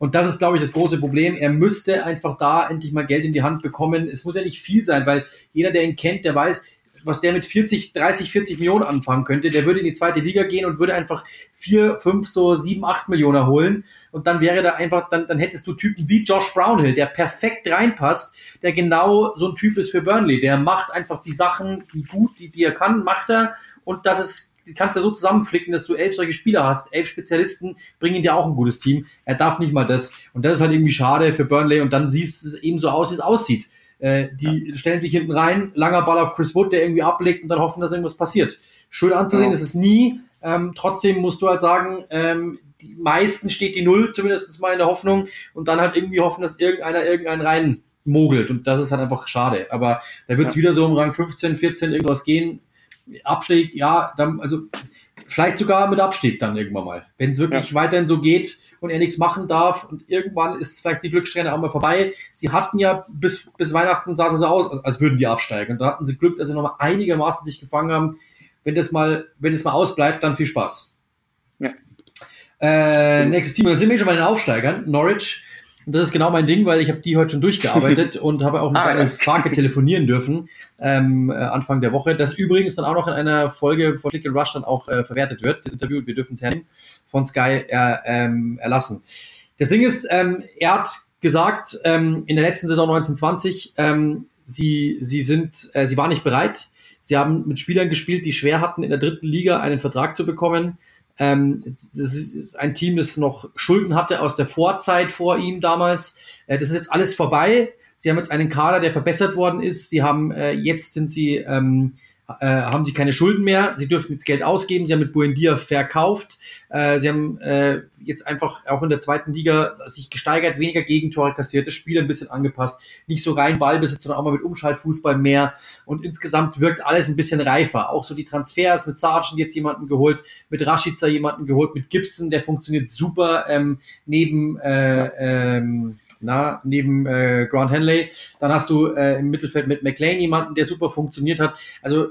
Und das ist, glaube ich, das große Problem. Er müsste einfach da endlich mal Geld in die Hand bekommen. Es muss ja nicht viel sein, weil jeder, der ihn kennt, der weiß, was der mit 40, 30, 40 Millionen anfangen könnte, der würde in die zweite Liga gehen und würde einfach vier, fünf, so sieben, acht Millionen holen. Und dann wäre da einfach, dann, dann hättest du Typen wie Josh Brownhill, der perfekt reinpasst, der genau so ein Typ ist für Burnley. Der macht einfach die Sachen, die gut, die, die er kann, macht er. Und das ist kannst du so zusammenflicken, dass du elf solche Spieler hast. Elf Spezialisten bringen dir auch ein gutes Team. Er darf nicht mal das. Und das ist halt irgendwie schade für Burnley. Und dann siehst es eben so aus, wie es aussieht. Äh, die ja. stellen sich hinten rein, langer Ball auf Chris Wood, der irgendwie ablegt und dann hoffen, dass irgendwas passiert. Schön anzusehen ja. ist es nie. Ähm, trotzdem musst du halt sagen, ähm, die meisten steht die Null, zumindest mal in der Hoffnung, und dann halt irgendwie hoffen, dass irgendeiner irgendeinen rein mogelt. Und das ist halt einfach schade. Aber da wird es ja. wieder so um Rang 15, 14 irgendwas gehen. Abstieg, ja, dann, also vielleicht sogar mit Abstieg dann irgendwann mal. Wenn es wirklich ja. weiterhin so geht, und er nichts machen darf. Und irgendwann ist vielleicht die Glückssträhne auch mal vorbei. Sie hatten ja bis, bis Weihnachten sah es so aus, als, als würden die absteigen. Und da hatten sie Glück, dass sie nochmal einigermaßen sich gefangen haben. Wenn das mal, wenn das mal ausbleibt, dann viel Spaß. Ja. Äh, nächstes Team, dann sind wir schon bei den Aufsteigern. Norwich und das ist genau mein Ding, weil ich habe die heute schon durchgearbeitet und habe auch mit ah, ja. Farke telefonieren dürfen ähm, äh, Anfang der Woche. Das übrigens dann auch noch in einer Folge von Click and Rush dann auch äh, verwertet wird. Das Interview, wir dürfen es Herrn von Sky äh, ähm, erlassen. Das Ding ist, ähm, er hat gesagt, ähm, in der letzten Saison 1920, ähm, sie, sie sind, äh, sie waren nicht bereit. Sie haben mit Spielern gespielt, die schwer hatten, in der dritten Liga einen Vertrag zu bekommen. Ähm, das ist ein Team, das noch Schulden hatte aus der Vorzeit vor ihm damals. Äh, das ist jetzt alles vorbei. Sie haben jetzt einen Kader, der verbessert worden ist. Sie haben äh, jetzt sind sie ähm, äh, haben sie keine Schulden mehr, sie dürfen jetzt Geld ausgeben, sie haben mit Buendia verkauft, äh, sie haben äh, jetzt einfach auch in der zweiten Liga sich gesteigert, weniger Gegentore kassiert, das Spiel ein bisschen angepasst, nicht so rein Ballbesitz, sondern auch mal mit Umschaltfußball mehr. Und insgesamt wirkt alles ein bisschen reifer, auch so die Transfers mit Sargent jetzt jemanden geholt, mit Rashica jemanden geholt, mit Gibson, der funktioniert super ähm, neben äh, ähm, na, neben äh, Grant Henley. Dann hast du äh, im Mittelfeld mit McLean jemanden, der super funktioniert hat. Also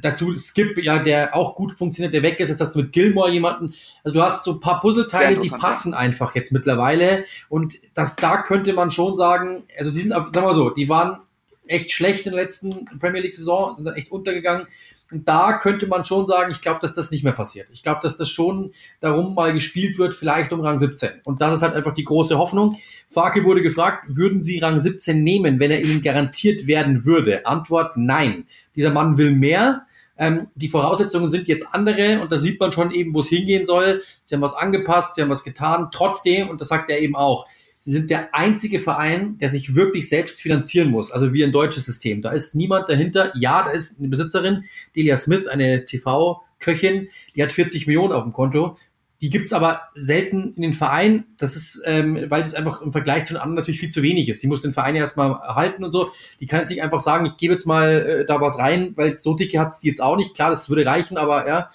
dazu Skip, ja, der auch gut funktioniert, der weg ist. Jetzt hast du mit Gilmore jemanden. Also du hast so ein paar Puzzleteile, die passen einfach jetzt mittlerweile. Und das, da könnte man schon sagen, also die sind, sagen wir mal so, die waren echt schlecht in der letzten Premier League Saison, sind dann echt untergegangen. Und da könnte man schon sagen, ich glaube, dass das nicht mehr passiert. Ich glaube, dass das schon darum mal gespielt wird, vielleicht um Rang 17. Und das ist halt einfach die große Hoffnung. Farke wurde gefragt, würden Sie Rang 17 nehmen, wenn er Ihnen garantiert werden würde? Antwort nein. Dieser Mann will mehr. Ähm, die Voraussetzungen sind jetzt andere und da sieht man schon eben, wo es hingehen soll. Sie haben was angepasst, sie haben was getan. Trotzdem, und das sagt er eben auch, Sie sind der einzige Verein, der sich wirklich selbst finanzieren muss, also wie ein deutsches System. Da ist niemand dahinter. Ja, da ist eine Besitzerin, Delia Smith, eine TV-Köchin, die hat 40 Millionen auf dem Konto. Die gibt's aber selten in den Verein. Das ist, ähm, weil das einfach im Vergleich zu den anderen natürlich viel zu wenig ist. Die muss den Verein erstmal erhalten und so. Die kann jetzt nicht einfach sagen, ich gebe jetzt mal äh, da was rein, weil so dicke hat's die jetzt auch nicht. Klar, das würde reichen, aber ja,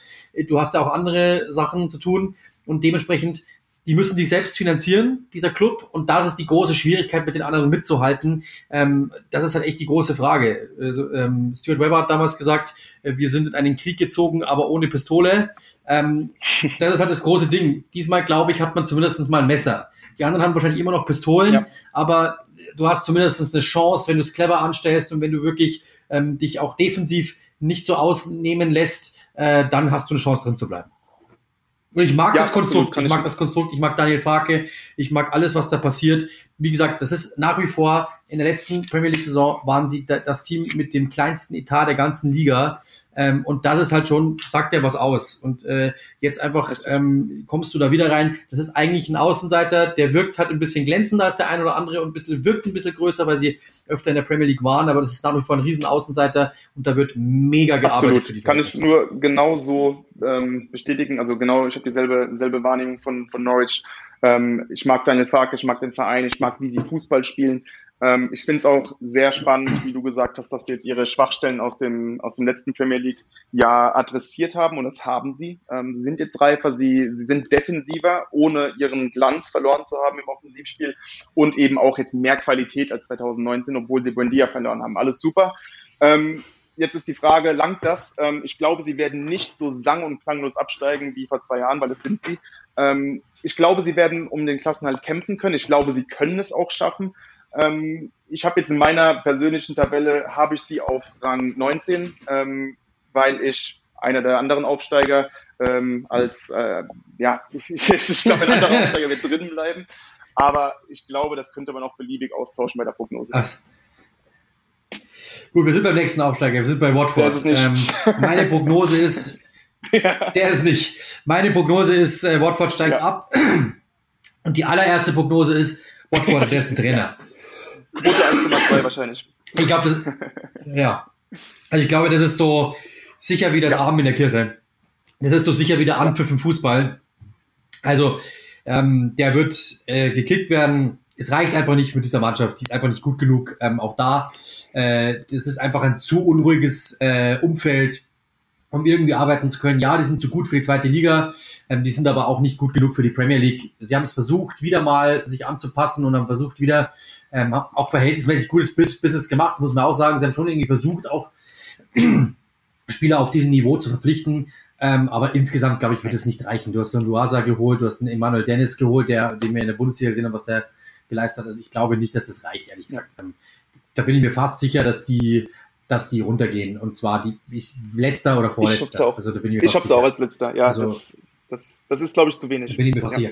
du hast ja auch andere Sachen zu tun. Und dementsprechend die müssen sich selbst finanzieren, dieser Club, und das ist die große Schwierigkeit, mit den anderen mitzuhalten. Ähm, das ist halt echt die große Frage. Also, ähm, Stuart Weber hat damals gesagt, äh, wir sind in einen Krieg gezogen, aber ohne Pistole. Ähm, das ist halt das große Ding. Diesmal, glaube ich, hat man zumindest mal ein Messer. Die anderen haben wahrscheinlich immer noch Pistolen, ja. aber du hast zumindest eine Chance, wenn du es clever anstellst und wenn du wirklich ähm, dich auch defensiv nicht so ausnehmen lässt, äh, dann hast du eine Chance drin zu bleiben. Und ich mag ja, das Konstrukt, ich mag das Konstrukt, ich mag Daniel Farke, ich mag alles, was da passiert. Wie gesagt, das ist nach wie vor, in der letzten Premier League Saison waren sie das Team mit dem kleinsten Etat der ganzen Liga. Ähm, und das ist halt schon, sagt ja was aus. Und äh, jetzt einfach ähm, kommst du da wieder rein. Das ist eigentlich ein Außenseiter, der wirkt halt ein bisschen glänzender als der ein oder andere und ein bisschen, wirkt ein bisschen größer, weil sie öfter in der Premier League waren, aber das ist nach wie vor ein riesen Außenseiter und da wird mega gearbeitet Absolut. für die Kann ich nur genauso ähm, bestätigen. Also genau, ich habe dieselbe selbe Wahrnehmung von, von Norwich. Ähm, ich mag Daniel Fark, ich mag den Verein, ich mag, wie sie Fußball spielen. Ähm, ich finde es auch sehr spannend, wie du gesagt hast, dass sie jetzt ihre Schwachstellen aus dem, aus dem letzten Premier League ja adressiert haben und das haben sie. Ähm, sie sind jetzt reifer, sie, sie sind defensiver, ohne ihren Glanz verloren zu haben im Offensivspiel und eben auch jetzt mehr Qualität als 2019, obwohl sie Buendia verloren haben. Alles super. Ähm, jetzt ist die Frage, langt das? Ähm, ich glaube, sie werden nicht so sang- und klanglos absteigen wie vor zwei Jahren, weil das sind sie. Ähm, ich glaube, sie werden um den Klassenhalt kämpfen können. Ich glaube, sie können es auch schaffen. Ähm, ich habe jetzt in meiner persönlichen Tabelle, habe ich sie auf Rang 19, ähm, weil ich einer der anderen Aufsteiger ähm, als, äh, ja, ich, ich glaube, ein anderer Aufsteiger wird drin bleiben. Aber ich glaube, das könnte man auch beliebig austauschen bei der Prognose. Ach. Gut, wir sind beim nächsten Aufsteiger, wir sind bei Watford. Ähm, meine Prognose ist, ja. der ist nicht. Meine Prognose ist, äh, Watford steigt ja. ab. Und die allererste Prognose ist, Watford, ein Trainer. Quote 1,2 wahrscheinlich. Ich glaube, das, ja. Also ich glaube, das ist so sicher wie das ja. Abend in der Kirche. Das ist so sicher wie der Anpfiff im Fußball. Also, ähm, der wird äh, gekickt werden. Es reicht einfach nicht mit dieser Mannschaft. Die ist einfach nicht gut genug. Ähm, auch da, äh, das ist einfach ein zu unruhiges äh, Umfeld um irgendwie arbeiten zu können. Ja, die sind zu gut für die zweite Liga, ähm, die sind aber auch nicht gut genug für die Premier League. Sie haben es versucht, wieder mal sich anzupassen und haben versucht, wieder ähm, auch verhältnismäßig gutes Business gemacht, muss man auch sagen. Sie haben schon irgendwie versucht, auch Spieler auf diesem Niveau zu verpflichten. Ähm, aber insgesamt, glaube ich, wird es nicht reichen. Du hast so einen Luasa geholt, du hast einen Emmanuel Dennis geholt, der, den wir in der Bundesliga gesehen haben, was der geleistet hat. Also ich glaube nicht, dass das reicht, ehrlich gesagt. Ja. Ähm, da bin ich mir fast sicher, dass die dass die runtergehen. Und zwar die ich, letzter oder vorletzter. Ich hab's auch, also, da bin ich ich hab's auch als letzter, ja. Also, das, das, das ist, glaube ich, zu wenig. bin ich mir fast ja.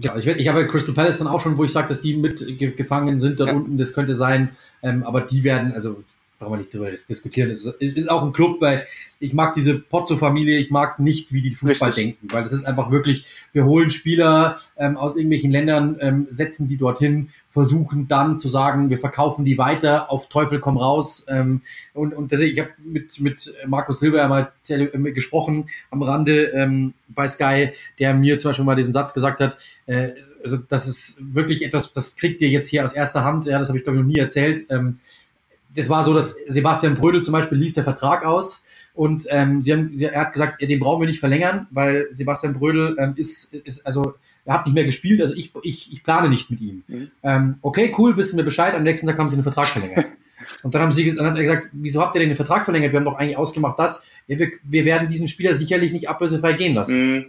Ja, ich, ich habe Crystal Palace dann auch schon, wo ich sage, dass die mitgefangen sind dort ja. unten. Das könnte sein. Ähm, aber die werden, also brauchen wir nicht drüber diskutieren. Es ist, ist auch ein Club, weil ich mag diese Pozzo-Familie, ich mag nicht, wie die Fußball Richtig. denken, weil das ist einfach wirklich, wir holen Spieler ähm, aus irgendwelchen Ländern, ähm, setzen die dorthin, versuchen dann zu sagen, wir verkaufen die weiter, auf Teufel komm raus. Ähm, und, und deswegen, ich habe mit, mit Markus Silber mal äh, gesprochen am Rande ähm, bei Sky, der mir zum Beispiel mal diesen Satz gesagt hat, äh, also das ist wirklich etwas, das kriegt ihr jetzt hier aus erster Hand, ja, das habe ich glaube ich noch nie erzählt. Ähm, das war so, dass Sebastian Brödel zum Beispiel lief der Vertrag aus und ähm, sie haben, sie, er hat gesagt, den brauchen wir nicht verlängern, weil Sebastian Brödel ähm, ist, ist, also er hat nicht mehr gespielt, also ich, ich, ich plane nicht mit ihm. Mhm. Ähm, okay, cool, wissen wir Bescheid, am nächsten Tag haben sie den Vertrag verlängert. Und dann haben sie dann hat er gesagt, wieso habt ihr denn den Vertrag verlängert? Wir haben doch eigentlich ausgemacht, dass ja, wir, wir werden diesen Spieler sicherlich nicht ablösefrei gehen lassen. Mhm.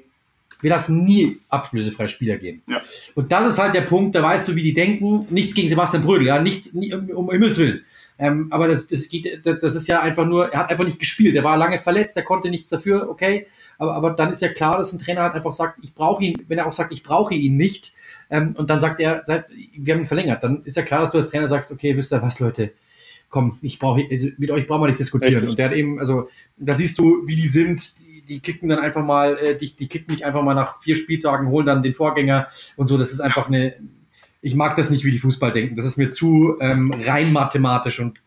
Wir lassen nie ablösefrei Spieler gehen. Ja. Und das ist halt der Punkt, da weißt du, wie die denken. Nichts gegen Sebastian Brödel, ja, nichts nie, um, um Himmels Willen. Ähm, aber das, das geht, das ist ja einfach nur, er hat einfach nicht gespielt. Er war lange verletzt, er konnte nichts dafür, okay. Aber, aber dann ist ja klar, dass ein Trainer halt einfach sagt, ich brauche ihn, wenn er auch sagt, ich brauche ihn nicht, ähm, und dann sagt er, wir haben ihn verlängert, dann ist ja klar, dass du als Trainer sagst, okay, wisst ihr was, Leute, komm, ich brauche, also mit euch brauchen wir nicht diskutieren. Richtig. Und der hat eben, also, da siehst du, wie die sind, die, die kicken dann einfach mal, äh, die, die kicken nicht einfach mal nach vier Spieltagen, holen dann den Vorgänger und so, das ist einfach eine, ich mag das nicht, wie die Fußball denken. Das ist mir zu ähm, rein mathematisch und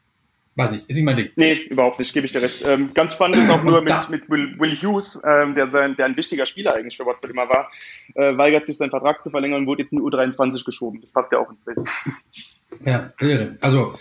weiß nicht, ist nicht mein Ding. Nee, überhaupt nicht, gebe ich dir recht. Ähm, ganz spannend ist auch nur mit, mit Will, Will Hughes, ähm, der, sein, der ein wichtiger Spieler eigentlich für Watford immer war, äh, weigert sich seinen Vertrag zu verlängern und wurde jetzt in die U23 geschoben. Das passt ja auch ins Bild. Ja, irre. Also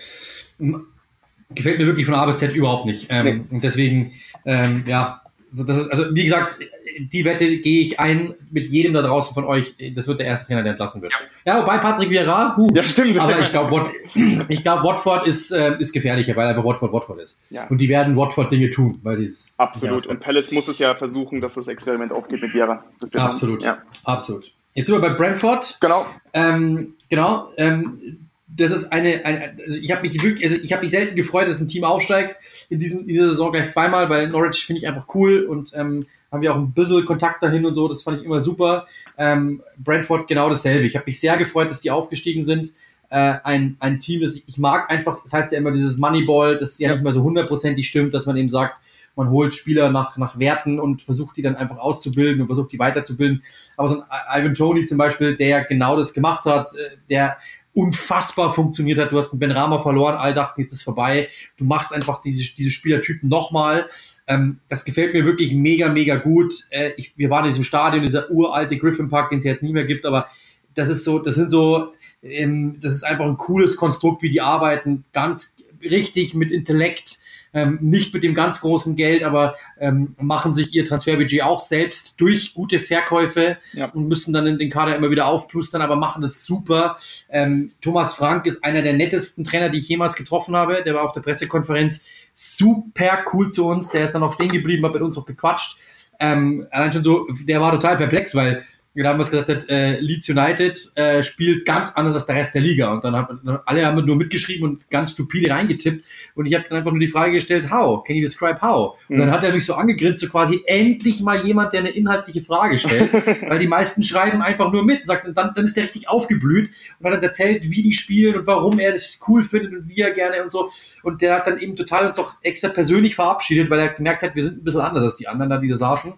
gefällt mir wirklich von A bis Z überhaupt nicht. Ähm, nee. Und deswegen, ähm, ja, also das ist, also wie gesagt, die Wette gehe ich ein mit jedem da draußen von euch. Das wird der erste Trainer, der entlassen wird. Ja, ja wobei Patrick Vieira, huh, ja, stimmt. aber ich glaube, Wat, ich glaube, Watford ist, äh, ist gefährlicher, weil einfach Watford Watford ist. Ja. Und die werden Watford Dinge tun, weil sie es. Absolut. Und Palace muss es ja versuchen, dass das Experiment aufgeht mit Vieira. Absolut. Ja. Absolut. Jetzt sind wir bei Brentford. Genau. Ähm, genau. Ähm, das ist eine, eine also ich habe mich wirklich, also ich habe mich selten gefreut, dass ein Team aufsteigt in diesem in dieser Saison gleich zweimal, weil Norwich finde ich einfach cool und ähm, haben wir auch ein bisschen Kontakt dahin und so, das fand ich immer super. Ähm, Brentford genau dasselbe. Ich habe mich sehr gefreut, dass die aufgestiegen sind. Äh, ein, ein Team, das ich, ich mag einfach, das heißt ja immer dieses Moneyball, das ja, ja. nicht mehr so hundertprozentig stimmt, dass man eben sagt, man holt Spieler nach, nach Werten und versucht die dann einfach auszubilden und versucht die weiterzubilden. Aber so ein Ivan Tony zum Beispiel, der ja genau das gemacht hat, äh, der unfassbar funktioniert hat. Du hast einen Ben Rama verloren, all dachten, jetzt ist vorbei. Du machst einfach diese, diese Spielertypen nochmal. Ähm, das gefällt mir wirklich mega, mega gut. Äh, ich, wir waren in diesem Stadion, dieser uralte Griffin Park, den es jetzt nie mehr gibt, aber das ist so, das sind so, ähm, das ist einfach ein cooles Konstrukt, wie die arbeiten, ganz richtig mit Intellekt, ähm, nicht mit dem ganz großen Geld, aber ähm, machen sich ihr Transferbudget auch selbst durch gute Verkäufe ja. und müssen dann in den Kader immer wieder aufplustern, aber machen es super. Ähm, Thomas Frank ist einer der nettesten Trainer, die ich jemals getroffen habe. Der war auf der Pressekonferenz super cool zu uns. Der ist dann auch stehen geblieben, hat mit uns auch gequatscht. Ähm, allein schon so, der war total perplex, weil da haben wir gesagt, äh, Leeds United äh, spielt ganz anders als der Rest der Liga. Und dann haben alle haben nur mitgeschrieben und ganz stupide reingetippt. Und ich habe dann einfach nur die Frage gestellt, how? Can you describe how? Und dann mhm. hat er mich so angegrinst, so quasi endlich mal jemand, der eine inhaltliche Frage stellt. weil die meisten schreiben einfach nur mit. Und sagt, und dann, dann ist der richtig aufgeblüht und hat dann erzählt, wie die spielen und warum er das cool findet und wie er gerne und so. Und der hat dann eben total uns auch extra persönlich verabschiedet, weil er gemerkt hat, wir sind ein bisschen anders als die anderen da, die da saßen.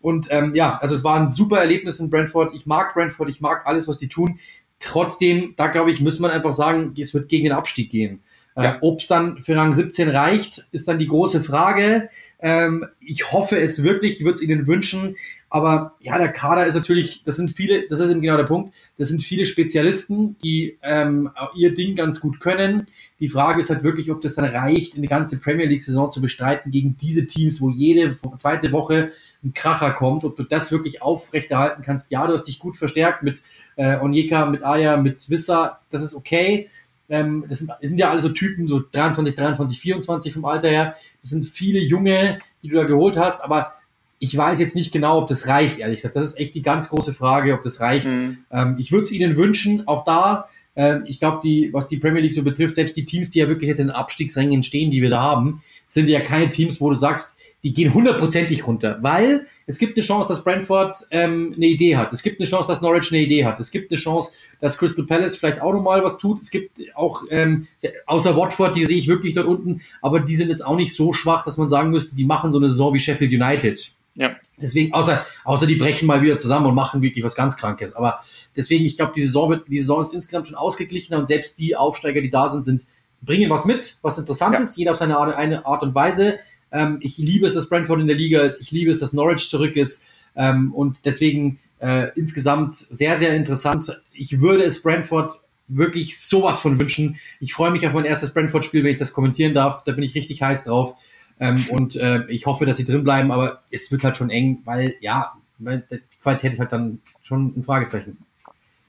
Und ähm, ja, also es war ein super Erlebnis in Brentford. Ich mag Brentford, ich mag alles, was die tun. Trotzdem, da glaube ich, muss man einfach sagen, es wird gegen den Abstieg gehen. Äh, ja. Äh, Ob es dann für Rang 17 reicht, ist dann die große Frage. Ähm, ich hoffe es wirklich, ich würde es ihnen wünschen. Aber ja, der Kader ist natürlich, das sind viele, das ist eben genau der Punkt, das sind viele Spezialisten, die ähm, ihr Ding ganz gut können. Die Frage ist halt wirklich, ob das dann reicht, eine ganze Premier League-Saison zu bestreiten gegen diese Teams, wo jede zweite Woche ein Kracher kommt, ob du das wirklich aufrechterhalten kannst. Ja, du hast dich gut verstärkt mit äh, Onyeka, mit Aya, mit Wissa, das ist okay. Ähm, das, sind, das sind ja alle so Typen, so 23, 23, 24 vom Alter her. Das sind viele Junge, die du da geholt hast, aber ich weiß jetzt nicht genau, ob das reicht, ehrlich gesagt. Das ist echt die ganz große Frage, ob das reicht. Mhm. Ähm, ich würde es Ihnen wünschen, auch da. Ähm, ich glaube, die, was die Premier League so betrifft, selbst die Teams, die ja wirklich jetzt in den Abstiegsrängen stehen, die wir da haben, sind ja keine Teams, wo du sagst, die gehen hundertprozentig runter, weil es gibt eine Chance, dass Brentford ähm, eine Idee hat. Es gibt eine Chance, dass Norwich eine Idee hat. Es gibt eine Chance, dass Crystal Palace vielleicht auch nochmal was tut. Es gibt auch, ähm, außer Watford, die sehe ich wirklich dort unten, aber die sind jetzt auch nicht so schwach, dass man sagen müsste, die machen so eine Saison wie Sheffield United. Ja. Deswegen, außer, außer die brechen mal wieder zusammen und machen wirklich was ganz Krankes. Aber deswegen, ich glaube, die Saison wird, die Saison ist insgesamt schon ausgeglichener und selbst die Aufsteiger, die da sind, sind, bringen was mit, was interessant ja. ist, jeder auf seine Art, eine Art und Weise. Ähm, ich liebe es, dass Brentford in der Liga ist. Ich liebe es, dass Norwich zurück ist. Ähm, und deswegen äh, insgesamt sehr, sehr interessant. Ich würde es Brentford wirklich sowas von wünschen. Ich freue mich auf mein erstes Brentford-Spiel, wenn ich das kommentieren darf. Da bin ich richtig heiß drauf. Ähm, und äh, ich hoffe, dass sie drin bleiben, aber es wird halt schon eng, weil ja, die Qualität ist halt dann schon ein Fragezeichen.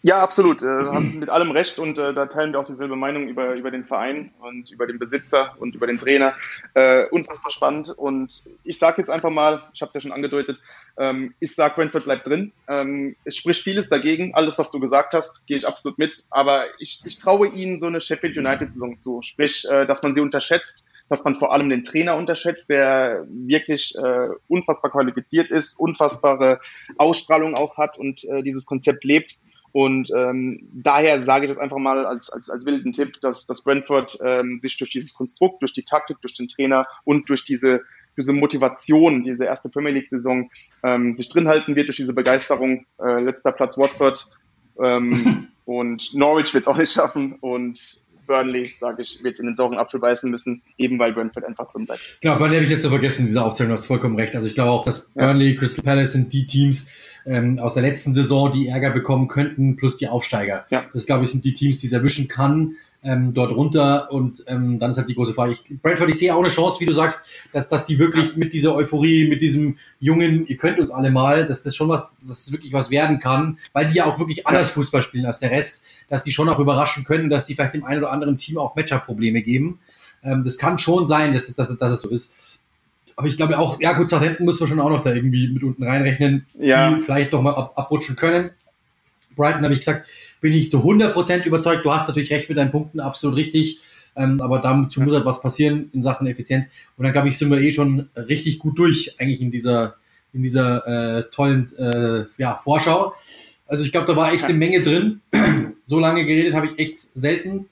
Ja, absolut. Äh, haben mit allem recht und äh, da teilen wir auch dieselbe Meinung über, über den Verein und über den Besitzer und über den Trainer. Äh, unfassbar spannend. Und ich sage jetzt einfach mal, ich habe es ja schon angedeutet, ähm, ich sage, Brentford bleibt drin. Ähm, es spricht vieles dagegen. Alles, was du gesagt hast, gehe ich absolut mit. Aber ich, ich traue ihnen so eine Sheffield United-Saison zu. Sprich, äh, dass man sie unterschätzt, dass man vor allem den Trainer unterschätzt, der wirklich äh, unfassbar qualifiziert ist, unfassbare Ausstrahlung auch hat und äh, dieses Konzept lebt. Und ähm, daher sage ich das einfach mal als, als, als wilden Tipp, dass, dass Brentford ähm, sich durch dieses Konstrukt, durch die Taktik, durch den Trainer und durch diese, diese Motivation, diese erste Premier League-Saison ähm, sich drin halten wird, durch diese Begeisterung. Äh, letzter Platz Watford. Ähm, und Norwich wird es auch nicht schaffen. Und Burnley, sage ich, wird in den sauren Apfel beißen müssen, eben weil Brentford einfach drin bleibt. Genau, Burnley habe ich jetzt so vergessen, diese Aufzählung, du hast vollkommen recht. Also ich glaube auch, dass Burnley, ja. Crystal Palace sind die Teams, ähm, aus der letzten Saison, die Ärger bekommen könnten, plus die Aufsteiger. Ja. Das, glaube ich, sind die Teams, die es erwischen kann, ähm, dort runter. Und ähm, dann ist halt die große Frage. Ich, Brentford, ich sehe auch eine Chance, wie du sagst, dass, dass die wirklich mit dieser Euphorie, mit diesem jungen, ihr könnt uns alle mal, dass das schon was, dass es wirklich was werden kann, weil die ja auch wirklich anders Fußball spielen als der Rest, dass die schon auch überraschen können, dass die vielleicht dem einen oder anderen Team auch Matchup-Probleme geben. Ähm, das kann schon sein, dass es, dass, dass es so ist. Aber ich glaube auch, ja gut, Southampton müssen wir schon auch noch da irgendwie mit unten reinrechnen, ja. die vielleicht noch mal ab, abrutschen können. Brighton habe ich gesagt, bin ich zu 100% überzeugt. Du hast natürlich recht mit deinen Punkten, absolut richtig. Ähm, aber dazu muss halt was passieren in Sachen Effizienz. Und dann glaube ich, sind wir eh schon richtig gut durch, eigentlich in dieser, in dieser äh, tollen äh, ja, Vorschau. Also ich glaube, da war echt eine Menge drin. so lange geredet habe ich echt selten.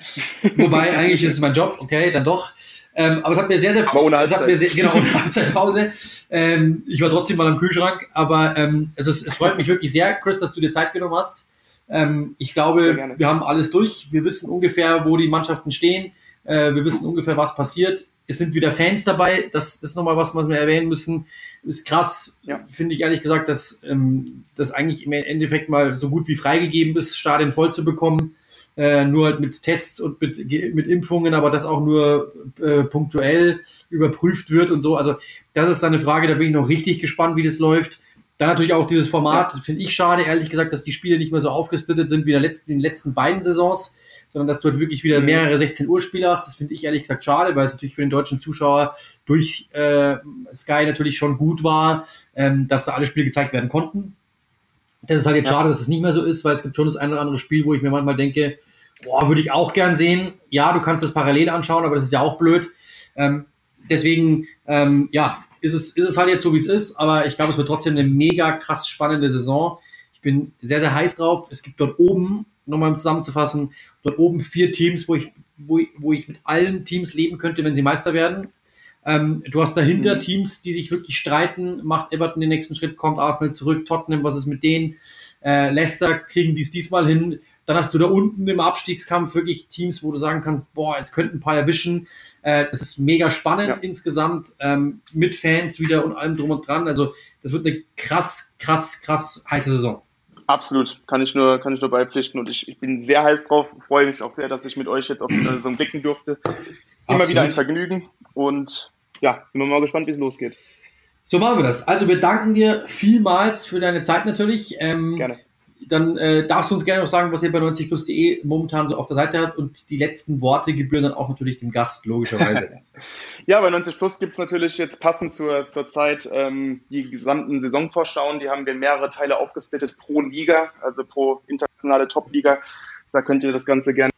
Wobei eigentlich ist es mein Job, okay, dann doch. Ähm, aber es hat mir sehr, sehr, ohne es hat mir sehr, genau, ohne Halbzeitpause. Ähm, ich war trotzdem mal am Kühlschrank, aber ähm, es, es freut mich wirklich sehr, Chris, dass du dir Zeit genommen hast. Ähm, ich glaube, wir haben alles durch. Wir wissen ungefähr, wo die Mannschaften stehen. Äh, wir wissen ungefähr, was passiert. Es sind wieder Fans dabei. Das, ist nochmal was, was wir erwähnen müssen. Ist krass, ja. finde ich ehrlich gesagt, dass ähm, das eigentlich im Endeffekt mal so gut wie freigegeben ist, Stadien voll zu bekommen äh, nur halt mit Tests und mit, mit Impfungen, aber das auch nur äh, punktuell überprüft wird und so. Also das ist dann eine Frage, da bin ich noch richtig gespannt, wie das läuft. Dann natürlich auch dieses Format, finde ich schade, ehrlich gesagt, dass die Spiele nicht mehr so aufgesplittet sind wie in, letzten, in den letzten beiden Saisons, sondern dass du halt wirklich wieder mhm. mehrere 16 Uhr Spiele hast. Das finde ich ehrlich gesagt schade, weil es natürlich für den deutschen Zuschauer durch äh, Sky natürlich schon gut war, ähm, dass da alle Spiele gezeigt werden konnten. Das ist halt jetzt ja. schade, dass es nicht mehr so ist, weil es gibt schon das eine oder andere Spiel, wo ich mir manchmal denke, boah, würde ich auch gern sehen. Ja, du kannst das parallel anschauen, aber das ist ja auch blöd. Ähm, deswegen, ähm, ja, ist es, ist es halt jetzt so, wie es ist, aber ich glaube, es wird trotzdem eine mega krass spannende Saison. Ich bin sehr, sehr heiß drauf. Es gibt dort oben, nochmal zusammenzufassen, dort oben vier Teams, wo ich, wo, wo ich mit allen Teams leben könnte, wenn sie Meister werden. Ähm, du hast dahinter mhm. Teams, die sich wirklich streiten. Macht Everton den nächsten Schritt, kommt Arsenal zurück, Tottenham, was ist mit denen? Äh, Leicester kriegen dies diesmal hin. Dann hast du da unten im Abstiegskampf wirklich Teams, wo du sagen kannst, boah, es könnten ein paar erwischen. Äh, das ist mega spannend ja. insgesamt, ähm, mit Fans wieder und allem drum und dran. Also das wird eine krass, krass, krass heiße Saison. Absolut, kann ich nur, kann ich nur beipflichten und ich, ich bin sehr heiß drauf, freue mich auch sehr, dass ich mit euch jetzt auf die Saison blicken durfte. Immer Absolut. wieder ein Vergnügen und ja, sind wir mal gespannt, wie es losgeht. So machen wir das. Also wir danken dir vielmals für deine Zeit natürlich. Ähm, Gerne dann äh, darfst du uns gerne noch sagen, was ihr bei 90plus.de momentan so auf der Seite habt und die letzten Worte gebühren dann auch natürlich dem Gast, logischerweise. ja, bei 90 Plus gibt es natürlich jetzt passend zur, zur Zeit ähm, die gesamten Saisonvorschauen. Die haben wir in mehrere Teile aufgesplittet pro Liga, also pro internationale Top-Liga. Da könnt ihr das Ganze gerne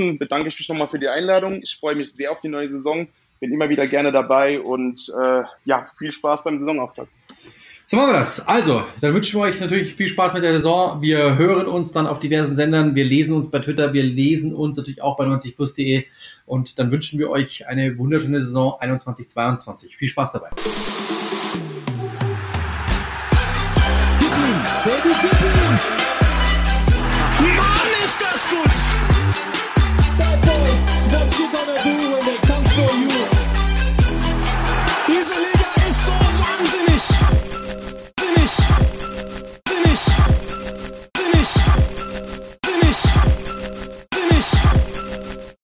Ansonsten bedanke ich mich nochmal für die Einladung. Ich freue mich sehr auf die neue Saison. Bin immer wieder gerne dabei und äh, ja, viel Spaß beim Saisonauftakt. So machen wir das. Also, dann wünschen wir euch natürlich viel Spaß mit der Saison. Wir hören uns dann auf diversen Sendern. Wir lesen uns bei Twitter. Wir lesen uns natürlich auch bei 90plus.de. Und dann wünschen wir euch eine wunderschöne Saison 21-22. Viel Spaß dabei.